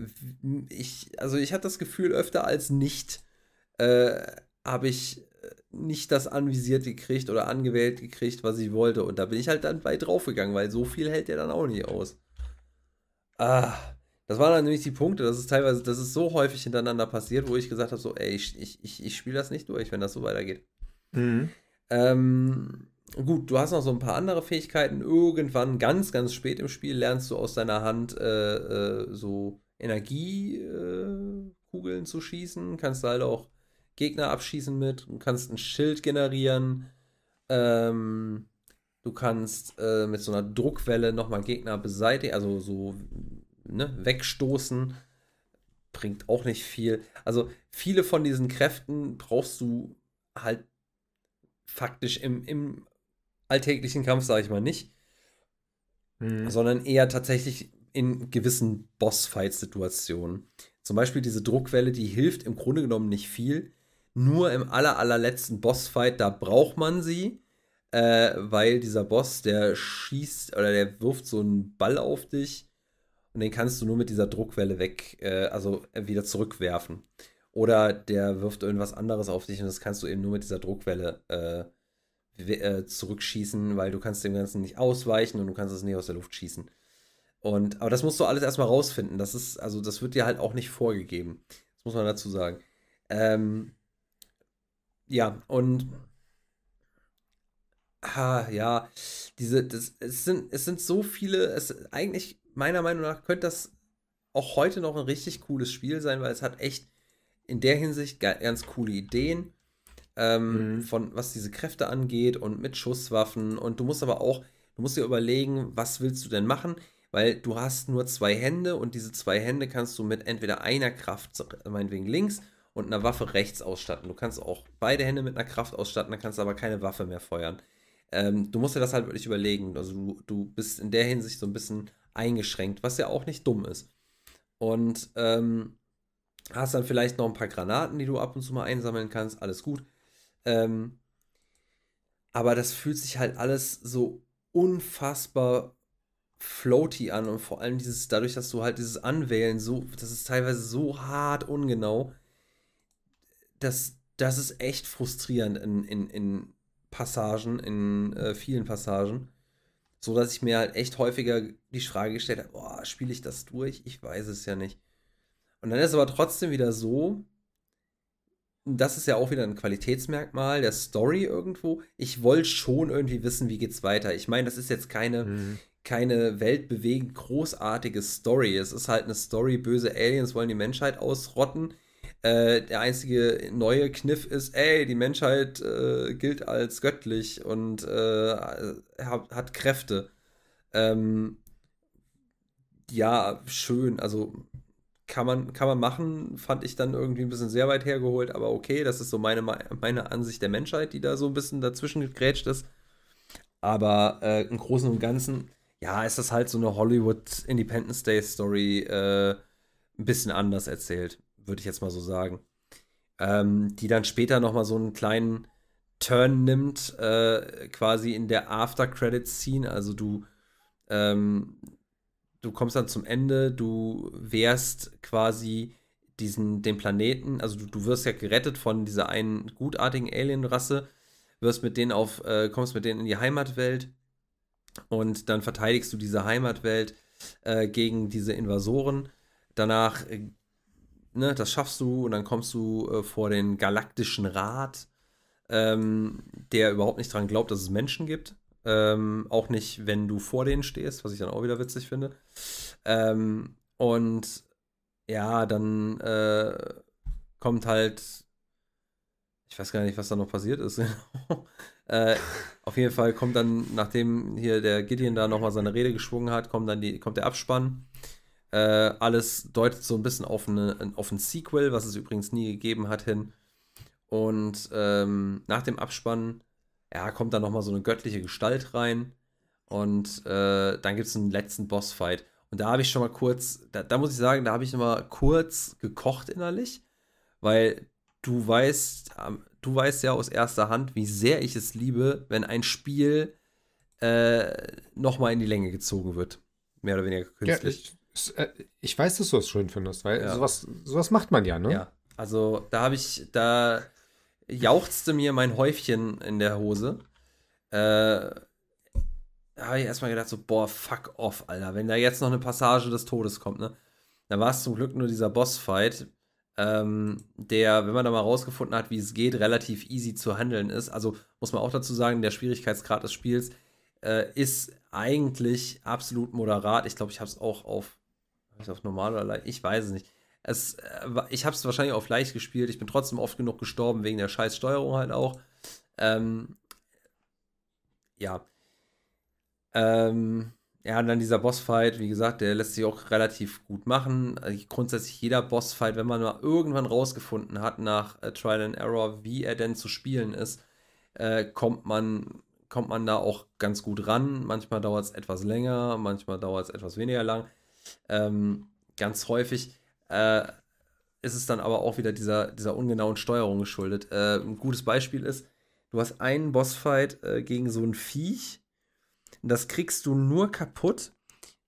B: ich, also ich hatte das Gefühl, öfter als nicht äh, habe ich nicht das anvisiert gekriegt oder angewählt gekriegt, was ich wollte. Und da bin ich halt dann bei draufgegangen, weil so viel hält der dann auch nicht aus. Ah, Das waren dann nämlich die Punkte, das ist teilweise, das ist so häufig hintereinander passiert, wo ich gesagt habe, so, ey, ich, ich, ich, ich spiele das nicht durch, wenn das so weitergeht. Mhm. Ähm, gut, du hast noch so ein paar andere Fähigkeiten. Irgendwann, ganz, ganz spät im Spiel, lernst du aus deiner Hand äh, äh, so Energiekugeln äh, zu schießen. Kannst halt auch Gegner abschießen mit. Du kannst ein Schild generieren. Ähm, du kannst äh, mit so einer Druckwelle nochmal Gegner beseitigen, also so ne, wegstoßen. Bringt auch nicht viel. Also viele von diesen Kräften brauchst du halt faktisch im, im alltäglichen Kampf, sage ich mal nicht. Mhm. Sondern eher tatsächlich in gewissen Bossfight-Situationen. Zum Beispiel diese Druckwelle, die hilft im Grunde genommen nicht viel. Nur im aller, allerletzten Bossfight, da braucht man sie, äh, weil dieser Boss, der schießt oder der wirft so einen Ball auf dich und den kannst du nur mit dieser Druckwelle weg, äh, also wieder zurückwerfen. Oder der wirft irgendwas anderes auf dich und das kannst du eben nur mit dieser Druckwelle äh, äh, zurückschießen, weil du kannst dem Ganzen nicht ausweichen und du kannst es nicht aus der Luft schießen. Und, aber das musst du alles erstmal rausfinden. Das ist, also das wird dir halt auch nicht vorgegeben. Das muss man dazu sagen. Ähm, ja, und ah, ja, diese, das, es sind, es sind so viele, es eigentlich, meiner Meinung nach, könnte das auch heute noch ein richtig cooles Spiel sein, weil es hat echt in der Hinsicht ganz coole Ideen ähm, mhm. von was diese Kräfte angeht und mit Schusswaffen. Und du musst aber auch, du musst dir überlegen, was willst du denn machen? Weil du hast nur zwei Hände und diese zwei Hände kannst du mit entweder einer Kraft, meinetwegen links, und einer Waffe rechts ausstatten. Du kannst auch beide Hände mit einer Kraft ausstatten, dann kannst du aber keine Waffe mehr feuern. Ähm, du musst dir das halt wirklich überlegen. Also du, du bist in der Hinsicht so ein bisschen eingeschränkt, was ja auch nicht dumm ist. Und ähm, hast dann vielleicht noch ein paar Granaten, die du ab und zu mal einsammeln kannst, alles gut. Ähm, aber das fühlt sich halt alles so unfassbar floaty an und vor allem dieses, dadurch, dass du halt dieses Anwählen so, das ist teilweise so hart ungenau, das, das ist echt frustrierend in, in, in Passagen, in äh, vielen Passagen. So dass ich mir halt echt häufiger die Frage gestellt habe, boah, spiele ich das durch? Ich weiß es ja nicht. Und dann ist es aber trotzdem wieder so, das ist ja auch wieder ein Qualitätsmerkmal der Story irgendwo. Ich wollte schon irgendwie wissen, wie geht's weiter. Ich meine, das ist jetzt keine, mhm. keine weltbewegend großartige Story. Es ist halt eine Story, böse Aliens wollen die Menschheit ausrotten. Äh, der einzige neue Kniff ist, ey, die Menschheit äh, gilt als göttlich und äh, hat, hat, Kräfte. Ähm, ja, schön. Also kann man, kann man machen, fand ich dann irgendwie ein bisschen sehr weit hergeholt, aber okay, das ist so meine, meine Ansicht der Menschheit, die da so ein bisschen dazwischen gegrätscht ist. Aber äh, im Großen und Ganzen, ja, ist das halt so eine Hollywood Independence Day Story äh, ein bisschen anders erzählt, würde ich jetzt mal so sagen. Ähm, die dann später nochmal so einen kleinen Turn nimmt, äh, quasi in der After-Credits-Scene. Also du ähm, du kommst dann zum Ende, du wehrst quasi diesen, den Planeten, also du, du wirst ja gerettet von dieser einen gutartigen Alien-Rasse, wirst mit denen auf, äh, kommst mit denen in die Heimatwelt und dann verteidigst du diese Heimatwelt äh, gegen diese Invasoren. Danach, äh, ne, das schaffst du und dann kommst du äh, vor den Galaktischen Rat, ähm, der überhaupt nicht daran glaubt, dass es Menschen gibt. Ähm, auch nicht, wenn du vor denen stehst, was ich dann auch wieder witzig finde. Ähm, und ja, dann äh, kommt halt, ich weiß gar nicht, was da noch passiert ist. äh, auf jeden Fall kommt dann, nachdem hier der Gideon da nochmal seine Rede geschwungen hat, kommt dann die, kommt der Abspann. Äh, alles deutet so ein bisschen auf, eine, auf ein Sequel, was es übrigens nie gegeben hat, hin. Und ähm, nach dem Abspann ja, kommt dann nochmal so eine göttliche Gestalt rein. Und äh, dann gibt es einen letzten Bossfight. Und da habe ich schon mal kurz, da, da muss ich sagen, da habe ich mal kurz gekocht innerlich, weil du weißt, du weißt ja aus erster Hand, wie sehr ich es liebe, wenn ein Spiel äh, nochmal in die Länge gezogen wird. Mehr oder weniger
A: künstlich. Ja, ich, äh, ich, weiß, dass du es schön findest, weil ja. sowas, sowas macht man ja, ne? Ja,
B: also da habe ich, da jauchzte mir mein Häufchen in der Hose. Äh, da habe ich erstmal gedacht, so, boah, fuck off, Alter. Wenn da jetzt noch eine Passage des Todes kommt, ne? Da war es zum Glück nur dieser Bossfight, ähm, der, wenn man da mal rausgefunden hat, wie es geht, relativ easy zu handeln ist. Also muss man auch dazu sagen, der Schwierigkeitsgrad des Spiels äh, ist eigentlich absolut moderat. Ich glaube, ich habe es auch auf, auf normal oder leicht, ich weiß es nicht. Es, äh, ich habe es wahrscheinlich auf leicht gespielt. Ich bin trotzdem oft genug gestorben, wegen der scheiß Steuerung halt auch. Ähm, ja. Ähm, ja, und dann dieser Bossfight, wie gesagt, der lässt sich auch relativ gut machen. Also grundsätzlich jeder Bossfight, wenn man mal irgendwann rausgefunden hat nach äh, Trial and Error, wie er denn zu spielen ist, äh, kommt, man, kommt man da auch ganz gut ran. Manchmal dauert es etwas länger, manchmal dauert es etwas weniger lang. Ähm, ganz häufig äh, ist es dann aber auch wieder dieser, dieser ungenauen Steuerung geschuldet. Äh, ein gutes Beispiel ist, du hast einen Bossfight äh, gegen so ein Viech, das kriegst du nur kaputt,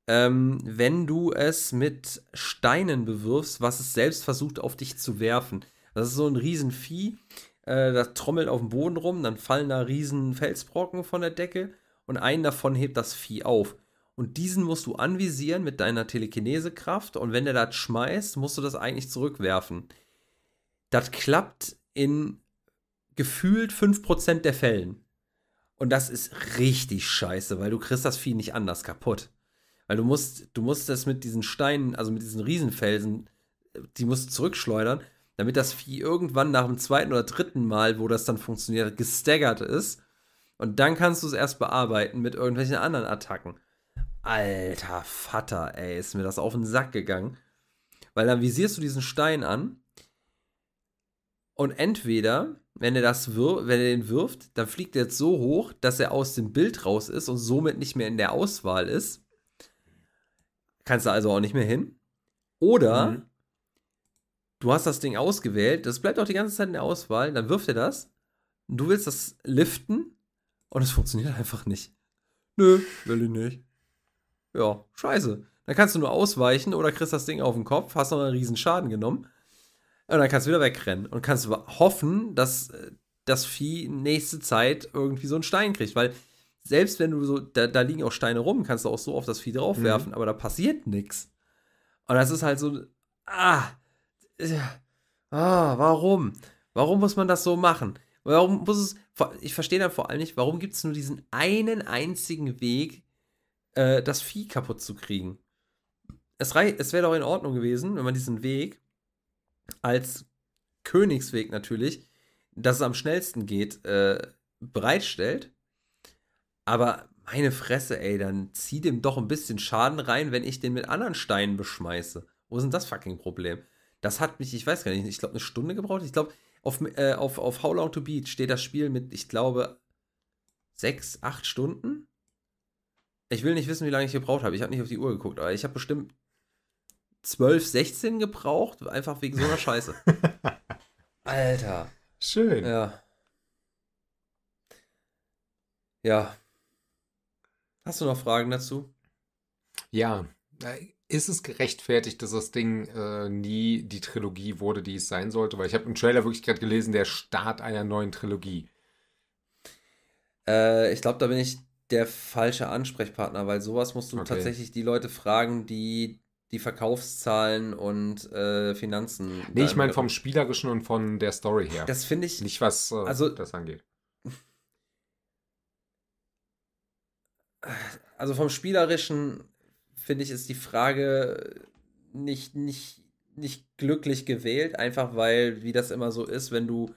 B: ähm, wenn du es mit Steinen bewirfst, was es selbst versucht auf dich zu werfen. Das ist so ein Riesenvieh, äh, das trommelt auf dem Boden rum, dann fallen da riesen Felsbrocken von der Decke und einen davon hebt das Vieh auf. Und diesen musst du anvisieren mit deiner Telekinesekraft und wenn der das schmeißt, musst du das eigentlich zurückwerfen. Das klappt in gefühlt 5% der Fällen. Und das ist richtig scheiße, weil du kriegst das Vieh nicht anders kaputt. Weil du musst, du musst das mit diesen Steinen, also mit diesen Riesenfelsen, die musst du zurückschleudern, damit das Vieh irgendwann nach dem zweiten oder dritten Mal, wo das dann funktioniert, gestaggert ist. Und dann kannst du es erst bearbeiten mit irgendwelchen anderen Attacken. Alter Vater, ey, ist mir das auf den Sack gegangen. Weil dann visierst du diesen Stein an und entweder wenn er das wir wenn er den wirft, dann fliegt er jetzt so hoch, dass er aus dem Bild raus ist und somit nicht mehr in der Auswahl ist. Kannst du also auch nicht mehr hin. Oder mhm. du hast das Ding ausgewählt, das bleibt auch die ganze Zeit in der Auswahl, dann wirft er das. Und du willst das liften und es funktioniert einfach nicht. Nö, will ich nicht. Ja, scheiße. Dann kannst du nur ausweichen oder kriegst das Ding auf den Kopf, hast noch einen riesen Schaden genommen. Und dann kannst du wieder wegrennen und kannst hoffen, dass äh, das Vieh nächste Zeit irgendwie so einen Stein kriegt. Weil selbst wenn du so, da, da liegen auch Steine rum, kannst du auch so auf das Vieh draufwerfen, mhm. aber da passiert nichts. Und das ist halt so, ah, ah, warum? Warum muss man das so machen? Warum muss es, ich verstehe dann vor allem nicht, warum gibt es nur diesen einen einzigen Weg, äh, das Vieh kaputt zu kriegen? Es, es wäre doch in Ordnung gewesen, wenn man diesen Weg als Königsweg natürlich, dass es am schnellsten geht, äh, bereitstellt. Aber meine Fresse, ey, dann zieh dem doch ein bisschen Schaden rein, wenn ich den mit anderen Steinen beschmeiße. Wo ist denn das fucking Problem? Das hat mich, ich weiß gar nicht, ich glaube, eine Stunde gebraucht. Ich glaube, auf, äh, auf, auf How Long to Beat steht das Spiel mit, ich glaube, sechs, acht Stunden. Ich will nicht wissen, wie lange ich gebraucht habe. Ich habe nicht auf die Uhr geguckt, aber ich habe bestimmt 12, 16 gebraucht, einfach wegen so einer Scheiße. Alter.
A: Schön.
B: Ja. Ja. Hast du noch Fragen dazu?
A: Ja. Ist es gerechtfertigt, dass das Ding äh, nie die Trilogie wurde, die es sein sollte? Weil ich habe im Trailer wirklich gerade gelesen, der Start einer neuen Trilogie.
B: Äh, ich glaube, da bin ich der falsche Ansprechpartner, weil sowas musst du okay. tatsächlich die Leute fragen, die die Verkaufszahlen und äh, Finanzen.
A: Nee, ich meine vom Spielerischen und von der Story her.
B: Das finde ich.
A: Nicht, was äh,
B: also,
A: das angeht.
B: Also vom Spielerischen finde ich, ist die Frage nicht, nicht, nicht glücklich gewählt, einfach weil, wie das immer so ist, wenn du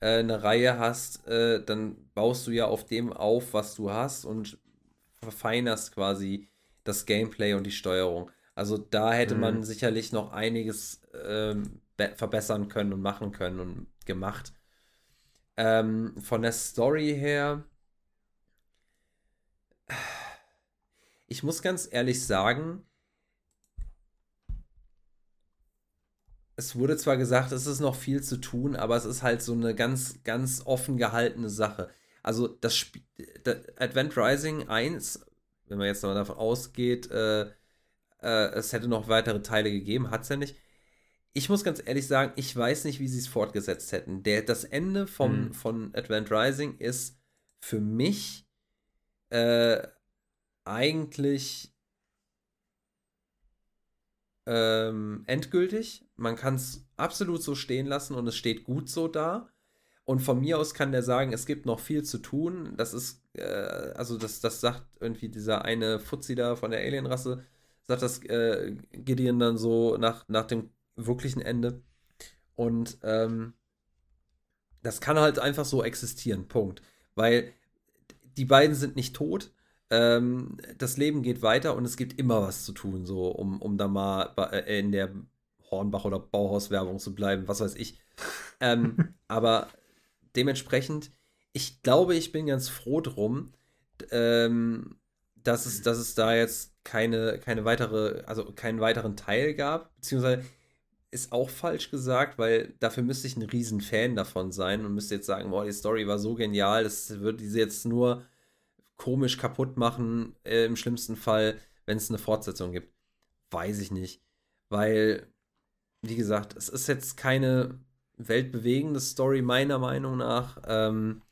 B: äh, eine Reihe hast, äh, dann baust du ja auf dem auf, was du hast und verfeinerst quasi das Gameplay und die Steuerung. Also da hätte mhm. man sicherlich noch einiges ähm, verbessern können und machen können und gemacht. Ähm, von der Story her, ich muss ganz ehrlich sagen, es wurde zwar gesagt, es ist noch viel zu tun, aber es ist halt so eine ganz, ganz offen gehaltene Sache. Also das Spiel, Advent Rising 1, wenn man jetzt mal davon ausgeht, äh, äh, es hätte noch weitere Teile gegeben, hat es ja nicht. Ich muss ganz ehrlich sagen, ich weiß nicht, wie sie es fortgesetzt hätten. Der, das Ende vom, hm. von Advent Rising ist für mich äh, eigentlich ähm, endgültig. Man kann es absolut so stehen lassen und es steht gut so da. Und von mir aus kann der sagen, es gibt noch viel zu tun. Das ist, äh, also das, das sagt irgendwie dieser eine Fuzzi da von der Alienrasse, sagt das äh, Gideon dann so nach, nach dem wirklichen Ende. Und ähm, das kann halt einfach so existieren, Punkt. Weil die beiden sind nicht tot. Ähm, das Leben geht weiter und es gibt immer was zu tun, so um, um da mal äh, in der Hornbach- oder Bauhaus-Werbung zu bleiben, was weiß ich. Ähm, aber dementsprechend, ich glaube, ich bin ganz froh drum, ähm, dass, es, dass es da jetzt keine, keine weitere, also keinen weiteren Teil gab, beziehungsweise ist auch falsch gesagt, weil dafür müsste ich ein riesen Fan davon sein und müsste jetzt sagen, boah, die Story war so genial, das würde diese jetzt nur komisch kaputt machen, äh, im schlimmsten Fall, wenn es eine Fortsetzung gibt. Weiß ich nicht. Weil, wie gesagt, es ist jetzt keine weltbewegende Story, meiner Meinung nach. Ähm,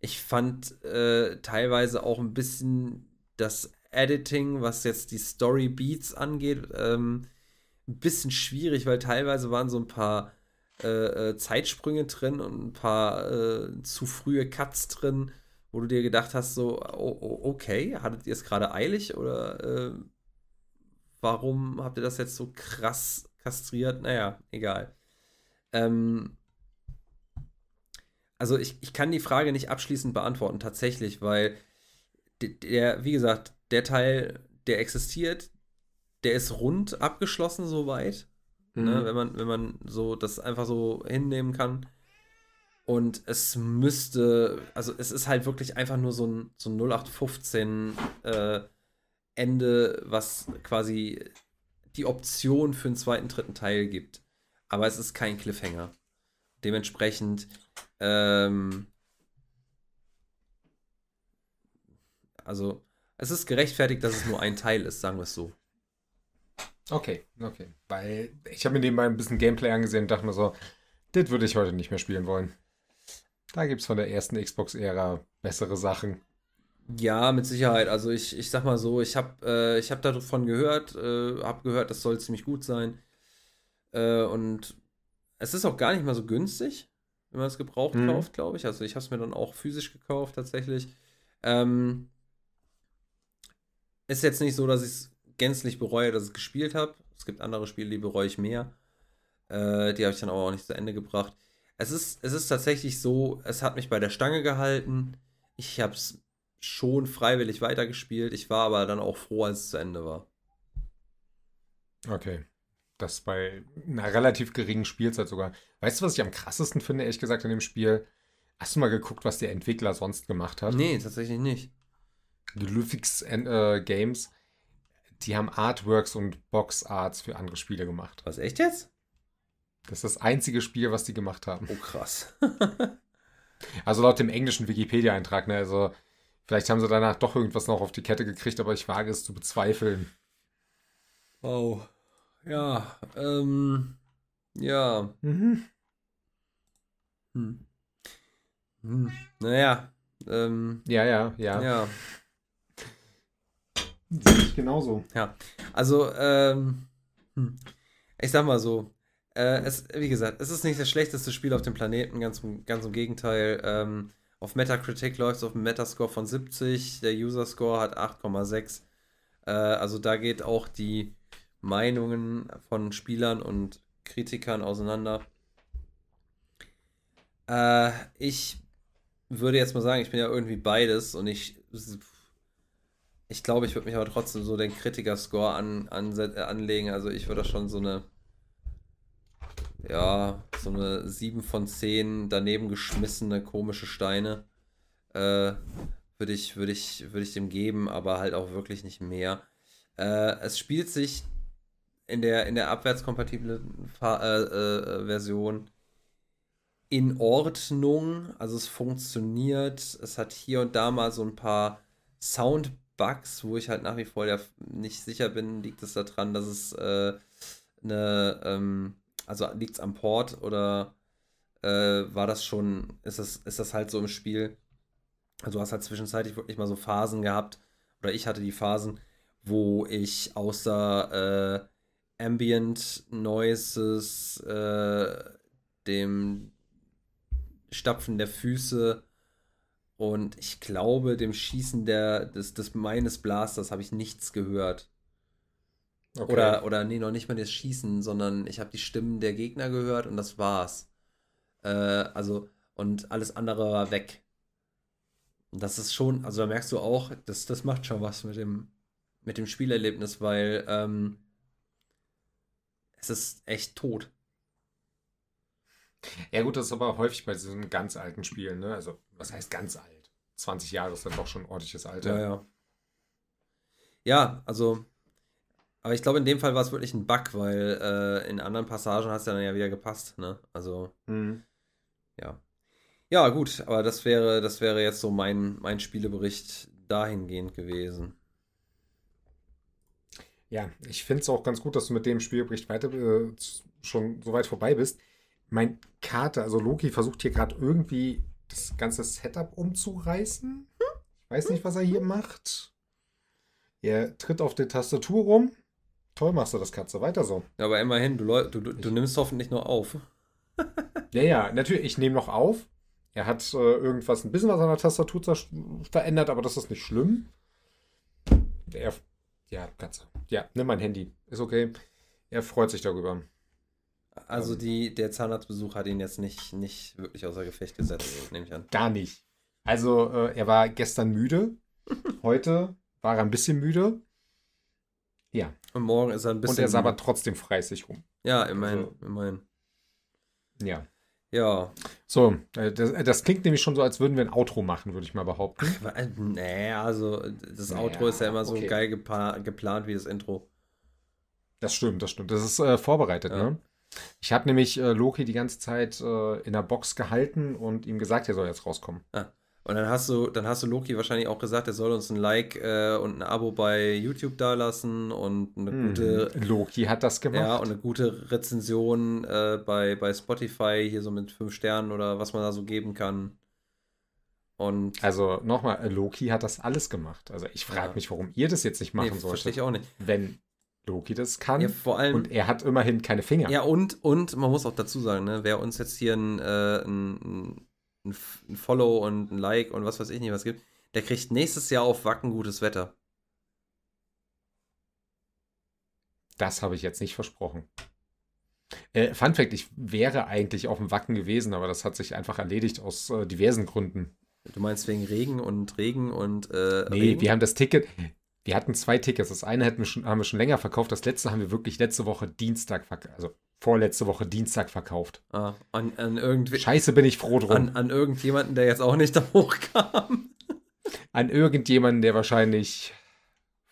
B: ich fand äh, teilweise auch ein bisschen das Editing, was jetzt die Story Beats angeht, ähm, ein bisschen schwierig, weil teilweise waren so ein paar äh, äh, Zeitsprünge drin und ein paar äh, zu frühe Cuts drin, wo du dir gedacht hast, so, oh, oh, okay, hattet ihr es gerade eilig oder äh, warum habt ihr das jetzt so krass kastriert? Naja, egal. Ähm, also ich, ich kann die Frage nicht abschließend beantworten, tatsächlich, weil der, wie gesagt, der Teil, der existiert, der ist rund abgeschlossen soweit. Ne, mhm. Ne, wenn, man, wenn man so das einfach so hinnehmen kann. Und es müsste, also es ist halt wirklich einfach nur so ein, so ein 0815 äh, Ende, was quasi die Option für einen zweiten, dritten Teil gibt. Aber es ist kein Cliffhanger. Dementsprechend, ähm, also es ist gerechtfertigt, dass es nur ein Teil ist, sagen wir es so.
A: Okay, okay. Weil ich habe mir nebenbei ein bisschen Gameplay angesehen und dachte mir so, das würde ich heute nicht mehr spielen wollen. Da gibt es von der ersten Xbox-Ära bessere Sachen.
B: Ja, mit Sicherheit. Also ich, ich sag mal so, ich habe äh, hab davon gehört, äh, habe gehört, das soll ziemlich gut sein. Äh, und es ist auch gar nicht mal so günstig, wenn man es gebraucht mhm. kauft, glaube ich. Also ich habe es mir dann auch physisch gekauft tatsächlich. Ähm, ist jetzt nicht so, dass ich es gänzlich bereue, dass ich es gespielt habe. Es gibt andere Spiele, die bereue ich mehr. Äh, die habe ich dann aber auch nicht zu Ende gebracht. Es ist, es ist tatsächlich so, es hat mich bei der Stange gehalten. Ich habe es schon freiwillig weitergespielt. Ich war aber dann auch froh, als es zu Ende war.
A: Okay. Das bei einer relativ geringen Spielzeit sogar. Weißt du, was ich am krassesten finde, ehrlich gesagt, in dem Spiel? Hast du mal geguckt, was der Entwickler sonst gemacht hat?
B: Nee, tatsächlich nicht.
A: Die Lufix äh, Games, die haben Artworks und Boxarts für andere Spiele gemacht.
B: Was, echt jetzt?
A: Das ist das einzige Spiel, was die gemacht haben.
B: Oh, krass.
A: also laut dem englischen Wikipedia-Eintrag, ne? Also vielleicht haben sie danach doch irgendwas noch auf die Kette gekriegt, aber ich wage es zu bezweifeln.
B: Oh. Ja, ähm. Ja. Mhm. Hm. Hm. Naja. Ähm,
A: ja, ja, ja.
B: Ja.
A: Sehe ich genauso.
B: Ja. Also, ähm. Hm. Ich sag mal so, äh, es, wie gesagt, es ist nicht das schlechteste Spiel auf dem Planeten, ganz, ganz im Gegenteil. Ähm, auf Metacritic läuft es auf einem Metascore von 70, der User-Score hat 8,6. Äh, also da geht auch die Meinungen von Spielern und Kritikern auseinander. Äh, ich würde jetzt mal sagen, ich bin ja irgendwie beides und ich ich glaube, ich würde mich aber trotzdem so den Kritiker-Score an, an, anlegen. Also ich würde schon so eine ja, so eine 7 von 10 daneben geschmissene komische Steine äh, würde ich, würd ich, würd ich dem geben, aber halt auch wirklich nicht mehr. Äh, es spielt sich in der, in der abwärtskompatiblen Fa äh, äh, Version in Ordnung. Also es funktioniert. Es hat hier und da mal so ein paar Soundbugs, wo ich halt nach wie vor nicht sicher bin, liegt es daran, dass es äh, eine ähm, also liegt es am Port oder äh, war das schon, ist das, ist das halt so im Spiel? Also du hast halt zwischenzeitlich wirklich mal so Phasen gehabt, oder ich hatte die Phasen, wo ich außer äh, Ambient Noises, äh, dem Stapfen der Füße und ich glaube, dem Schießen der, des, des meines Blasters habe ich nichts gehört. Okay. Oder, oder nee, noch nicht mal das Schießen, sondern ich habe die Stimmen der Gegner gehört und das war's. Äh, also, und alles andere war weg. Und das ist schon, also da merkst du auch, das, das macht schon was mit dem, mit dem Spielerlebnis, weil ähm, es ist echt tot.
A: Ja, gut, das ist aber häufig bei diesen ganz alten Spielen, ne? Also, was heißt ganz alt? 20 Jahre ist dann doch schon ein ordentliches Alter.
B: Ja, ja. Ja, also, aber ich glaube, in dem Fall war es wirklich ein Bug, weil äh, in anderen Passagen hat es dann ja wieder gepasst, ne? Also, mhm. ja. Ja, gut, aber das wäre, das wäre jetzt so mein, mein Spielebericht dahingehend gewesen.
A: Ja, ich finde es auch ganz gut, dass du mit dem Spielbericht weiter äh, schon so weit vorbei bist. Mein Kater, also Loki, versucht hier gerade irgendwie das ganze Setup umzureißen. Ich weiß nicht, was er hier macht. Er tritt auf der Tastatur rum. Toll machst du das, Katze. Weiter so.
B: Ja, aber immerhin, du, du, du, du nimmst hoffentlich nur auf.
A: ja, ja, natürlich. Ich nehme noch auf. Er hat äh, irgendwas, ein bisschen was an der Tastatur verändert, aber das ist nicht schlimm. Er, ja, Katze. Ja, nimm mein Handy. Ist okay. Er freut sich darüber.
B: Also die, der Zahnarztbesuch hat ihn jetzt nicht, nicht wirklich außer Gefecht gesetzt, nehme ich an.
A: Gar nicht. Also äh, er war gestern müde. Heute war er ein bisschen müde. Ja.
B: Und morgen ist er ein bisschen.
A: Und er sah aber trotzdem fleißig rum.
B: Ja, immerhin, also, immerhin.
A: Ja.
B: Ja.
A: So, äh, das, äh, das, klingt nämlich schon so, als würden wir ein Outro machen, würde ich mal behaupten.
B: Ach, äh, nee, also das naja, Outro ist ja immer so okay. geil geplant wie das Intro.
A: Das stimmt, das stimmt. Das ist äh, vorbereitet, ja. ne? Ich habe nämlich äh, Loki die ganze Zeit äh, in der Box gehalten und ihm gesagt, er soll jetzt rauskommen.
B: Ah. Und dann hast du, dann hast du Loki wahrscheinlich auch gesagt, er soll uns ein Like äh, und ein Abo bei YouTube dalassen und eine hm. gute.
A: Loki hat das gemacht.
B: Ja, und eine gute Rezension äh, bei, bei Spotify, hier so mit fünf Sternen oder was man da so geben kann. Und
A: also nochmal, Loki hat das alles gemacht. Also ich frage ja. mich, warum ihr das jetzt nicht machen nee, solltet.
B: Verstehe ich auch nicht.
A: Wenn Loki das kann.
B: Ja, vor allem,
A: und er hat immerhin keine Finger.
B: Ja, und, und man muss auch dazu sagen, ne, wer uns jetzt hier ein, äh, ein, ein, ein, Follow und ein Like und was weiß ich nicht was gibt, der kriegt nächstes Jahr auf Wacken gutes Wetter.
A: Das habe ich jetzt nicht versprochen. Äh, Fun Fact: Ich wäre eigentlich auf dem Wacken gewesen, aber das hat sich einfach erledigt aus äh, diversen Gründen.
B: Du meinst wegen Regen und Regen und. Äh,
A: nee,
B: Regen?
A: wir haben das Ticket. Wir hatten zwei Tickets. Das eine hätten wir schon, haben wir schon länger verkauft. Das letzte haben wir wirklich letzte Woche Dienstag verkauft. Also vorletzte Woche Dienstag verkauft.
B: Ah, an, an irgendwie.
A: Scheiße, bin ich froh drum.
B: An, an irgendjemanden, der jetzt auch nicht da hochkam.
A: An irgendjemanden, der wahrscheinlich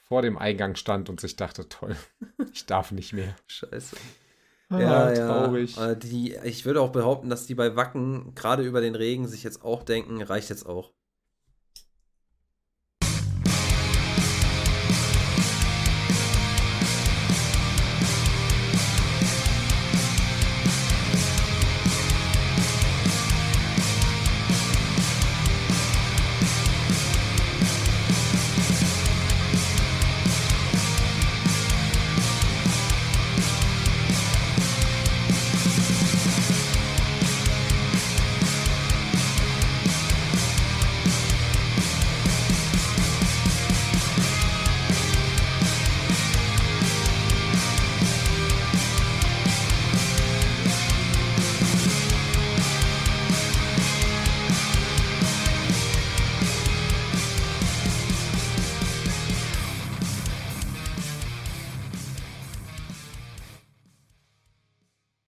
A: vor dem Eingang stand und sich dachte, toll, ich darf nicht mehr.
B: Scheiße.
A: Ah, ja, traurig.
B: Ja. Die, ich würde auch behaupten, dass die bei Wacken gerade über den Regen sich jetzt auch denken, reicht jetzt auch.